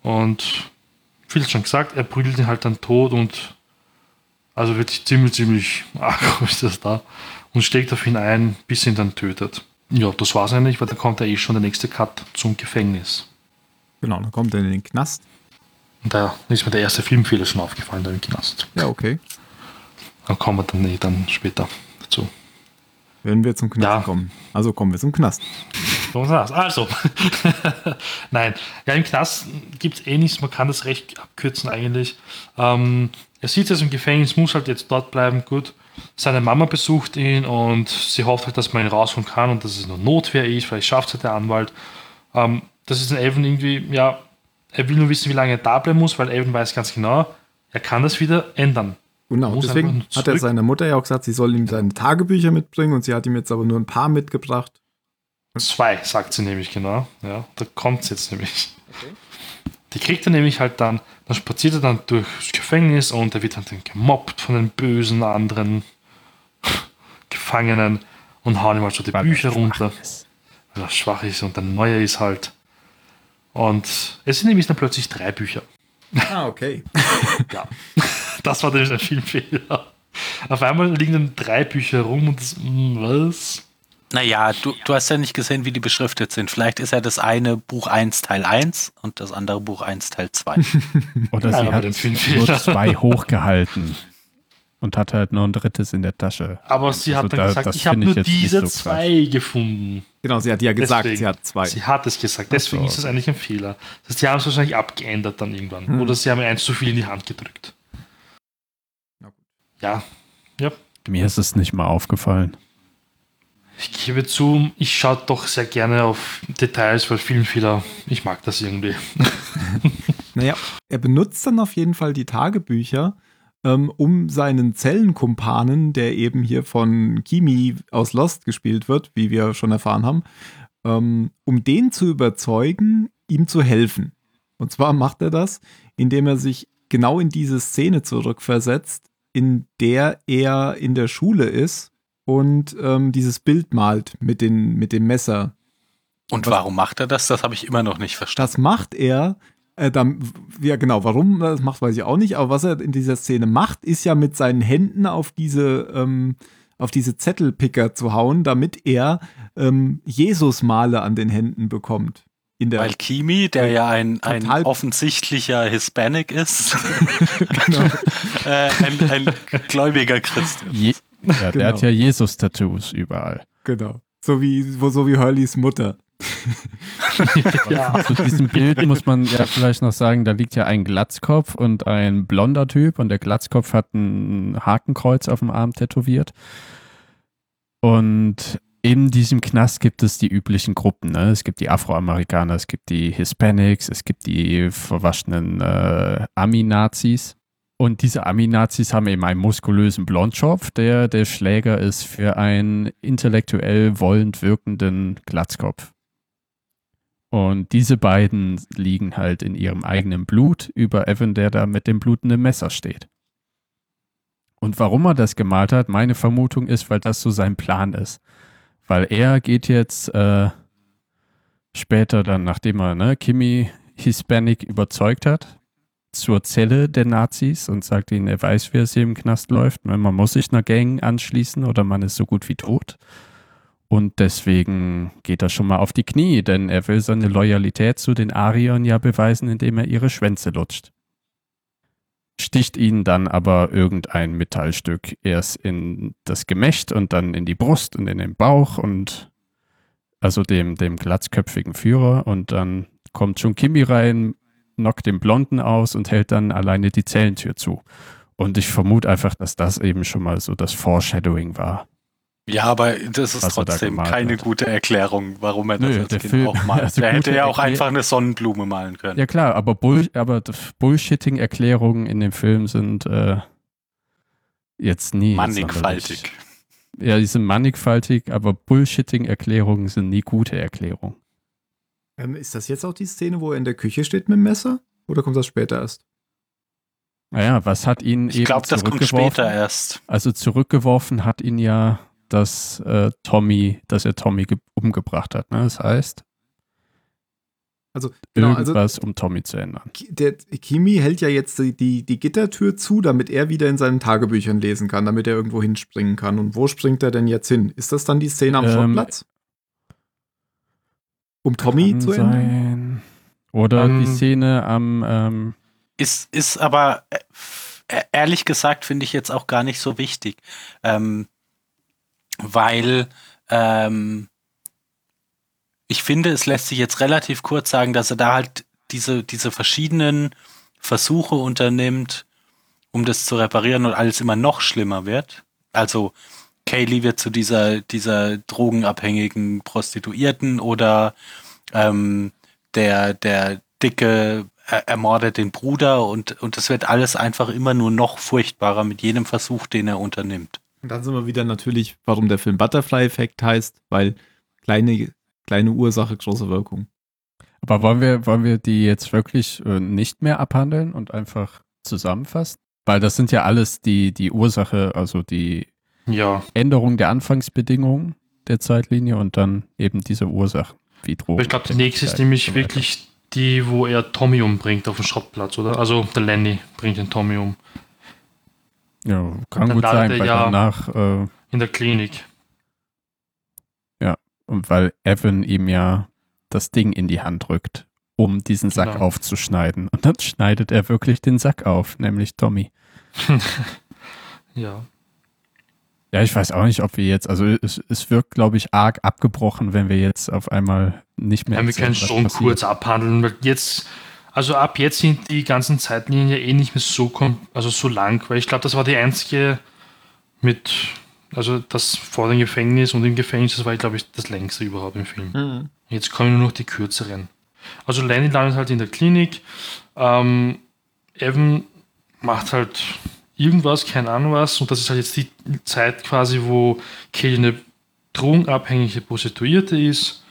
Und viel schon gesagt, er prügelt ihn halt dann tot und also wirklich ziemlich, ziemlich arg ist das da und steckt auf ihn ein, bis ihn dann tötet. Ja, das war's eigentlich, weil dann kommt ja eh schon der nächste Cut zum Gefängnis. Genau, dann kommt er in den Knast. Und da ist mir der erste Filmfehler schon aufgefallen, da im Knast. Ja, okay. Dann kommen wir dann, eh dann später dazu. Wenn wir zum Knast Ja. kommen. Also kommen wir zum Knast. Also, nein, ja, im Knast gibt es eh nichts, man kann das recht abkürzen eigentlich. Ähm, er sitzt jetzt im Gefängnis, muss halt jetzt dort bleiben, gut. Seine Mama besucht ihn und sie hofft halt, dass man ihn rausholen kann und dass es nur Notwehr ist, vielleicht schafft es halt der Anwalt. Ähm, das ist ein Evan irgendwie, ja, er will nur wissen, wie lange er da bleiben muss, weil Evan weiß ganz genau, er kann das wieder ändern. Genau, deswegen hat er seiner Mutter ja auch gesagt, sie soll ihm seine Tagebücher mitbringen und sie hat ihm jetzt aber nur ein paar mitgebracht. Zwei, sagt sie nämlich genau. Ja, da kommt es jetzt nämlich. Die kriegt er nämlich halt dann, dann spaziert er dann durchs Gefängnis und er wird dann gemobbt von den bösen anderen Gefangenen und hauen ihm halt so die Weil er Bücher runter, ist. weil er schwach ist und der Neue ist halt. Und es sind nämlich dann plötzlich drei Bücher. Ah, okay. Ja, das war nämlich ein Filmfehler. Auf einmal liegen dann drei Bücher rum und das, hm, was? Naja, du, du hast ja nicht gesehen, wie die beschriftet sind. Vielleicht ist ja das eine Buch 1 Teil 1 und das andere Buch 1 Teil 2. Oder Ja, sie hat den Film nur zwei hochgehalten und hat halt noch ein drittes in der Tasche. Aber sie hat Also dann da- gesagt, das ich habe nur diese so zwei gefunden. Genau, sie hat ja gesagt, Deswegen. sie hat zwei. Sie hat es gesagt, deswegen so. ist es eigentlich ein Fehler. Das heißt, die haben es wahrscheinlich abgeändert dann irgendwann. Hm. Oder sie haben eins zu viel in die Hand gedrückt. Gut. Ja, Mir ist es nicht mal aufgefallen. ich gebe zu, ich schaue doch sehr gerne auf Details, weil Filmfehler, ich mag das irgendwie. Naja, er benutzt dann auf jeden Fall die Tagebücher, um seinen Zellenkumpanen, der eben hier von Kimi aus Lost gespielt wird, wie wir schon erfahren haben, ähm, um den zu überzeugen, ihm zu helfen. Und zwar macht er das, indem er sich genau in diese Szene zurückversetzt, in der er in der Schule ist und ähm, dieses Bild malt mit, den, mit dem Messer Und Was- warum macht er das? Das habe ich immer noch nicht verstanden. das macht er. Äh, dann, ja, genau, warum er das macht, weiß ich auch nicht. Aber was er in dieser Szene macht, ist ja mit seinen Händen auf diese, ähm, auf diese Zettelpicker zu hauen, damit er ähm, Jesus-Male an den Händen bekommt. In der, Weil Kimi, der ja ein, ein offensichtlicher Hispanic ist, genau, äh, ein, ein gläubiger Christ. Je ja, der Genau. hat ja Jesus-Tattoos überall. genau. So wie, wo, so wie Hurleys Mutter. Ja. Zu diesem Bild muss man ja vielleicht noch sagen, da liegt ja ein Glatzkopf und ein blonder Typ und der Glatzkopf hat ein Hakenkreuz auf dem Arm tätowiert. Und in diesem Knast gibt es die üblichen Gruppen. Ne? Es gibt die Afroamerikaner, es gibt die Hispanics, es gibt die verwaschenen äh, Ami-Nazis. Und diese Ami-Nazis haben eben einen muskulösen Blondschopf, der der Schläger ist für einen intellektuell wollend wirkenden Glatzkopf. Und diese beiden liegen halt in ihrem eigenen Blut über Evan, der da mit dem blutenden Messer steht. Und warum er das gemalt hat, meine Vermutung ist, weil das so sein Plan ist. Weil er geht jetzt äh, später dann, nachdem er ne, Kimi Hispanic überzeugt hat, zur Zelle der Nazis und sagt ihnen, er weiß, wie es hier im Knast läuft. Man muss sich einer Gang anschließen oder man ist so gut wie tot. Und deswegen geht er schon mal auf die Knie, denn er will seine Loyalität zu den Ariern ja beweisen, indem er ihre Schwänze lutscht. Sticht ihnen dann aber irgendein Metallstück erst in das Gemächt und dann in die Brust und in den Bauch und also dem, dem glatzköpfigen Führer. Und dann kommt schon Kimi rein, knockt den Blonden aus und hält dann alleine die Zellentür zu. Und ich vermute einfach, dass das eben schon mal so das Foreshadowing war. Ja, aber das ist da trotzdem gemalt keine hat. gute Erklärung, warum er das Nö, als der Kind Film- auch malt. also er hätte ja auch einfach eine Sonnenblume malen können. Ja klar, aber, Bull aber Bullshitting-Erklärungen in dem Film sind äh, jetzt nie. Mannigfaltig. Ja, die sind mannigfaltig, aber Bullshitting-Erklärungen sind nie gute Erklärungen. Ähm, ist das jetzt auch die Szene, wo er in der Küche steht mit dem Messer? Oder kommt das später erst? Naja, was hat ihn Ich eben glaube, das kommt später erst. Also zurückgeworfen hat ihn ja, dass äh, Tommy, dass er Tommy ge- umgebracht hat. Ne? Das heißt, Also, genau, also irgendwas, um Tommy zu ändern. Der Kimi hält ja jetzt die, die, die Gittertür zu, damit er wieder in seinen Tagebüchern lesen kann, damit er irgendwo hinspringen kann. Und wo springt er denn jetzt hin? Ist das dann die Szene am Ähm, Schrottplatz? Um Tommy zu ändern? sein. Oder Ähm, die Szene am ähm, Ist, ist aber äh, äh, ehrlich gesagt, finde ich jetzt auch gar nicht so wichtig. Ähm, weil ähm, ich finde, es lässt sich jetzt relativ kurz sagen, dass er da halt diese, diese verschiedenen Versuche unternimmt, um das zu reparieren und alles immer noch schlimmer wird. Also Kaylee wird zu dieser, dieser drogenabhängigen Prostituierten oder ähm, der, der dicke er ermordet den Bruder und, und das wird alles einfach immer nur noch furchtbarer mit jedem Versuch, den er unternimmt. Und dann sind wir wieder natürlich, warum der Film Butterfly-Effekt heißt, weil kleine, kleine Ursache, große Wirkung. Aber wollen wir, wollen wir die jetzt wirklich äh, nicht mehr abhandeln und einfach zusammenfassen? Weil das sind ja alles die, die Ursache, also die Ja. Änderung der Anfangsbedingungen der Zeitlinie und dann eben diese Ursachen wie Drogen. Ich glaube, die nächste ist nämlich wirklich die, wo er Tommy umbringt auf dem Schrottplatz, oder? Also der Lenny bringt den Tommy um. Ja, kann gut sein, weil ja- danach, äh, In der Klinik. und weil Evan ihm ja das Ding in die Hand drückt, um diesen Sack Genau. aufzuschneiden. Und dann schneidet er wirklich den Sack auf, nämlich Tommy. Ja. Ja, ich weiß auch nicht, ob wir jetzt, also es, es wirkt, glaube ich, arg abgebrochen, wenn wir jetzt auf einmal nicht mehr. ja wir können schon passiert. kurz abhandeln, jetzt, also ab jetzt sind die ganzen Zeitlinien ja eh nicht mehr so, also so lang, weil ich glaube, das war die einzige mit, also das vor dem Gefängnis und im Gefängnis, das war, glaube ich, das längste überhaupt im Film. Jetzt kommen nur noch die kürzeren. Also Lenny landet halt in der Klinik. Ähm, Evan macht halt irgendwas, keine Ahnung was. Und das ist halt jetzt die Zeit quasi, wo Kelly eine drogenabhängige Prostituierte ist.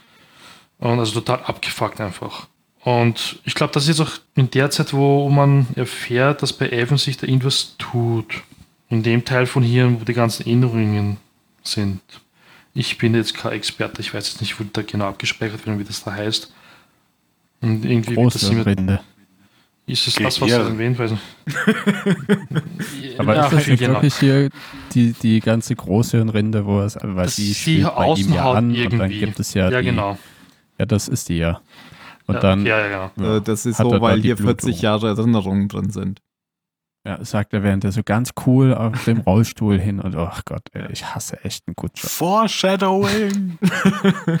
Und also total abgefuckt einfach. Und ich glaube, das ist jetzt auch in der Zeit, wo man erfährt, dass bei Evan sich da irgendwas tut. In dem Teil von hier, wo die ganzen Erinnerungen sind. Ich bin jetzt kein Experte, ich weiß jetzt nicht, wo da genau abgespeichert wird und wie das da heißt. Und irgendwie wird das immer, Rinde. ist es das, was er erwähnt, weiß nicht. Aber Ja, ist das nicht genau. wirklich hier die, die ganze Großhirnrinde, wo es, weil Das die ist die spielt bei ihm ja an und dann irgendwie. gibt es ja, Ja, die, genau. ja, das ist die ja. Und ja, dann ja, ja, genau. ja, Äh, das ist so, weil hier 40 Blutung. Jahre Erinnerungen drin sind. ja, sagt er, während er so ganz cool auf dem Rollstuhl hin und ach Gott, ey, ich hasse echt einen Kutscher. Foreshadowing!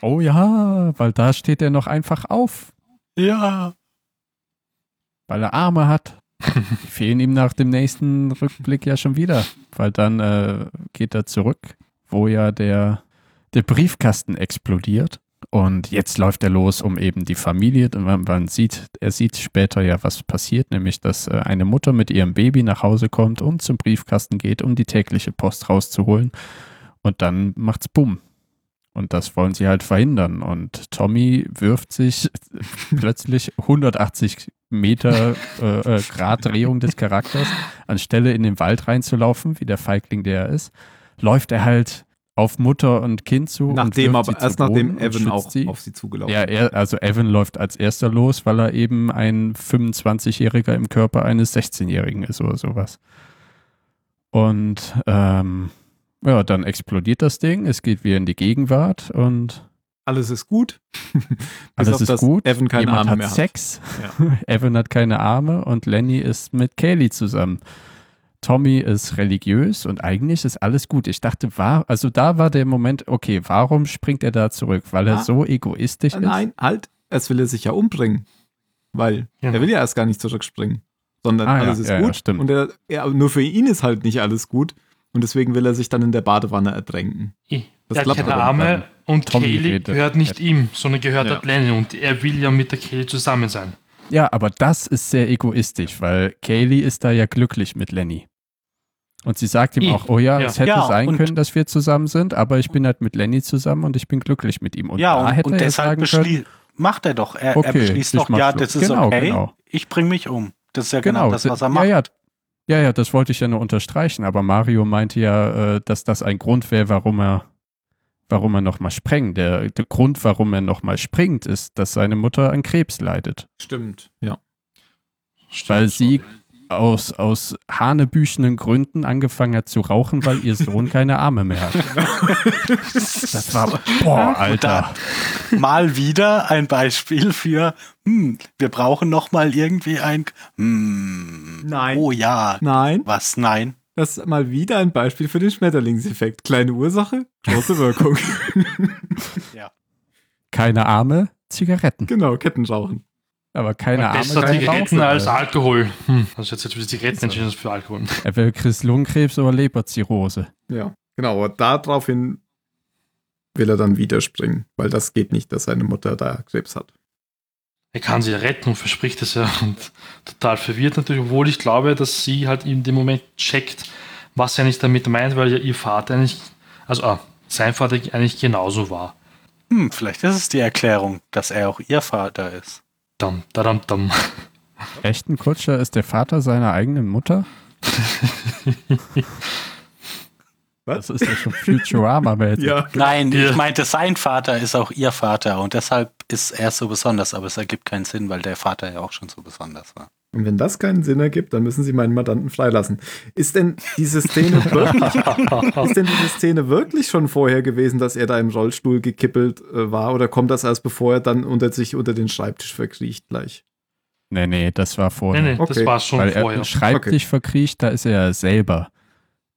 Oh ja, weil da steht er noch einfach auf, ja. weil er Arme hat. Die fehlen ihm nach dem nächsten Rückblick ja schon wieder, weil dann äh, geht er zurück, wo ja der, der Briefkasten explodiert. Und jetzt läuft er los, um eben die Familie, und man, man sieht, er sieht später ja, was passiert, nämlich, dass äh, eine Mutter mit ihrem Baby nach Hause kommt und zum Briefkasten geht, um die tägliche Post rauszuholen. Und dann macht's Bumm. Und das wollen sie halt verhindern. Und Tommy wirft sich plötzlich 180 Meter äh, äh, Grad Drehung des Charakters, anstelle in den Wald reinzulaufen, wie der Feigling, der er ist, läuft er halt auf Mutter und Kind zu. Nachdem aber erst nachdem Evan auch sie. auf sie zugelaufen Ja, er, also Evan läuft als erster los, weil er eben ein 25-Jähriger im Körper eines 16-Jährigen ist oder sowas. Und ähm, ja, dann explodiert das Ding, es geht wieder in die Gegenwart und Alles ist gut. Alles ist gut. Evan keine Jemand Arme hat mehr hat. Sex. Evan hat keine Arme und Lenny ist mit Kaylee zusammen. Tommy ist religiös und eigentlich ist alles gut. Ich dachte, war, also da war der Moment, okay, warum springt er da zurück? Weil er Ah. so egoistisch ist? Nein, halt, es will er sich ja umbringen. Weil Genau. er will ja erst gar nicht zurückspringen. Sondern Ah, ja, alles ist ja, ja, gut. stimmt. und er, er, nur für ihn ist halt nicht alles gut. Und deswegen will er sich dann in der Badewanne ertränken. Das er hat klappt Arme und Tommy gehört nicht ihm, sondern gehört Ja. der Lenny und er will ja mit der Kaylee zusammen sein. Ja, aber das ist sehr egoistisch, weil Kaylee ist da ja glücklich mit Lenny. Und sie sagt ihm Ich- auch, oh ja, ja. es hätte Ja, sein können, dass wir zusammen sind, aber ich bin halt mit Lenny zusammen und ich bin glücklich mit ihm. Und ja, da und, hätte und er deshalb sagen können, beschließt, macht er doch. Er, er Okay, beschließt ich doch, ja, das ist Genau, okay. genau. Ich bringe mich um. Das ist ja genau, das, was er macht. Ja, ja, ja, ja, das wollte ich ja nur unterstreichen, aber Mario meinte ja, äh, dass das ein Grund wäre, warum er, warum er nochmal sprengt. Der, der Grund, warum er nochmal springt, ist, dass seine Mutter an Krebs leidet. Stimmt. Ja. Weil sie aus, aus hanebüchenen Gründen angefangen hat zu rauchen, weil ihr Sohn keine Arme mehr hat. Das war, boah, Alter. Mal wieder ein Beispiel für, hm, wir brauchen noch mal irgendwie ein, hm, Nein. oh ja, Nein, was, nein. das ist mal wieder ein Beispiel für den Schmetterlingseffekt. Kleine Ursache, große Wirkung. Keine Arme, Zigaretten. genau, Kettenrauchen. Aber keine Arme, Besser Zigaretten als Alkohol. Hm. Also jetzt, jetzt für Zigaretten entschieden als für Alkohol. Er will Chris Lungenkrebs oder Leberzirrhose. Ja, genau. Aber daraufhin will er dann wieder springen, weil das geht nicht, dass seine Mutter da Krebs hat. Er kann sie retten und verspricht es ja und total verwirrt natürlich, obwohl ich glaube, dass sie halt in dem Moment checkt, was er nicht damit meint, weil ja ihr Vater eigentlich, also ah, sein Vater eigentlich genauso war. Hm, vielleicht ist es die Erklärung, dass er auch ihr Vater ist. Dam, dadam, dam. Ashton Kutscher ist der Vater seiner eigenen Mutter? Was? Das ist ja schon Futurama-mäßig. Ja, Nein, ich meinte, sein Vater ist auch ihr Vater und deshalb ist er so besonders, aber es ergibt keinen Sinn, weil der Vater ja auch schon so besonders war. Und wenn das keinen Sinn ergibt, dann müssen Sie meinen Mandanten freilassen. Ist denn diese Szene wirklich, ist denn diese Szene wirklich schon vorher gewesen, dass er da im Rollstuhl gekippelt äh, war? Oder kommt das erst bevor er dann unter sich unter den Schreibtisch verkriecht gleich? Nee, nee, das war Nee, vorher. nee, das Okay. war schon Weil er vorher. Schreibtisch verkriecht, da ist er selber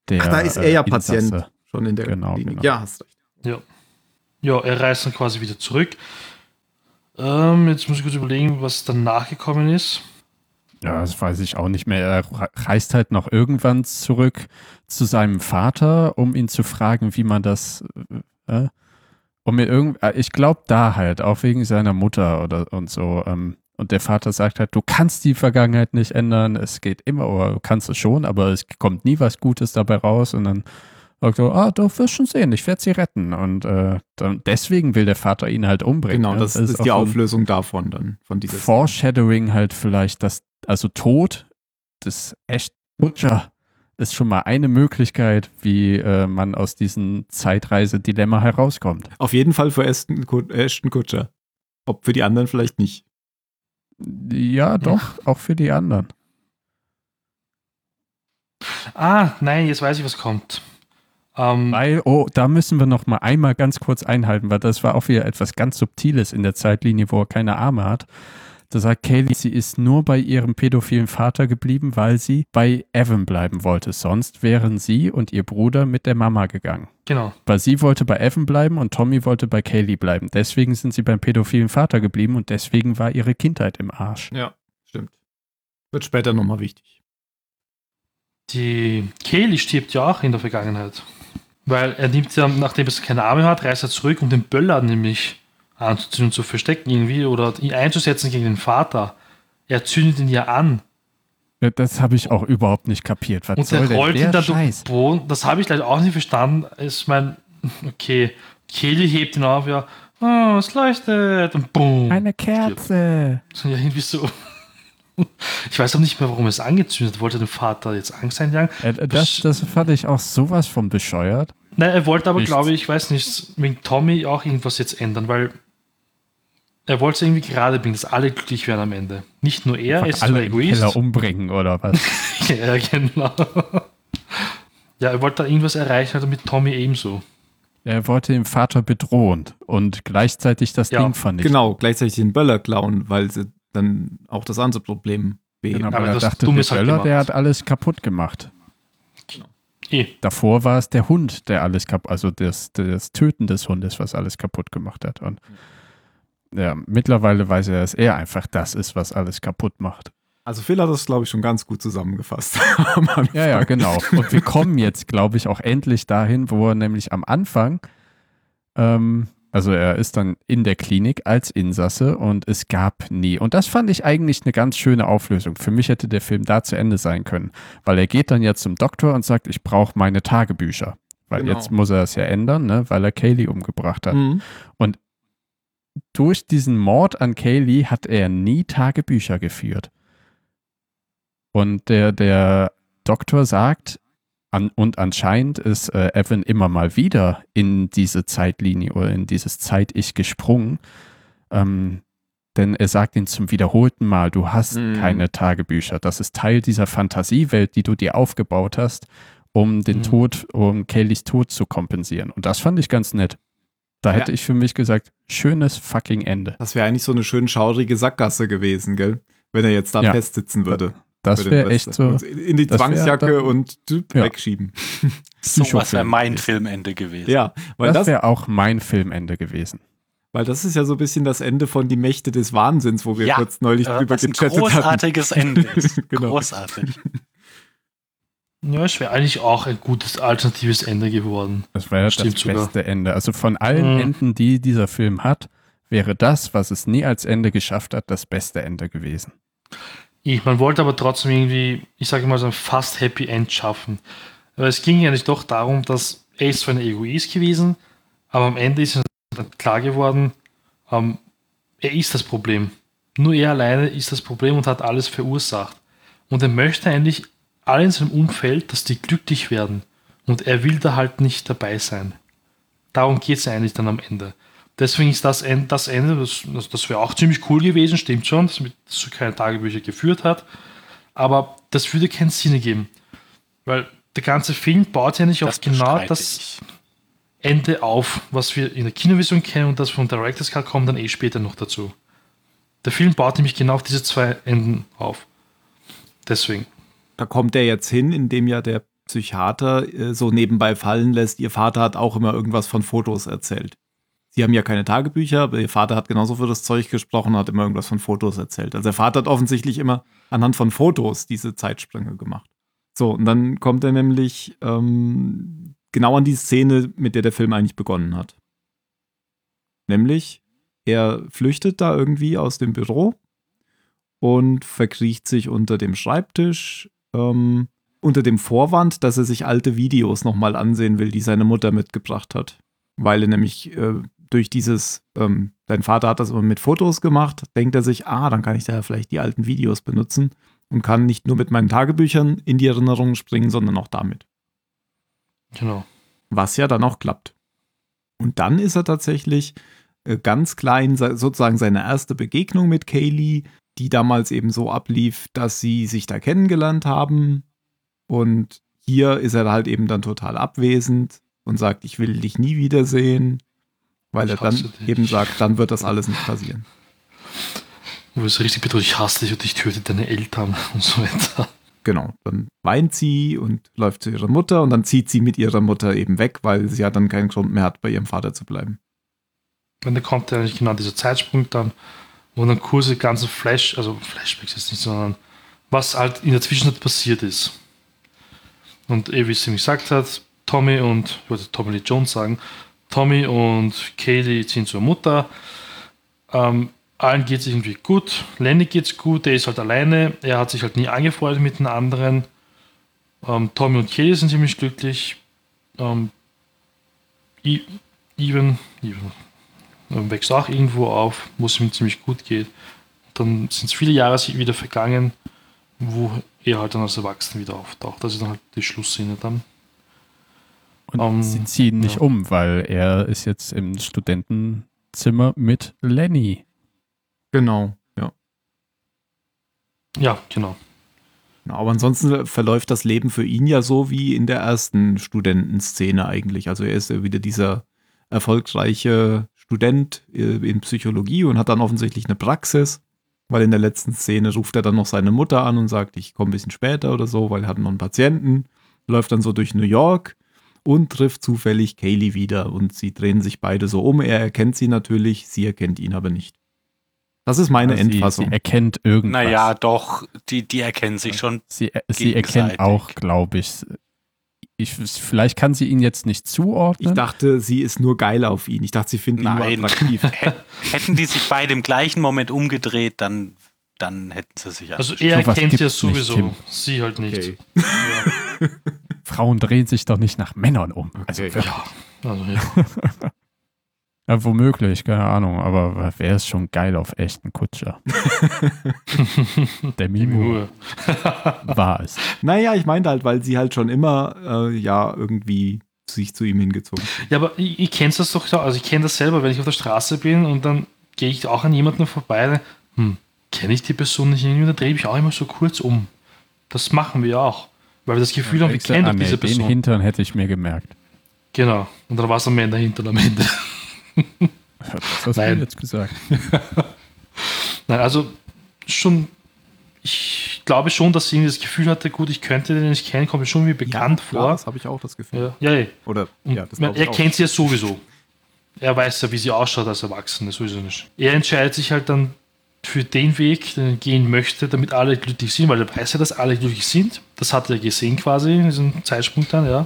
der Ach, da ist er ja äh, Patient. Insasse. Schon in der Genau, Klinik. genau. Ja, hast recht. Ja. ja, er reist dann quasi wieder zurück. Ähm, jetzt muss ich kurz überlegen, was danach gekommen ist. Ja, das weiß ich auch nicht mehr. Er re- reist halt noch irgendwann zurück zu seinem Vater, um ihn zu fragen, wie man das. Äh, um mir irgend, äh, ich glaube da halt, auch wegen seiner Mutter oder und so. Ähm, und der Vater sagt halt, du kannst die Vergangenheit nicht ändern, es geht immer, oder du kannst es schon, aber es kommt nie was Gutes dabei raus. Und dann sagt er, ah, du wirst schon sehen, ich werde sie retten. Und äh, dann, deswegen will der Vater ihn halt umbringen. Genau, ne? das, ist auch die so Auflösung davon dann, von Foreshadowing halt vielleicht, dass, also Tod des echt Butcher ist schon mal eine Möglichkeit, wie äh, man aus diesem Zeitreise-Dilemma herauskommt. Auf jeden Fall für Ashton, Ashton Kutscher. Ob für die anderen vielleicht nicht. Ja, doch, auch für die anderen. Ah, nein, jetzt weiß ich, was kommt. Ähm, Weil, oh, da müssen wir noch mal einmal ganz kurz einhalten, weil das war auch wieder etwas ganz Subtiles in der Zeitlinie, wo er keine Arme hat. Da sagt Kaylee, sie ist nur bei ihrem pädophilen Vater geblieben, weil sie bei Evan bleiben wollte. Sonst wären sie und ihr Bruder mit der Mama gegangen. genau. Weil sie wollte bei Evan bleiben und Tommy wollte bei Kaylee bleiben. Deswegen sind sie beim pädophilen Vater geblieben und deswegen war ihre Kindheit im Arsch. Ja, stimmt. Wird später nochmal wichtig. Die Kaylee stirbt ja auch in der Vergangenheit. Weil er nimmt ja, nachdem er keine Arme hat, reist er zurück, um den Böller nämlich anzuzünden, zu verstecken irgendwie oder ihn einzusetzen gegen den Vater. Er zündet ihn ja an. Ja, Das habe ich auch überhaupt nicht kapiert. Was Und soll der rollt ihn dann durch Boden. Das habe ich leider auch nicht verstanden. Ich meine, okay, Kelly hebt ihn auf, ja, oh, es leuchtet und boom. Eine Kerze. Ja, irgendwie so. Ich weiß auch nicht mehr, warum er es angezündet hat. Wollte dem Vater jetzt Angst einjagen? Äh, Das, das fand ich auch sowas von bescheuert. Nein, er wollte aber, Nichts. glaube ich, ich weiß nicht, wegen Tommy auch irgendwas jetzt ändern, weil er wollte es irgendwie gerade bringen, dass alle glücklich werden am Ende. Nicht nur er, er ist Alle im Egoist. Keller umbringen oder was? ja, genau. Ja, er wollte da irgendwas erreichen, also mit Tommy ebenso. er wollte den Vater bedrohen und gleichzeitig das Ja, Ding vernichten. Genau, gleichzeitig den Böller klauen, weil sie dann auch das andere Problem beheben. Genau, Aber er das dachte, der ist halt Böller, der hat alles kaputt gemacht. Eh. Davor war es der Hund, der alles kaputt, also das, das Töten des Hundes, was alles kaputt gemacht hat. Und ja, mittlerweile weiß er, dass er einfach das ist, was alles kaputt macht. Also Phil hat das, glaube ich, schon ganz gut zusammengefasst. Ja, ja, genau. Und wir kommen jetzt, glaube ich, auch endlich dahin, wo er nämlich am Anfang, ähm, also er ist dann in der Klinik als Insasse und es gab nie. Und das fand ich eigentlich eine ganz schöne Auflösung. Für mich hätte der Film da zu Ende sein können, weil er geht dann jetzt zum Doktor und sagt, ich brauche meine Tagebücher. Weil Genau. jetzt muss er es ja ändern, ne? weil er Kaylee umgebracht hat. Mhm. durch diesen Mord an Kaylee hat er nie Tagebücher geführt. Und der, der Doktor sagt, an, und anscheinend ist äh, Evan immer mal wieder in diese Zeitlinie oder in dieses Zeit-Ich gesprungen. Ähm, denn er sagt ihn zum wiederholten Mal, du hast Mhm. keine Tagebücher. Das ist Teil dieser Fantasiewelt, die du dir aufgebaut hast, um den Mhm. Tod, um Kayleys Tod zu kompensieren. Und das fand ich ganz nett. Da Ja. hätte ich für mich gesagt, schönes fucking Ende. Das wäre eigentlich so eine schön schaurige Sackgasse gewesen, gell? Wenn er jetzt da Ja. festsitzen würde. Das wäre echt so. Und In die das wär Zwangsjacke und Ja. wegschieben. So was wäre mein. Filmende gewesen. Ja, weil Das das, wäre auch mein Filmende gewesen. weil das ist ja so ein bisschen das Ende von Die Mächte des Wahnsinns, wo wir Ja, kurz neulich Äh, drüber gechattet hatten. großartiges Ende ist. Genau. Großartig. Ja, es wäre eigentlich auch ein gutes alternatives Ende geworden. Das wäre das sogar. beste Ende. Also von allen Mhm. Enden, die dieser Film hat, wäre das, was es nie als Ende geschafft hat, das beste Ende gewesen. Ich, man wollte aber trotzdem irgendwie, ich sage mal so ein fast Happy End schaffen. Aber es ging ja nicht doch darum, dass er ist zwar ein Egoist gewesen, aber am Ende ist klar geworden, ähm, er ist das Problem. Nur er alleine ist das Problem und hat alles verursacht. Und er möchte eigentlich alle in seinem Umfeld, dass die glücklich werden. Und er will da halt nicht dabei sein. Darum geht es eigentlich dann am Ende. Deswegen ist das Ende, das, Ende das, das, wäre auch ziemlich cool gewesen, stimmt schon, dass, dass er keine Tagebücher geführt hat. Aber das würde keinen Sinn ergeben. Weil der ganze Film baut ja nicht auf genau das ich. Ende auf, was wir in der Kinoversion kennen und das vom Director's Cut kommt dann eh später noch dazu. Der Film baut nämlich genau auf diese zwei Enden auf. Deswegen. Da kommt er jetzt hin, indem ja der Psychiater äh, so nebenbei fallen lässt, ihr Vater hat auch immer irgendwas von Fotos erzählt. Sie haben ja keine Tagebücher, aber ihr Vater hat genauso für das Zeug gesprochen, hat immer irgendwas von Fotos erzählt. Also der Vater hat offensichtlich immer anhand von Fotos diese Zeitsprünge gemacht. So, und dann kommt er nämlich ähm, genau an die Szene, mit der der Film eigentlich begonnen hat. Nämlich, er flüchtet da irgendwie aus dem Büro und verkriecht sich unter dem Schreibtisch, ähm, unter dem Vorwand, dass er sich alte Videos nochmal ansehen will, die seine Mutter mitgebracht hat. Weil er nämlich äh, durch dieses, ähm, dein Vater hat das immer mit Fotos gemacht, denkt er sich, ah, dann kann ich da ja vielleicht die alten Videos benutzen und kann nicht nur mit meinen Tagebüchern in die Erinnerungen springen, sondern auch damit. Genau. Was ja dann auch klappt. Und dann ist er tatsächlich äh, ganz klein, sozusagen seine erste Begegnung mit Kaylee, die damals eben so ablief, dass sie sich da kennengelernt haben. Und hier ist er halt eben dann total abwesend und sagt, ich will dich nie wiedersehen, weil er dann eben sagt, dann wird das alles nicht passieren. Wo es richtig bedroht, ich hasse dich und ich töte deine Eltern und so weiter. Genau, dann weint sie und läuft zu ihrer Mutter und dann zieht sie mit ihrer Mutter eben weg, weil sie ja dann keinen Grund mehr hat, bei ihrem Vater zu bleiben. Und dann kommt ja eigentlich genau dieser Zeitsprung dann, wo dann kurz die ganzen Flash, also Flashbacks jetzt nicht, sondern was halt in der Zwischenzeit passiert ist. Und eh, wie es ihm gesagt hat, Tommy und, ich wollte Tommy Lee Jones sagen, Tommy und Kaylee ziehen zur Mutter. Ähm, allen geht es irgendwie gut. Lenny geht's gut, der ist halt alleine. Er hat sich halt nie angefreundet mit den anderen. Ähm, Tommy und Kaylee sind ziemlich glücklich. Ähm, Even, Even ähm, wächst auch irgendwo auf, wo es ihm ziemlich gut geht. Dann sind es viele Jahre wieder vergangen, wo er halt dann als Erwachsener wieder auftaucht. Das ist dann halt die Schlussszene dann. Und Ähm, sie ziehen nicht ja. um, weil er ist jetzt im Studentenzimmer mit Lenny. Genau, ja. Ja, genau. Ja, aber ansonsten verläuft das Leben für ihn ja so wie in der ersten Studentenszene eigentlich. Also er ist ja wieder dieser erfolgreiche Student äh, in Psychologie und hat dann offensichtlich eine Praxis, weil in der letzten Szene ruft er dann noch seine Mutter an und sagt, ich komme ein bisschen später oder so, weil er hat noch einen Patienten. läuft dann so durch New York und trifft zufällig Kaylee wieder und sie drehen sich beide so um. Er erkennt sie natürlich, sie erkennt ihn aber nicht. Das ist meine sie, Endfassung. Sie erkennt irgendwas. Naja, doch, die, die erkennen sich schon. Sie, sie erkennt auch, glaube ich. ich. Vielleicht kann sie ihn jetzt nicht Ich zuordnen. dachte, sie ist nur geil auf ihn. Ich dachte, sie findet ihn Nein. nur attraktiv. Hä- Hätten die sich beide im gleichen Moment umgedreht, dann, dann hätten sie sich Also er Sowas kennt sie ja nicht, sowieso, Tim. sie halt nicht. Okay. Ja. Frauen drehen sich doch nicht nach Männern um. Also, Okay. ja. Also, ja. ja, womöglich, keine Ahnung. Aber wer ist schon geil auf echten Kutscher? Der Mimo Ruhe. war es. Naja, ich meinte halt, weil sie halt schon immer äh, ja irgendwie sich zu ihm hingezogen hat. Ja, aber ich, ich kenne das doch so, also ich kenne das selber, wenn ich auf der Straße bin und dann gehe ich auch an jemanden vorbei, dann, hm, kenne ich die Person nicht irgendwie, dann drehe ich mich auch immer so kurz um. Das machen wir auch, weil wir das Gefühl haben, wir kennen ah, doch diese nee, den Person. Hintern hätte ich mir gemerkt. Genau. Und dann war es am Ende hinter am Ende. Das hast Nein. du jetzt gesagt. Nein, also schon, ich glaube schon, dass sie irgendwie das Gefühl hatte, gut, ich könnte den nicht kennen, kommt mir schon wie bekannt klar, vor. das habe ich auch das Gefühl. Ja, ja, ja. Oder ja, das man, er auch. kennt sie ja sowieso. Er weiß ja, wie sie ausschaut als Erwachsene, sowieso nicht. Er entscheidet sich halt dann für den Weg, den er gehen möchte, damit alle glücklich sind, weil er weiß ja, dass alle glücklich sind. Das hat er gesehen quasi in diesem Zeitsprung dann, ja.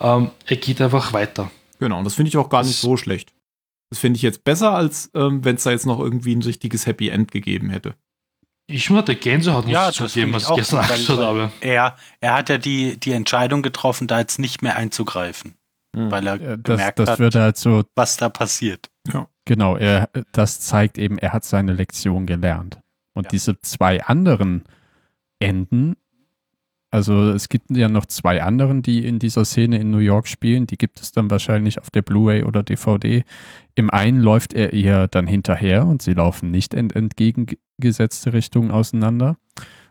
Ähm, er geht einfach weiter. Genau, und das finde ich auch gar nicht Das- so schlecht. Das finde ich jetzt besser, als ähm, wenn es da jetzt noch irgendwie ein richtiges Happy End gegeben hätte. Ich schon hatte Gänsehaut, muss Ja, ich das zugeben, was ich gestern angeschaut habe. Er, er hat ja die, die Entscheidung getroffen, da jetzt nicht mehr einzugreifen, Hm. weil er Ja, Das, gemerkt das hat, wird halt so, was da passiert. Genau, er, das zeigt eben, er hat seine Lektion gelernt. Und Ja. diese zwei anderen Enden, also es gibt ja noch zwei anderen, die in dieser Szene in New York spielen, die gibt es dann wahrscheinlich auf der Blu-ray oder DVD. Im einen läuft er ihr dann hinterher und sie laufen nicht in entgegengesetzte Richtungen auseinander.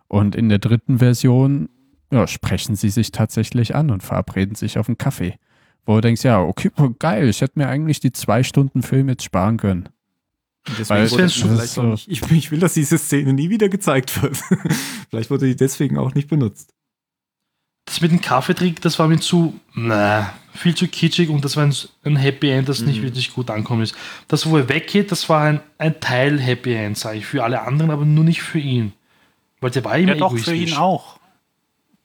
Und in der dritten Version ja, sprechen sie sich tatsächlich an und verabreden sich auf einen Kaffee. Wo du denkst, ja, okay, geil, ich hätte mir eigentlich die zwei Stunden Film jetzt sparen können. Weil- so- nicht, ich, ich will, dass diese Szene nie wieder gezeigt wird. vielleicht wurde die deswegen auch nicht benutzt. Das mit dem Kaffeetrick, das war mir zu, na, viel zu kitschig und das war ein, ein Happy End, das nicht Mhm. wirklich gut ankommen ist. Das, wo er weggeht, das war ein, ein Teil Happy End, sage ich, für alle anderen, aber nur nicht für ihn. Weil der war immer Ja, doch, für egoistisch. ihn auch.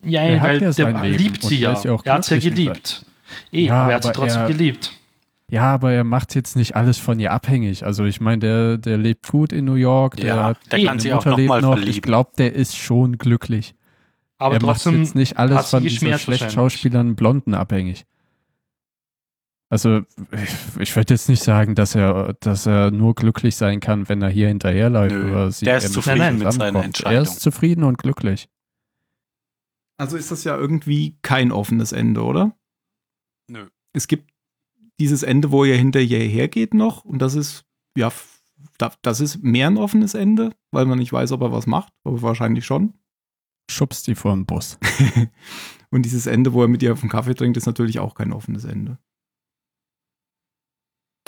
Ja, Er hat weil sein der Leben liebt sie ja. er er hat sie ja geliebt. Eh, Ja, aber er hat sie trotzdem er- geliebt. Ja, aber er macht jetzt nicht alles von ihr abhängig. Also ich meine, der, der lebt gut in New York, der, Ja, hat der Eh, kann seine sich auch Mutter noch mal noch. Ich glaube, der ist schon glücklich. Aber er trotzdem macht jetzt nicht alles sie von diesen geschmerzt schlecht wahrscheinlich. Schauspielern Blonden abhängig. Also ich, ich würde jetzt nicht sagen, dass er, dass er nur glücklich sein kann, wenn er hier hinterherläuft. Nö, oder sie der ist er mit zufrieden ihr mit seiner. Entscheidung. Er ist zufrieden und glücklich. Also ist das ja irgendwie kein offenes Ende, oder? Nö. Es gibt dieses Ende, wo er hinterher hergeht noch und das ist, ja, das ist mehr ein offenes Ende, weil man nicht weiß, ob er was macht, aber wahrscheinlich schon. Schubst die vor den Bus. Und dieses Ende, wo er mit ihr auf den Kaffee trinkt, ist natürlich auch kein offenes Ende.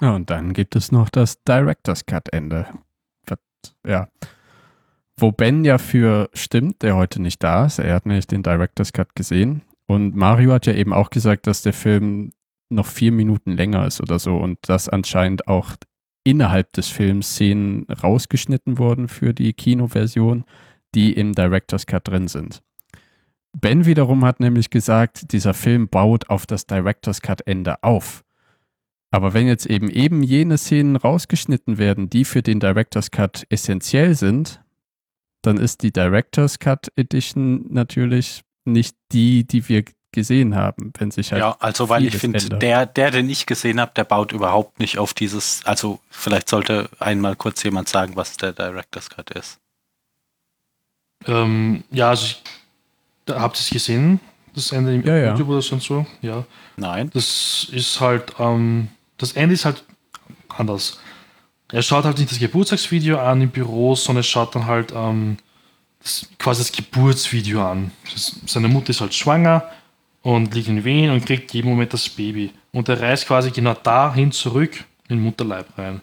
Ja, und dann gibt es noch das Director's Cut Ende. Ja. Wo Ben ja für stimmt, der heute nicht da ist. Er hat nämlich den Director's Cut gesehen. Und Mario hat ja eben auch gesagt, dass der Film noch vier Minuten länger ist oder so und dass anscheinend auch innerhalb des Films Szenen rausgeschnitten wurden für die Kinoversion, die im Director's Cut drin sind. Ben wiederum hat nämlich gesagt, dieser Film baut auf das Director's Cut Ende auf. Aber wenn jetzt eben eben jene Szenen rausgeschnitten werden, die für den Director's Cut essentiell sind, dann ist die Director's Cut Edition natürlich nicht die, die wir gesehen haben, wenn sich halt Ja, also weil ich finde, der, der, den ich gesehen habe, der baut überhaupt nicht auf dieses, also vielleicht sollte einmal kurz jemand sagen, was der Director's Cut ist. Ähm, ja, also ich, da, habt ihr es gesehen? Das Ende im Ja, ja. YouTube oder sonst so? Ja. Nein? Das ist halt, ähm, das Ende ist halt anders. Er schaut halt nicht das Geburtstagsvideo an im Büro, sondern er schaut dann halt ähm, quasi das Geburtsvideo an. Seine Mutter ist halt schwanger und liegt in Wehen und kriegt jeden Moment das Baby. Und er reist quasi genau dahin zurück in den Mutterleib rein.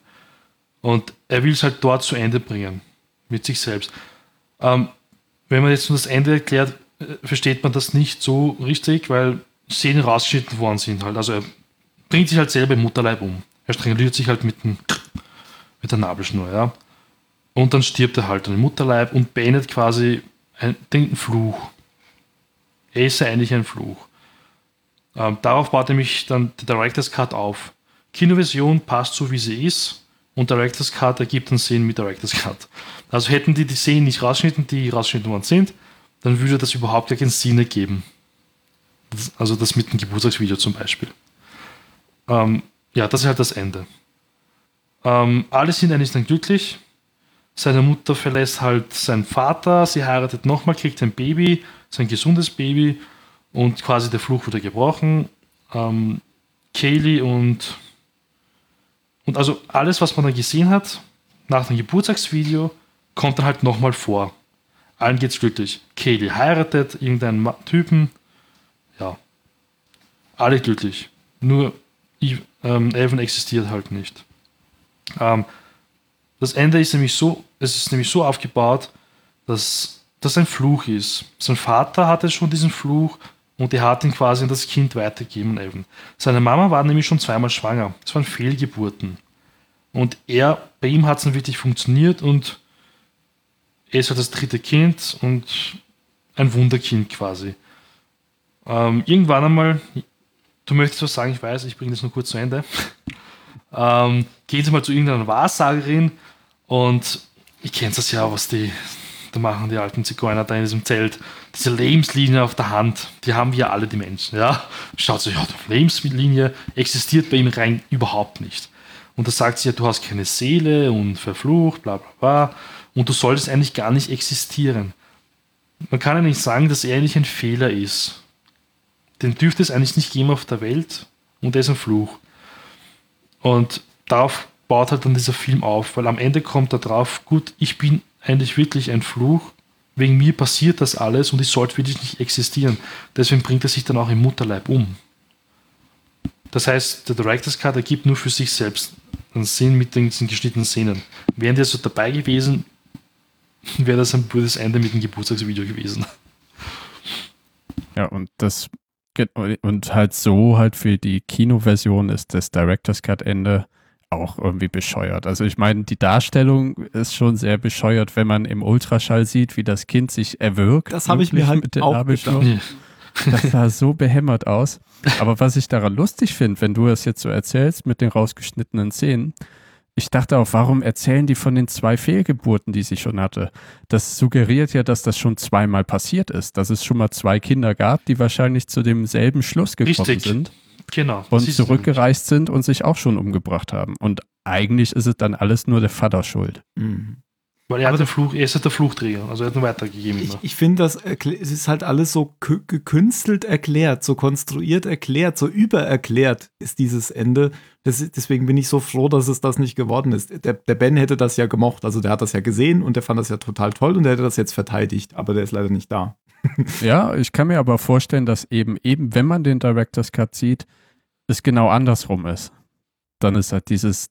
Und er will es halt dort zu Ende bringen. Mit sich selbst. Ähm, wenn man jetzt nur das Ende erklärt, äh, versteht man das nicht so richtig, weil Szenen rausgeschnitten worden sind halt. Also er bringt sich halt selber im Mutterleib um. Er stranguliert sich halt mit, dem, mit der Nabelschnur, ja. Und dann stirbt er halt im Mutterleib und beendet quasi ein, den Fluch. Er ist ja eigentlich ein Fluch. Ähm, darauf baut nämlich dann der Director's Cut auf. Kinoversion passt so, wie sie ist und Director's Cut ergibt dann Szenen mit Director's Cut. Also hätten die die Szenen nicht rausgeschnitten, die rausgeschnitten worden sind, dann würde das überhaupt gar keinen Sinn ergeben. Das, also das mit dem Geburtstagsvideo zum Beispiel. Ähm, ja, das ist halt das Ende. Ähm, alle sind eigentlich dann glücklich. Seine Mutter verlässt halt seinen Vater, sie heiratet nochmal, kriegt ein Baby, sein gesundes Baby und quasi der Fluch wurde gebrochen. Ähm, Kaylee und, und also alles, was man dann gesehen hat, nach dem Geburtstagsvideo, kommt dann halt nochmal vor. Allen geht's glücklich. Kaylee heiratet irgendeinen Typen. Ja. Alle glücklich. Nur ähm, Evan existiert halt nicht. Ähm, das Ende ist nämlich so, es ist nämlich so aufgebaut, dass das ein Fluch ist. Sein Vater hatte schon diesen Fluch und er hat ihn quasi an das Kind weitergegeben, Evan. Seine Mama war nämlich schon zweimal schwanger. Das waren Fehlgeburten. Und er, bei ihm hat es dann wirklich funktioniert und er ist halt das dritte Kind und ein Wunderkind quasi. Ähm, irgendwann einmal, du möchtest was sagen, ich weiß, ich bringe das nur kurz zu Ende. ähm, gehen Sie mal zu irgendeiner Wahrsagerin und ich kenne das ja, was die, da machen die alten Zigeuner da in diesem Zelt. Diese Lebenslinie auf der Hand, die haben wir alle, die Menschen. Ja? Schaut sich, ja, die Lebenslinie existiert bei ihm rein überhaupt nicht. Und da sagt sie ja, du hast keine Seele und verflucht, bla bla bla und du solltest eigentlich gar nicht existieren. Man kann ja nicht sagen, dass er eigentlich ein Fehler ist. Den dürfte es eigentlich nicht geben auf der Welt und er ist ein Fluch. Und darauf baut halt dann dieser Film auf, weil am Ende kommt er drauf, gut, ich bin eigentlich wirklich ein Fluch, wegen mir passiert das alles und ich sollte wirklich nicht existieren. Deswegen bringt er sich dann auch im Mutterleib um. Das heißt, der Director's Cut ergibt nur für sich selbst einen Sinn mit den geschnittenen Szenen. Wären die also dabei gewesen, wäre das ein blödes Ende mit dem Geburtstagsvideo gewesen. Ja, und das und halt so halt für die Kinoversion ist das Director's Cut Ende auch irgendwie bescheuert. Also ich meine, die Darstellung ist schon sehr bescheuert, wenn man im Ultraschall sieht, wie das Kind sich erwürgt. Das habe ich mir halt mit auch gedacht. Das sah so behämmert aus. Aber was ich daran lustig finde, wenn du das jetzt so erzählst mit den rausgeschnittenen Szenen, ich dachte auch, warum erzählen die von den zwei Fehlgeburten, die sie schon hatte? Das suggeriert ja, dass das schon zweimal passiert ist, dass es schon mal zwei Kinder gab, die wahrscheinlich zu demselben Schluss gekommen Richtig. sind. Genau. Und zurückgereist sind und sich auch schon umgebracht haben. Und eigentlich ist es dann alles nur der Vater schuld. Mhm. Weil er, hat den Fluch, er ist halt der Fluchträger, also er hat ihn weitergegeben. Ich, ich finde, das es ist halt alles so gekünstelt erklärt, so konstruiert erklärt, so übererklärt ist dieses Ende. Das, deswegen bin ich so froh, dass es das nicht geworden ist. Der, der, Ben hätte das ja gemocht, also der hat das ja gesehen und der fand das ja total toll und der hätte das jetzt verteidigt, aber der ist leider nicht da. Ja, ich kann mir aber vorstellen, dass eben, eben, wenn man den Director's Cut sieht, es genau andersrum ist. Dann ist halt dieses,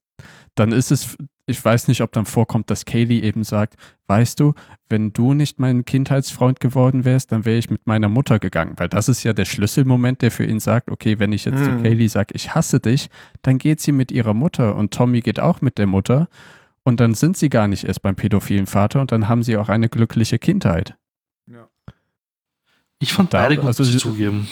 dann ist es ich weiß nicht, ob dann vorkommt, dass Kaylee eben sagt, weißt du, wenn du nicht mein Kindheitsfreund geworden wärst, dann wäre ich mit meiner Mutter gegangen, weil das ist ja der Schlüsselmoment, der für ihn sagt, okay, wenn ich jetzt mhm. zu Kaylee sage, ich hasse dich, dann geht sie mit ihrer Mutter und Tommy geht auch mit der Mutter und dann sind sie gar nicht erst beim pädophilen Vater und dann haben sie auch eine glückliche Kindheit. Ich fand beide gut also, zugeben.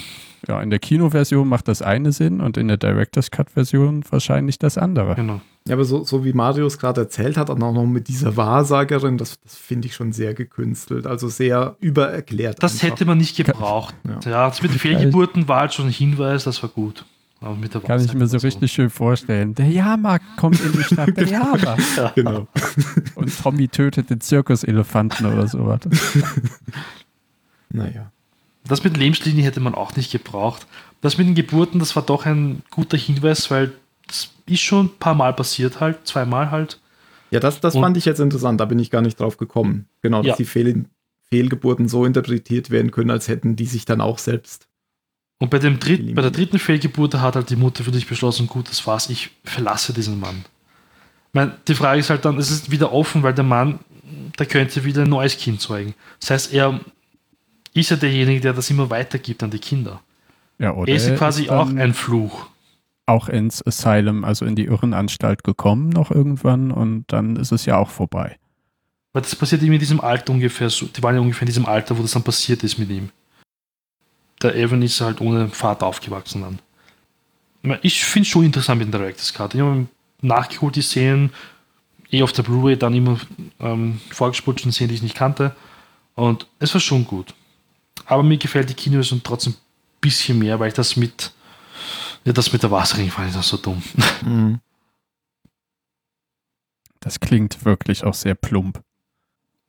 Ja, in der Kinoversion macht das eine Sinn und in der Director's Cut-Version wahrscheinlich das andere. Genau. Ja, aber so, so wie Marius gerade erzählt hat, und auch noch mit dieser Wahrsagerin, das, das finde ich schon sehr gekünstelt, also sehr übererklärt. Das einfach. hätte man nicht gebraucht. Ja, ja das mit den Fehlgeburten war halt schon ein Hinweis, das war gut. Aber mit der Kann ich mir so richtig schön vorstellen. Der Jahrmarkt kommt in die Stadt, der Jahrmarkt. ja. Genau. Und Tommy tötet den Zirkuselefanten oder sowas. naja. Das mit Lebenslinie hätte man auch nicht gebraucht. Das mit den Geburten, das war doch ein guter Hinweis, weil das ist schon ein paar Mal passiert halt, zweimal halt. Ja, das, das fand ich jetzt interessant, da bin ich gar nicht drauf gekommen. Genau, dass ja. die Fehl Fehlgeburten so interpretiert werden können, als hätten die sich dann auch selbst. Und bei, dem Dritt, bei der dritten Fehlgeburt hat halt die Mutter für dich beschlossen, gut, das war's, ich verlasse diesen Mann. Ich meine, die Frage ist halt dann, es ist wieder offen, weil der Mann, der könnte wieder ein neues Kind zeugen. Das heißt, er ist er derjenige, der das immer weitergibt an die Kinder. Ja, oder Er ist ja quasi ist auch ein Fluch. auch ins Asylum, also in die Irrenanstalt gekommen noch irgendwann und dann ist es ja auch vorbei. Weil das passiert ihm in diesem Alter ungefähr so. Die waren ja ungefähr in diesem Alter, wo das dann passiert ist mit ihm. Der Evan ist halt ohne Vater aufgewachsen dann. Ich finde es schon interessant mit der Director's Cut. Ich habe nachgeholt die Szenen, eh auf der Blu-ray dann immer ähm, vorgespult schon Szenen, die ich nicht kannte. Und es war schon gut. Aber mir gefällt die Kinoversion trotzdem ein bisschen mehr, weil ich das mit ja, das mit der Wasserring fand ich das so dumm. Mhm. Das klingt wirklich auch sehr plump.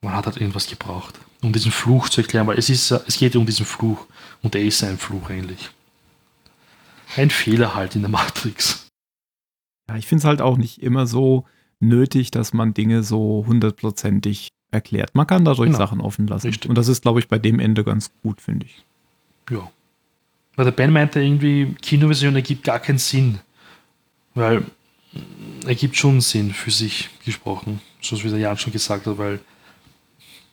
Man hat halt irgendwas gebraucht, um diesen Fluch zu erklären, weil es ist, ja- es geht ja um diesen Fluch und er ist ein Fluch eigentlich. Ein Fehler halt in der Matrix. Ja, ich finde es halt auch nicht immer so nötig, dass man Dinge so hundertprozentig erklärt. Man kann dadurch Genau. Sachen offen lassen. Richtig. Und das ist, glaube ich, bei dem Ende ganz gut, finde ich. Ja. Weil der Ben meinte irgendwie, Kinoversion ergibt gar keinen Sinn. Weil mm, ergibt schon Sinn für sich gesprochen. So wie der Jan schon gesagt hat, weil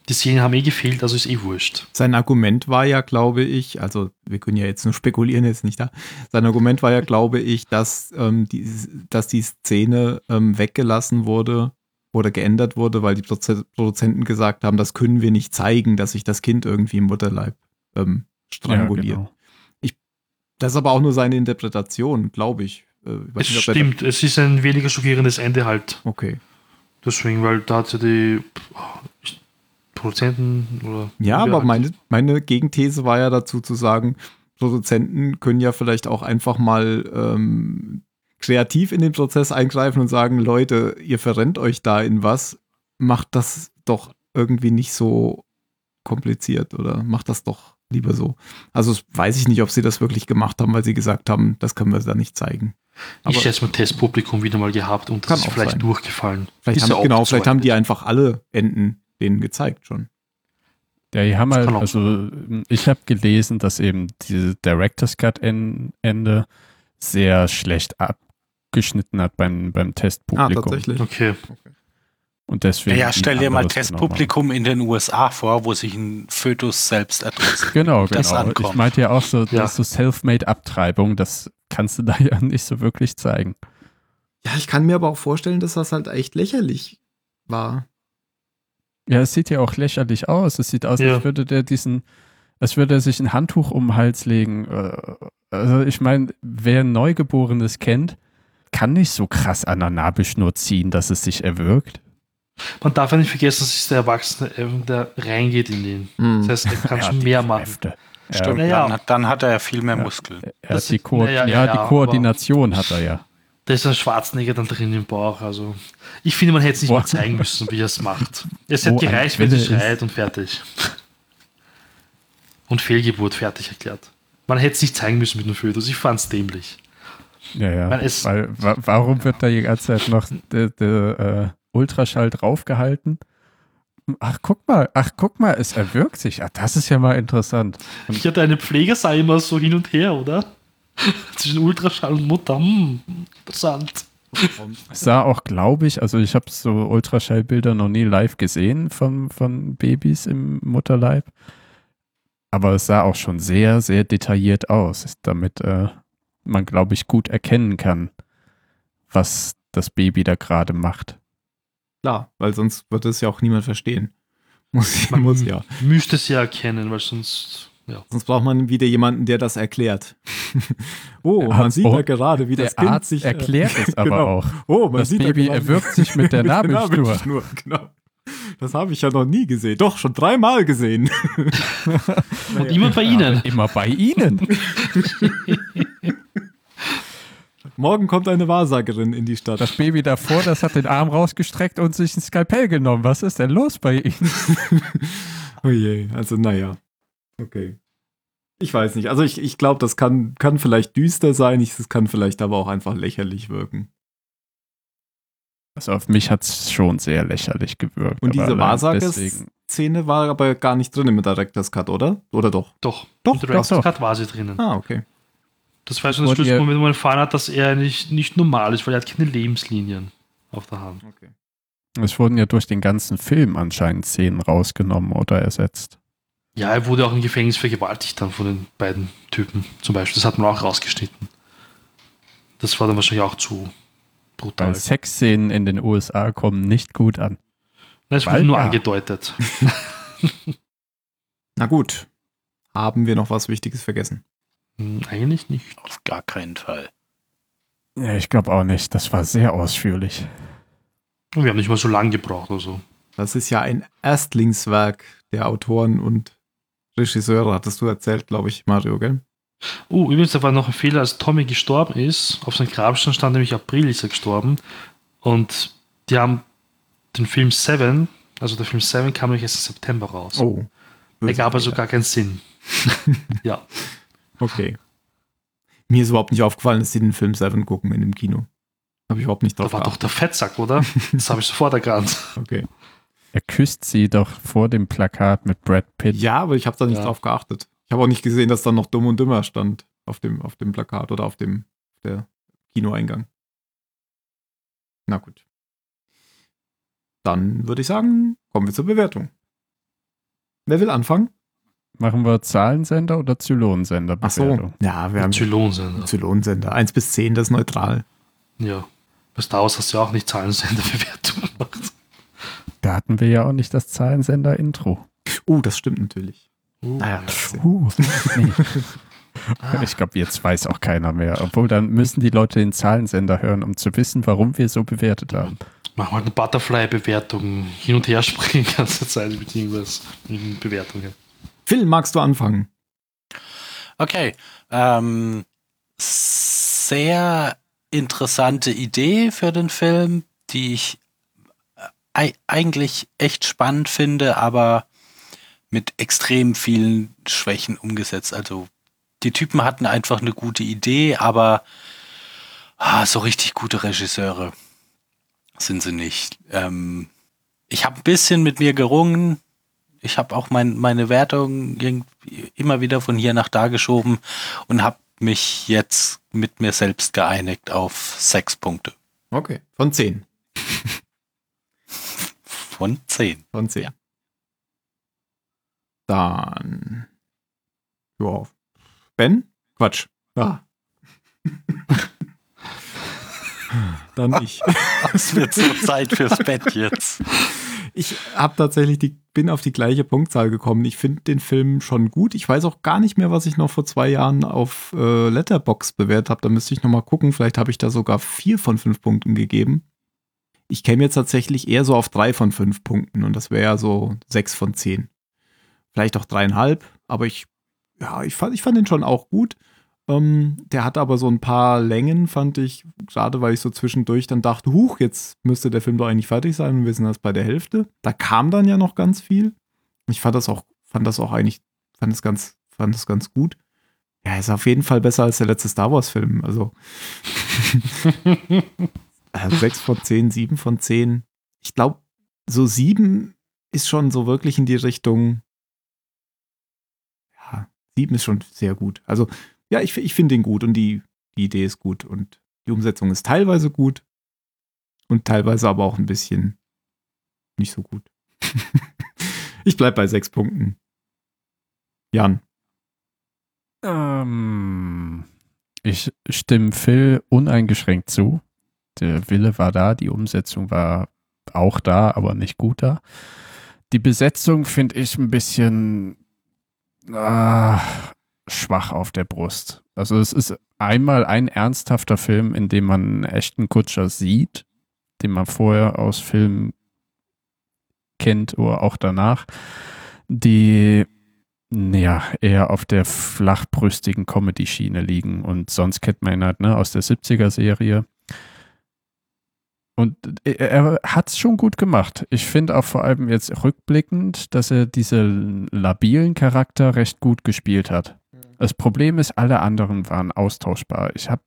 die Szenen haben eh gefehlt, also ist eh wurscht. Sein Argument war ja, glaube ich, also wir können ja jetzt nur spekulieren, jetzt nicht da. Sein Argument war ja, glaube ich, dass, ähm, die, dass die Szene ähm, weggelassen wurde oder geändert wurde, weil die Produzenten gesagt haben, das können wir nicht zeigen, dass sich das Kind irgendwie im Mutterleib ähm, stranguliert. genau. Das ist aber auch nur seine Interpretation, glaube ich. Äh, ich Es nicht, stimmt, es ist ein weniger schockierendes Ende halt. Okay. Deswegen, weil da hat ja die Produzenten oder. Ja, aber halt- meine, meine Gegenthese war ja dazu zu sagen, Produzenten können ja vielleicht auch einfach mal ähm, kreativ in den Prozess eingreifen und sagen, Leute, ihr verrennt euch da in was, macht das doch irgendwie nicht so kompliziert oder macht das doch lieber so. Also weiß ich nicht, ob sie das wirklich gemacht haben, weil sie gesagt haben, das können wir da nicht zeigen. Aber ich schätze mal Testpublikum wieder mal gehabt und Kann das ist auch vielleicht sein. durchgefallen. vielleicht Ist haben, genau, vielleicht haben die einfach alle Enden denen gezeigt schon. Ja, die haben Das halt, also ich habe gelesen, dass eben diese Director's Cut en- Ende sehr schlecht abgeschnitten hat beim, beim Testpublikum. Ah, tatsächlich. Okay. Und deswegen. Ja, stell dir mal. Testpublikum in den USA vor, wo sich ein Fötus selbst erdrosselt. Genau, das genau. ankommt. Ich meinte ja auch so, Ja. so Self-Made-Abtreibung, das kannst du da ja nicht so wirklich zeigen. Ja, ich kann mir aber auch vorstellen, dass das halt echt lächerlich war. Ja, es sieht ja auch lächerlich aus. Es sieht aus, Ja. als würde der diesen, als würde er sich ein Handtuch um den Hals legen. Äh, Also ich meine, wer ein Neugeborenes kennt, kann nicht so krass an der Nabelschnur ziehen, dass es sich erwirkt. Man darf ja nicht vergessen, es ist der Erwachsene, der reingeht in den. Hm. Das heißt, er kann Er schon mehr machen. Kräfte. Stimmt, Ja, ja. Dann, hat, dann hat er ja viel mehr Ja. Muskeln. Er, er hat die, ist- Ko ja, ja, ja, ja, die Koordination hat er ja. Da ist ein Schwarzenegger dann drin im Bauch. Also, ich finde, man hätte es nicht Boah. mal zeigen müssen, wie er es macht. Es hätte gereicht, wenn sie ist. schreit und fertig. Und Fehlgeburt fertig erklärt. Man hätte es nicht zeigen müssen mit dem Fötus. Ich fand es dämlich. Ja, ja. Weil es- Weil, wa warum wird da die ganze Zeit noch der, der äh, Ultraschall draufgehalten? Ach, guck mal, ach, guck mal, es erwirkt sich. Ach, das ist ja mal interessant. Ich hatte eine Pfleger sah immer so hin und her, oder? Zwischen Ultraschall und Mutter. Hm, interessant. Es sah auch, glaube ich, also ich habe so Ultraschallbilder noch nie live gesehen von, von Babys im Mutterleib. Aber es sah auch schon sehr, sehr detailliert aus, damit äh, man, glaube ich, gut erkennen kann, was das Baby da gerade macht. Klar, weil sonst wird es ja auch niemand verstehen. Muss, Man muss ja. Müsste es ja erkennen, weil sonst. Ja. Sonst braucht man wieder jemanden, der das erklärt. oh, man sieht oh, ja gerade, wie das Der Kind Arzt sich. äh, erklärt es aber genau. auch. Oh, man Das sieht Baby gerade- erwürgt sich mit der Nabelschnur. Genau. Das habe ich ja noch nie gesehen. Doch, schon dreimal gesehen. Und immer bei Ihnen. immer bei Ihnen. Morgen kommt eine Wahrsagerin in die Stadt. Das Baby davor, das hat den Arm rausgestreckt und sich ein Skalpell genommen. Was ist denn los bei Ihnen? Oh je, also naja. Okay. Ich weiß nicht. Also ich, ich glaube, das kann, kann vielleicht düster sein, es kann vielleicht aber auch einfach lächerlich wirken. Also auf mich hat es schon sehr lächerlich gewirkt. Und diese Wahrsagerszene war aber gar nicht drin im Director's Cut, oder? Oder doch? Doch. Doch, Mit doch, Director's doch. Cut war sie drinnen. Ah, okay. Das war schon das Schlussmoment, wo man erfahren hat, dass er nicht, nicht normal ist, weil er hat keine Lebenslinien auf der Hand. okay. Es wurden ja durch den ganzen Film anscheinend Szenen rausgenommen oder ersetzt. Ja, er wurde auch im Gefängnis vergewaltigt dann von den beiden Typen zum Beispiel. Das hat man auch rausgeschnitten. Das war dann wahrscheinlich auch zu brutal. Weil Sexszenen in den USA kommen nicht gut an. Das wurde Bald nur ja. angedeutet. Na gut. Haben wir noch was Wichtiges vergessen? Hm, Eigentlich nicht. Auf gar keinen Fall. Ja, ich glaube auch nicht. Das war sehr ausführlich. Wir haben nicht mal so lange gebraucht oder so. Das ist ja ein Erstlingswerk der Autoren und Regisseure, hattest du erzählt, glaube ich, Mario, gell? Oh, übrigens, da war noch ein Fehler, als Tommy gestorben ist. Auf seinem Grabstein stand nämlich April ist er gestorben. Und die haben den Film Seven, also der Film Seven kam nämlich erst im September raus. Oh. der gab also gar keinen Sinn. ja. Okay. Mir ist überhaupt nicht aufgefallen, dass sie den Film Seven gucken in dem Kino. Habe ich überhaupt nicht drauf Da war doch geachtet. der Fettsack, oder? Das habe ich sofort erkannt. Okay. Er küsst sie doch vor dem Plakat mit Brad Pitt. Ja, aber ich habe da nicht Ja. drauf geachtet. Ich habe auch nicht gesehen, dass da noch Dumm und Dümmer stand auf dem, auf dem Plakat oder auf dem der Kinoeingang. Na gut. Dann würde ich sagen, kommen wir zur Bewertung. Wer will anfangen? Machen wir Zahlensender oder Zylonensender? Ach so. Ja, wir haben Zylonsender. Zylonsender. 1 bis 10, das ist neutral. Ja. Bei Star Wars hast du ja auch nicht Zahlensender-Bewertung gemacht. Da hatten wir ja auch nicht das Zahlensender-Intro. Oh, das stimmt natürlich. Uh, Naja, ja. Uh, nee. Ah. Ich glaube, jetzt weiß auch keiner mehr. Obwohl, dann müssen die Leute den Zahlensender hören, um zu wissen, warum wir so bewertet haben. Mach mal eine Butterfly-Bewertung. Hin und her springen die ganze Zeit mit irgendwas. Mit Bewertungen. Phil, magst du anfangen? Okay. Ähm, sehr interessante Idee für den Film, die ich äh, ei- eigentlich echt spannend finde, aber mit extrem vielen Schwächen umgesetzt. Also die Typen hatten einfach eine gute Idee, aber ah, so richtig gute Regisseure sind sie nicht. Ähm, ich habe ein bisschen mit mir gerungen. Ich habe auch mein, meine Wertung immer wieder von hier nach da geschoben und habe mich jetzt mit mir selbst geeinigt auf sechs Punkte Okay. Von 10. von zehn. Von 10. Dann. Ja. Ben? Quatsch. Ah. Dann ich. Es wird so Zeit fürs Bett jetzt. Ich habe tatsächlich die, bin auf die gleiche Punktzahl gekommen. Ich finde den Film schon gut. Ich weiß auch gar nicht mehr, was ich noch vor zwei Jahren auf äh, Letterbox bewertet habe. Da müsste ich noch mal gucken. Vielleicht habe ich da sogar vier von fünf Punkten gegeben. Ich käme jetzt tatsächlich eher so auf drei von fünf Punkten und das wäre ja so sechs von zehn. Vielleicht auch dreieinhalb, aber ich, ja, ich fand, ich fand den schon auch gut. Ähm, der hat aber so ein paar Längen, fand ich, gerade weil ich so zwischendurch dann dachte, huch, jetzt müsste der Film doch eigentlich fertig sein und wir sind erst bei der Hälfte. Da kam dann ja noch ganz viel. Ich fand das auch, fand das auch eigentlich, fand es ganz, fand es ganz gut. Ja, ist auf jeden Fall besser als der letzte Star Wars-Film. Also, also 6 von 10, 7 von 10. Ich glaube, so 7 ist schon so wirklich in die Richtung. Ja, 7 ist schon sehr gut. Also, ja, ich, ich finde ihn gut und die, die Idee ist gut und die Umsetzung ist teilweise gut und teilweise aber auch ein bisschen nicht so gut. ich bleib bei 6 Punkten. Jan. Ähm, ich stimme Phil uneingeschränkt zu. Der Wille war da, die Umsetzung war auch da, aber nicht gut da. Die Besetzung finde ich ein bisschen ah, schwach auf der Brust. Also es ist einmal ein ernsthafter Film, in dem man einen echten Kutscher sieht, den man vorher aus Filmen kennt oder auch danach, die ja, eher auf der flachbrüstigen Comedy-Schiene liegen. Und sonst kennt man ihn halt, ne, aus der 70er-Serie. Und er, hat es schon gut gemacht. Ich finde auch vor allem jetzt rückblickend, dass er diese labilen Charakter recht gut gespielt hat. Das Problem ist, alle anderen waren austauschbar. Ich habe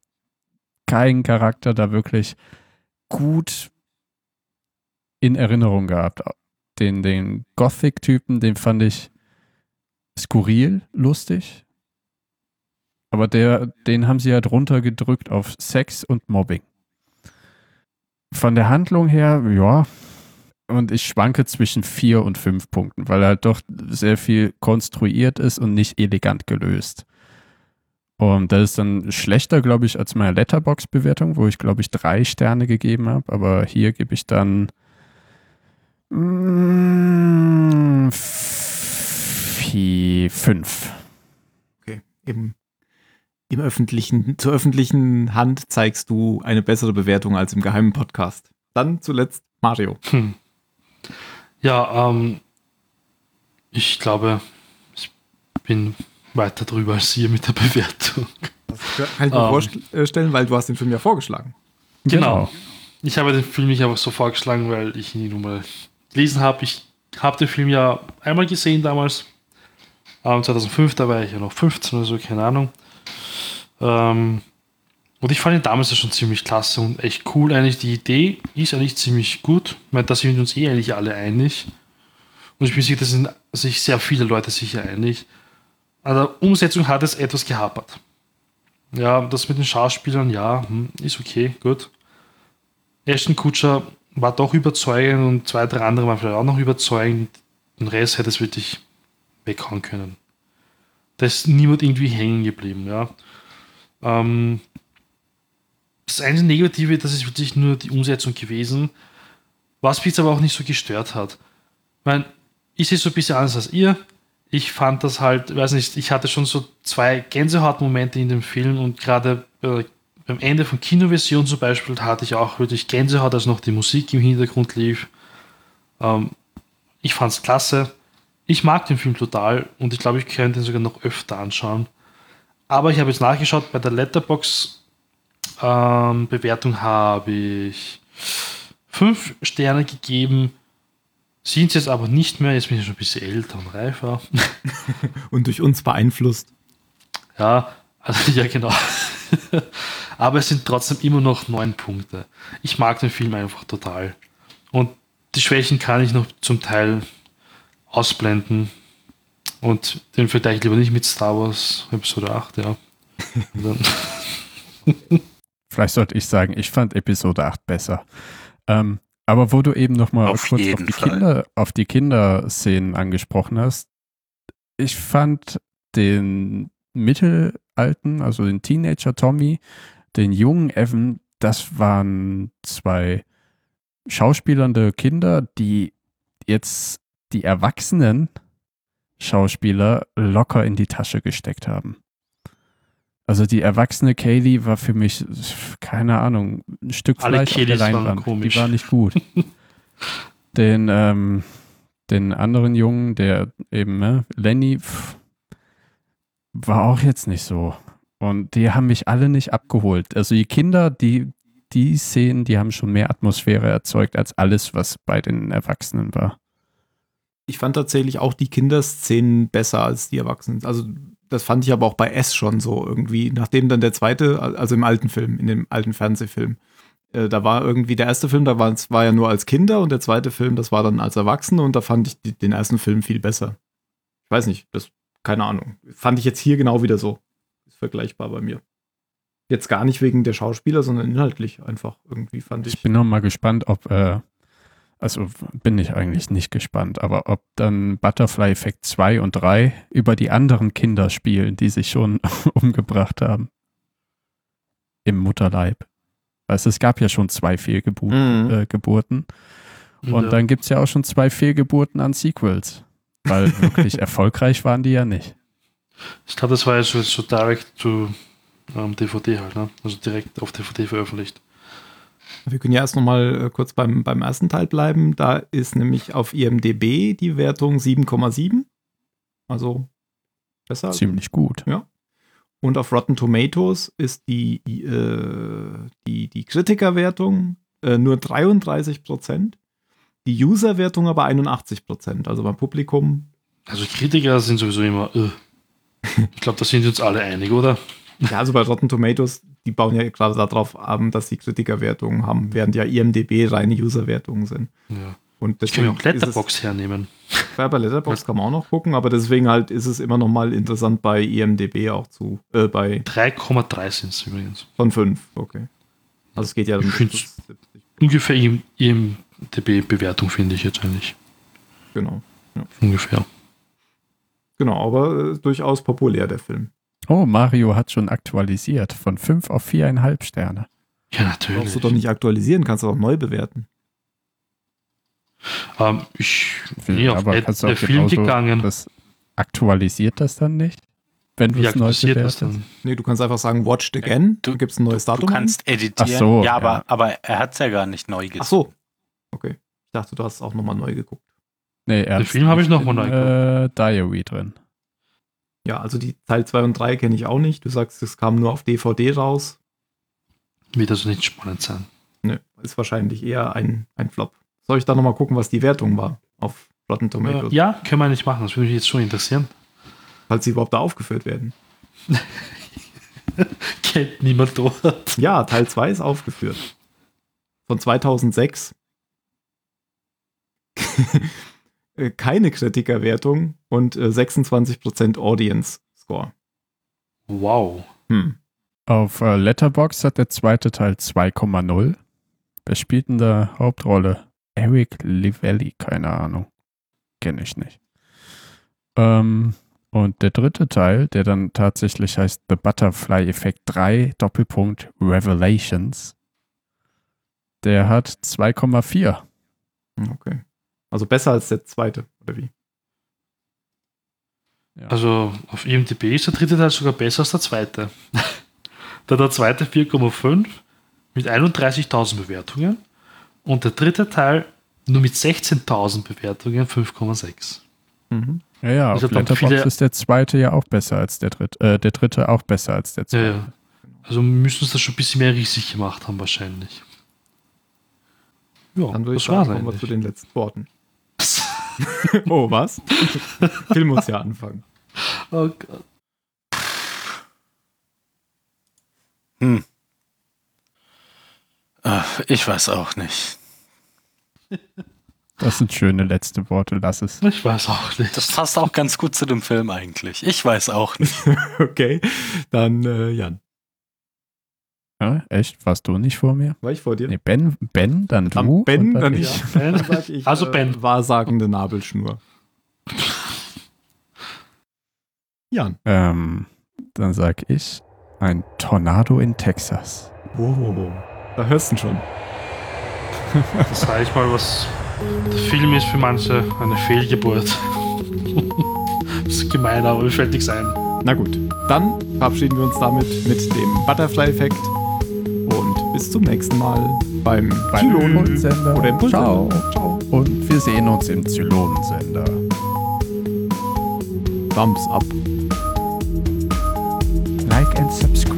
keinen Charakter da wirklich gut in Erinnerung gehabt. Den, den Gothic-Typen, den fand ich skurril, lustig. Aber der, den haben sie halt runtergedrückt auf Sex und Mobbing. Von der Handlung her, ja, und ich schwanke zwischen vier und fünf Punkten, weil er halt doch sehr viel konstruiert ist und nicht elegant gelöst. Und das ist dann schlechter, glaube ich, als meine Letterbox-Bewertung, wo ich, glaube ich, drei Sterne gegeben habe. Aber hier gebe ich dann mm, vier, fünf. Okay. Im, Im öffentlichen, zur öffentlichen Hand zeigst du eine bessere Bewertung als im geheimen Podcast. Dann zuletzt Mario. Hm. Ja, ähm, ich glaube, ich bin weiter drüber als ihr mit der Bewertung. Das kann ich mir Ähm. vorstellen, weil du hast den Film ja vorgeschlagen. Genau. Ich habe den Film nicht einfach so vorgeschlagen, weil ich ihn nun mal gelesen habe. Ich habe den Film ja einmal gesehen damals. Ähm, 2005, da war ich ja noch 15 oder so, keine Ahnung. Ähm, und ich fand ihn damals schon ziemlich klasse und echt cool. Eigentlich die Idee ist eigentlich ziemlich gut. Ich meine, da sind uns eh eigentlich alle einig. Und ich bin sicher, da sind sich sehr viele Leute sicher einig. An der Umsetzung hat es etwas gehapert. Ja, das mit den Schauspielern, ja, hm, ist okay, gut. Ashton Kutscher war doch überzeugend und zwei, drei andere waren vielleicht auch noch überzeugend. Den Rest hätte es wirklich weghauen können. Da ist niemand irgendwie hängen geblieben, ja. Ähm, das einzige Negative, das ist wirklich nur die Umsetzung gewesen, was mich jetzt aber auch nicht so gestört hat. Ich meine, ich sehe es so ein bisschen anders als ihr. Ich fand das halt, weiß nicht, ich hatte schon so zwei Gänsehautmomente in dem Film und gerade äh, beim Ende von Kinoversion zum Beispiel hatte ich auch wirklich Gänsehaut, als noch die Musik im Hintergrund lief. Ähm, ich fand es klasse. Ich mag den Film total und ich glaube, ich könnte ihn sogar noch öfter anschauen. Aber ich habe jetzt nachgeschaut, bei der Letterbox ähm, Bewertung habe ich fünf Sterne gegeben. Sind es jetzt aber nicht mehr, jetzt bin ich schon ein bisschen älter und reifer. Und durch uns beeinflusst. Ja, also ja, genau. Aber es sind trotzdem immer noch neun Punkte. Ich mag den Film einfach total. Und die Schwächen kann ich noch zum Teil ausblenden. Und den vergleiche ich lieber nicht mit Star Wars Episode 8, ja. Vielleicht sollte ich sagen, ich fand Episode 8 besser. Ähm, aber wo du eben nochmal Auf kurz auf die, Fall. Kinder, auf die Kinderszenen angesprochen hast, ich fand den mittelalten, also den Teenager Tommy, den jungen Evan, das waren zwei schauspielernde Kinder, die jetzt die erwachsenen Schauspieler locker in die Tasche gesteckt haben. Also die erwachsene Kaylee war für mich, keine Ahnung, ein Stück Alle Fleisch auf der Leinwand. komisch. Die war nicht gut. den, ähm, den anderen Jungen, der eben, ne, Lenny, pff, war auch jetzt nicht so. Und die haben mich alle nicht abgeholt. Also die Kinder, die, die Szenen, die haben schon mehr Atmosphäre erzeugt als alles, was bei den Erwachsenen war. Ich fand tatsächlich auch die Kinderszenen besser als die Erwachsenen. Also das fand ich aber auch bei S schon so irgendwie. Nachdem dann der zweite, also im alten Film, in dem alten Fernsehfilm, äh, da war irgendwie der erste Film, da war es war ja nur als Kinder und der zweite Film, das war dann als Erwachsene und da fand ich die, den ersten Film viel besser. Ich weiß nicht, das, keine Ahnung. Fand ich jetzt hier genau wieder so. Ist vergleichbar bei mir. Jetzt gar nicht wegen der Schauspieler, sondern inhaltlich einfach irgendwie fand ich. Ich bin noch mal gespannt, ob, äh, also bin ich eigentlich nicht gespannt, aber ob dann Butterfly Effect 2 und 3 über die anderen Kinder spielen, die sich schon umgebracht haben. Im Mutterleib. Weißt du, es gab ja schon zwei Fehlgeburten. Mhm. Äh, Geburten. Und ja. dann gibt es ja auch schon zwei Fehlgeburten an Sequels. Weil wirklich erfolgreich waren die ja nicht. Ich glaube, das war ja so, so direct to ähm, DVD halt, ne? Also direkt auf DVD veröffentlicht. Wir können ja erst noch mal äh, kurz beim, beim ersten Teil bleiben. Da ist nämlich auf IMDb die Wertung 7,7. Also besser. als- Ziemlich gut. Und auf Rotten Tomatoes ist die, äh, die, die Kritikerwertung äh, nur 33 Prozent. Die Userwertung aber 81 Prozent. Also beim Publikum. Also Kritiker sind sowieso immer. Äh. Ich glaube, da sind wir uns alle einig, oder? Ja, also bei Rotten Tomatoes, die bauen ja gerade darauf an, dass sie Kritikerwertungen haben, während ja IMDb reine Userwertungen sind. Ja. Und Ich kann mir auch deswegen ist es- Letterbox hernehmen. Ja, bei Letterboxd kann man auch noch gucken, aber deswegen halt ist es immer noch mal interessant bei IMDB auch zu, äh, bei 3,3 sind es übrigens. von 5, okay. Also es geht ja 70. Ungefähr im, im DB-Bewertung, finde ich jetzt eigentlich. Genau. Ungefähr. Genau, aber äh, durchaus populär, der Film. Oh, Mario hat schon aktualisiert. Von 5 auf 4,5 Sterne. Ja, Brauchst natürlich. du doch nicht aktualisieren, kannst du auch neu bewerten. Ähm, ich nee, auf Aber Ed- kannst du der Film gegangen. Das aktualisiert das dann nicht? Wenn du es neu bewertest? dann? Nee, du kannst einfach sagen, watched again. Du- Du gibst ein neues Du Datum. kannst editieren. Ach so, ja, ja. aber, aber er hat es ja gar nicht neu gesehen. Ach so. Okay. Ich dachte, du hast auch nochmal neu geguckt. Nee, er Den Film habe ich nicht noch mal in, neu äh, Diary drin. Ja, also die Teil 2 und 3 kenne ich auch nicht. Du sagst, es kam nur auf DVD raus. Wird also nicht spannend sein. Nö, ist wahrscheinlich eher ein, ein Flop. Soll ich da nochmal gucken, was die Wertung war auf Rotten Tomatoes? Äh, ja, können wir nicht machen. Das würde mich jetzt schon interessieren. Falls sie überhaupt da aufgeführt werden. Kennt niemand dort. Ja, Teil 2 ist aufgeführt. Von 2006. Äh, Keine Kritikerwertung und äh, 26% Audience Score. Wow. Hm. Auf äh, Letterbox hat der zweite Teil 2,0. Wer spielt in der Hauptrolle? Eric Livelli, keine Ahnung. Kenne ich nicht. Ähm, und der dritte Teil, der dann tatsächlich heißt The Butterfly Effect 3, Doppelpunkt Revelations, der hat 2,4. Okay. Also besser als der zweite, oder wie? Ja. Also auf IMDb ist der dritte Teil sogar besser als der zweite. da der zweite 4,5 mit 31.000 Bewertungen und der dritte Teil nur mit 16.000 Bewertungen 5,6. Mhm. ja, ja, Ich auf hab noch Letterbox viele- ist der zweite ja auch besser als der dritte, äh, der dritte auch besser als der Ja, zweite. ja. Also müssen es da schon ein bisschen mehr richtig gemacht haben wahrscheinlich. Ja, Dann würde ich das war's sagen, kommen wir zu den letzten Worten. oh, was? Film muss ja anfangen. Oh Gott. Hm. Ach, ich weiß auch nicht. Das sind schöne letzte Worte, lass es. Ich weiß auch nicht. Das passt auch ganz gut zu dem Film eigentlich. Ich weiß auch nicht. Okay, dann äh, Jan. Ja, echt? Warst du nicht vor mir? War ich vor dir? Nee, Ben, Ben, dann du. Dann Ben, und dann ich. Ben. Dann sag ich Also äh, Ben. Wahrsagende Nabelschnur. Jan. Ähm, dann sag ich ein Tornado in Texas. Wow, da hörst du ihn schon. Das sage ich mal, was der Film ist für manche eine Fehlgeburt. das ist gemein, aber mir fällt nichts ein. Na gut, dann verabschieden wir uns damit mit dem Butterfly-Effekt und bis zum nächsten Mal beim Beim Zylon Impulssender. oder Impulssender. Ciao. Ciao. Und wir sehen uns im Zylonensender. Thumbs up. Like and subscribe.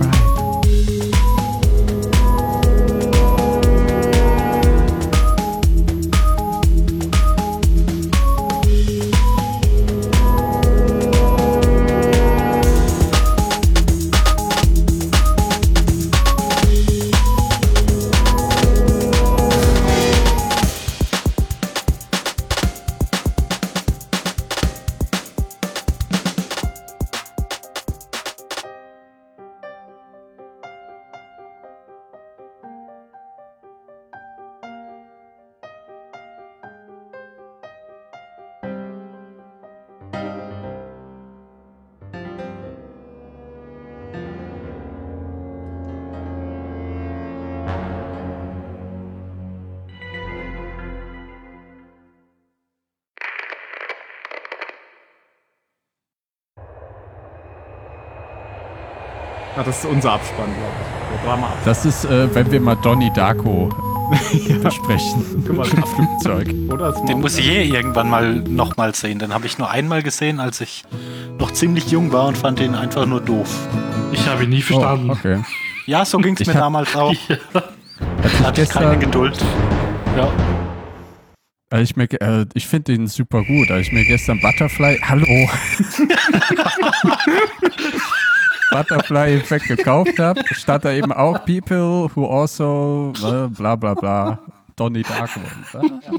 Das ist unser Abspann, glaube ich. Der drama Das ist, äh, wenn wir mal Donnie Darko besprechen. Flugzeug. Oder? Den muss ich eh irgendwann mal nochmal sehen. Den habe ich nur einmal gesehen, als ich noch ziemlich jung war und fand den einfach nur doof. Ich habe ihn nie verstanden. Oh, okay. Ja, so ging es mir hab- damals auch. Ja. Hatte ich keine gestern- Geduld. ja. Also ich mir, äh, ich finde den super gut. Als ich mir gestern Butterfly, hallo, Butterfly-Effekt gekauft habe, stand da eben auch People who also äh, bla bla bla Donnie Darko. Und, äh,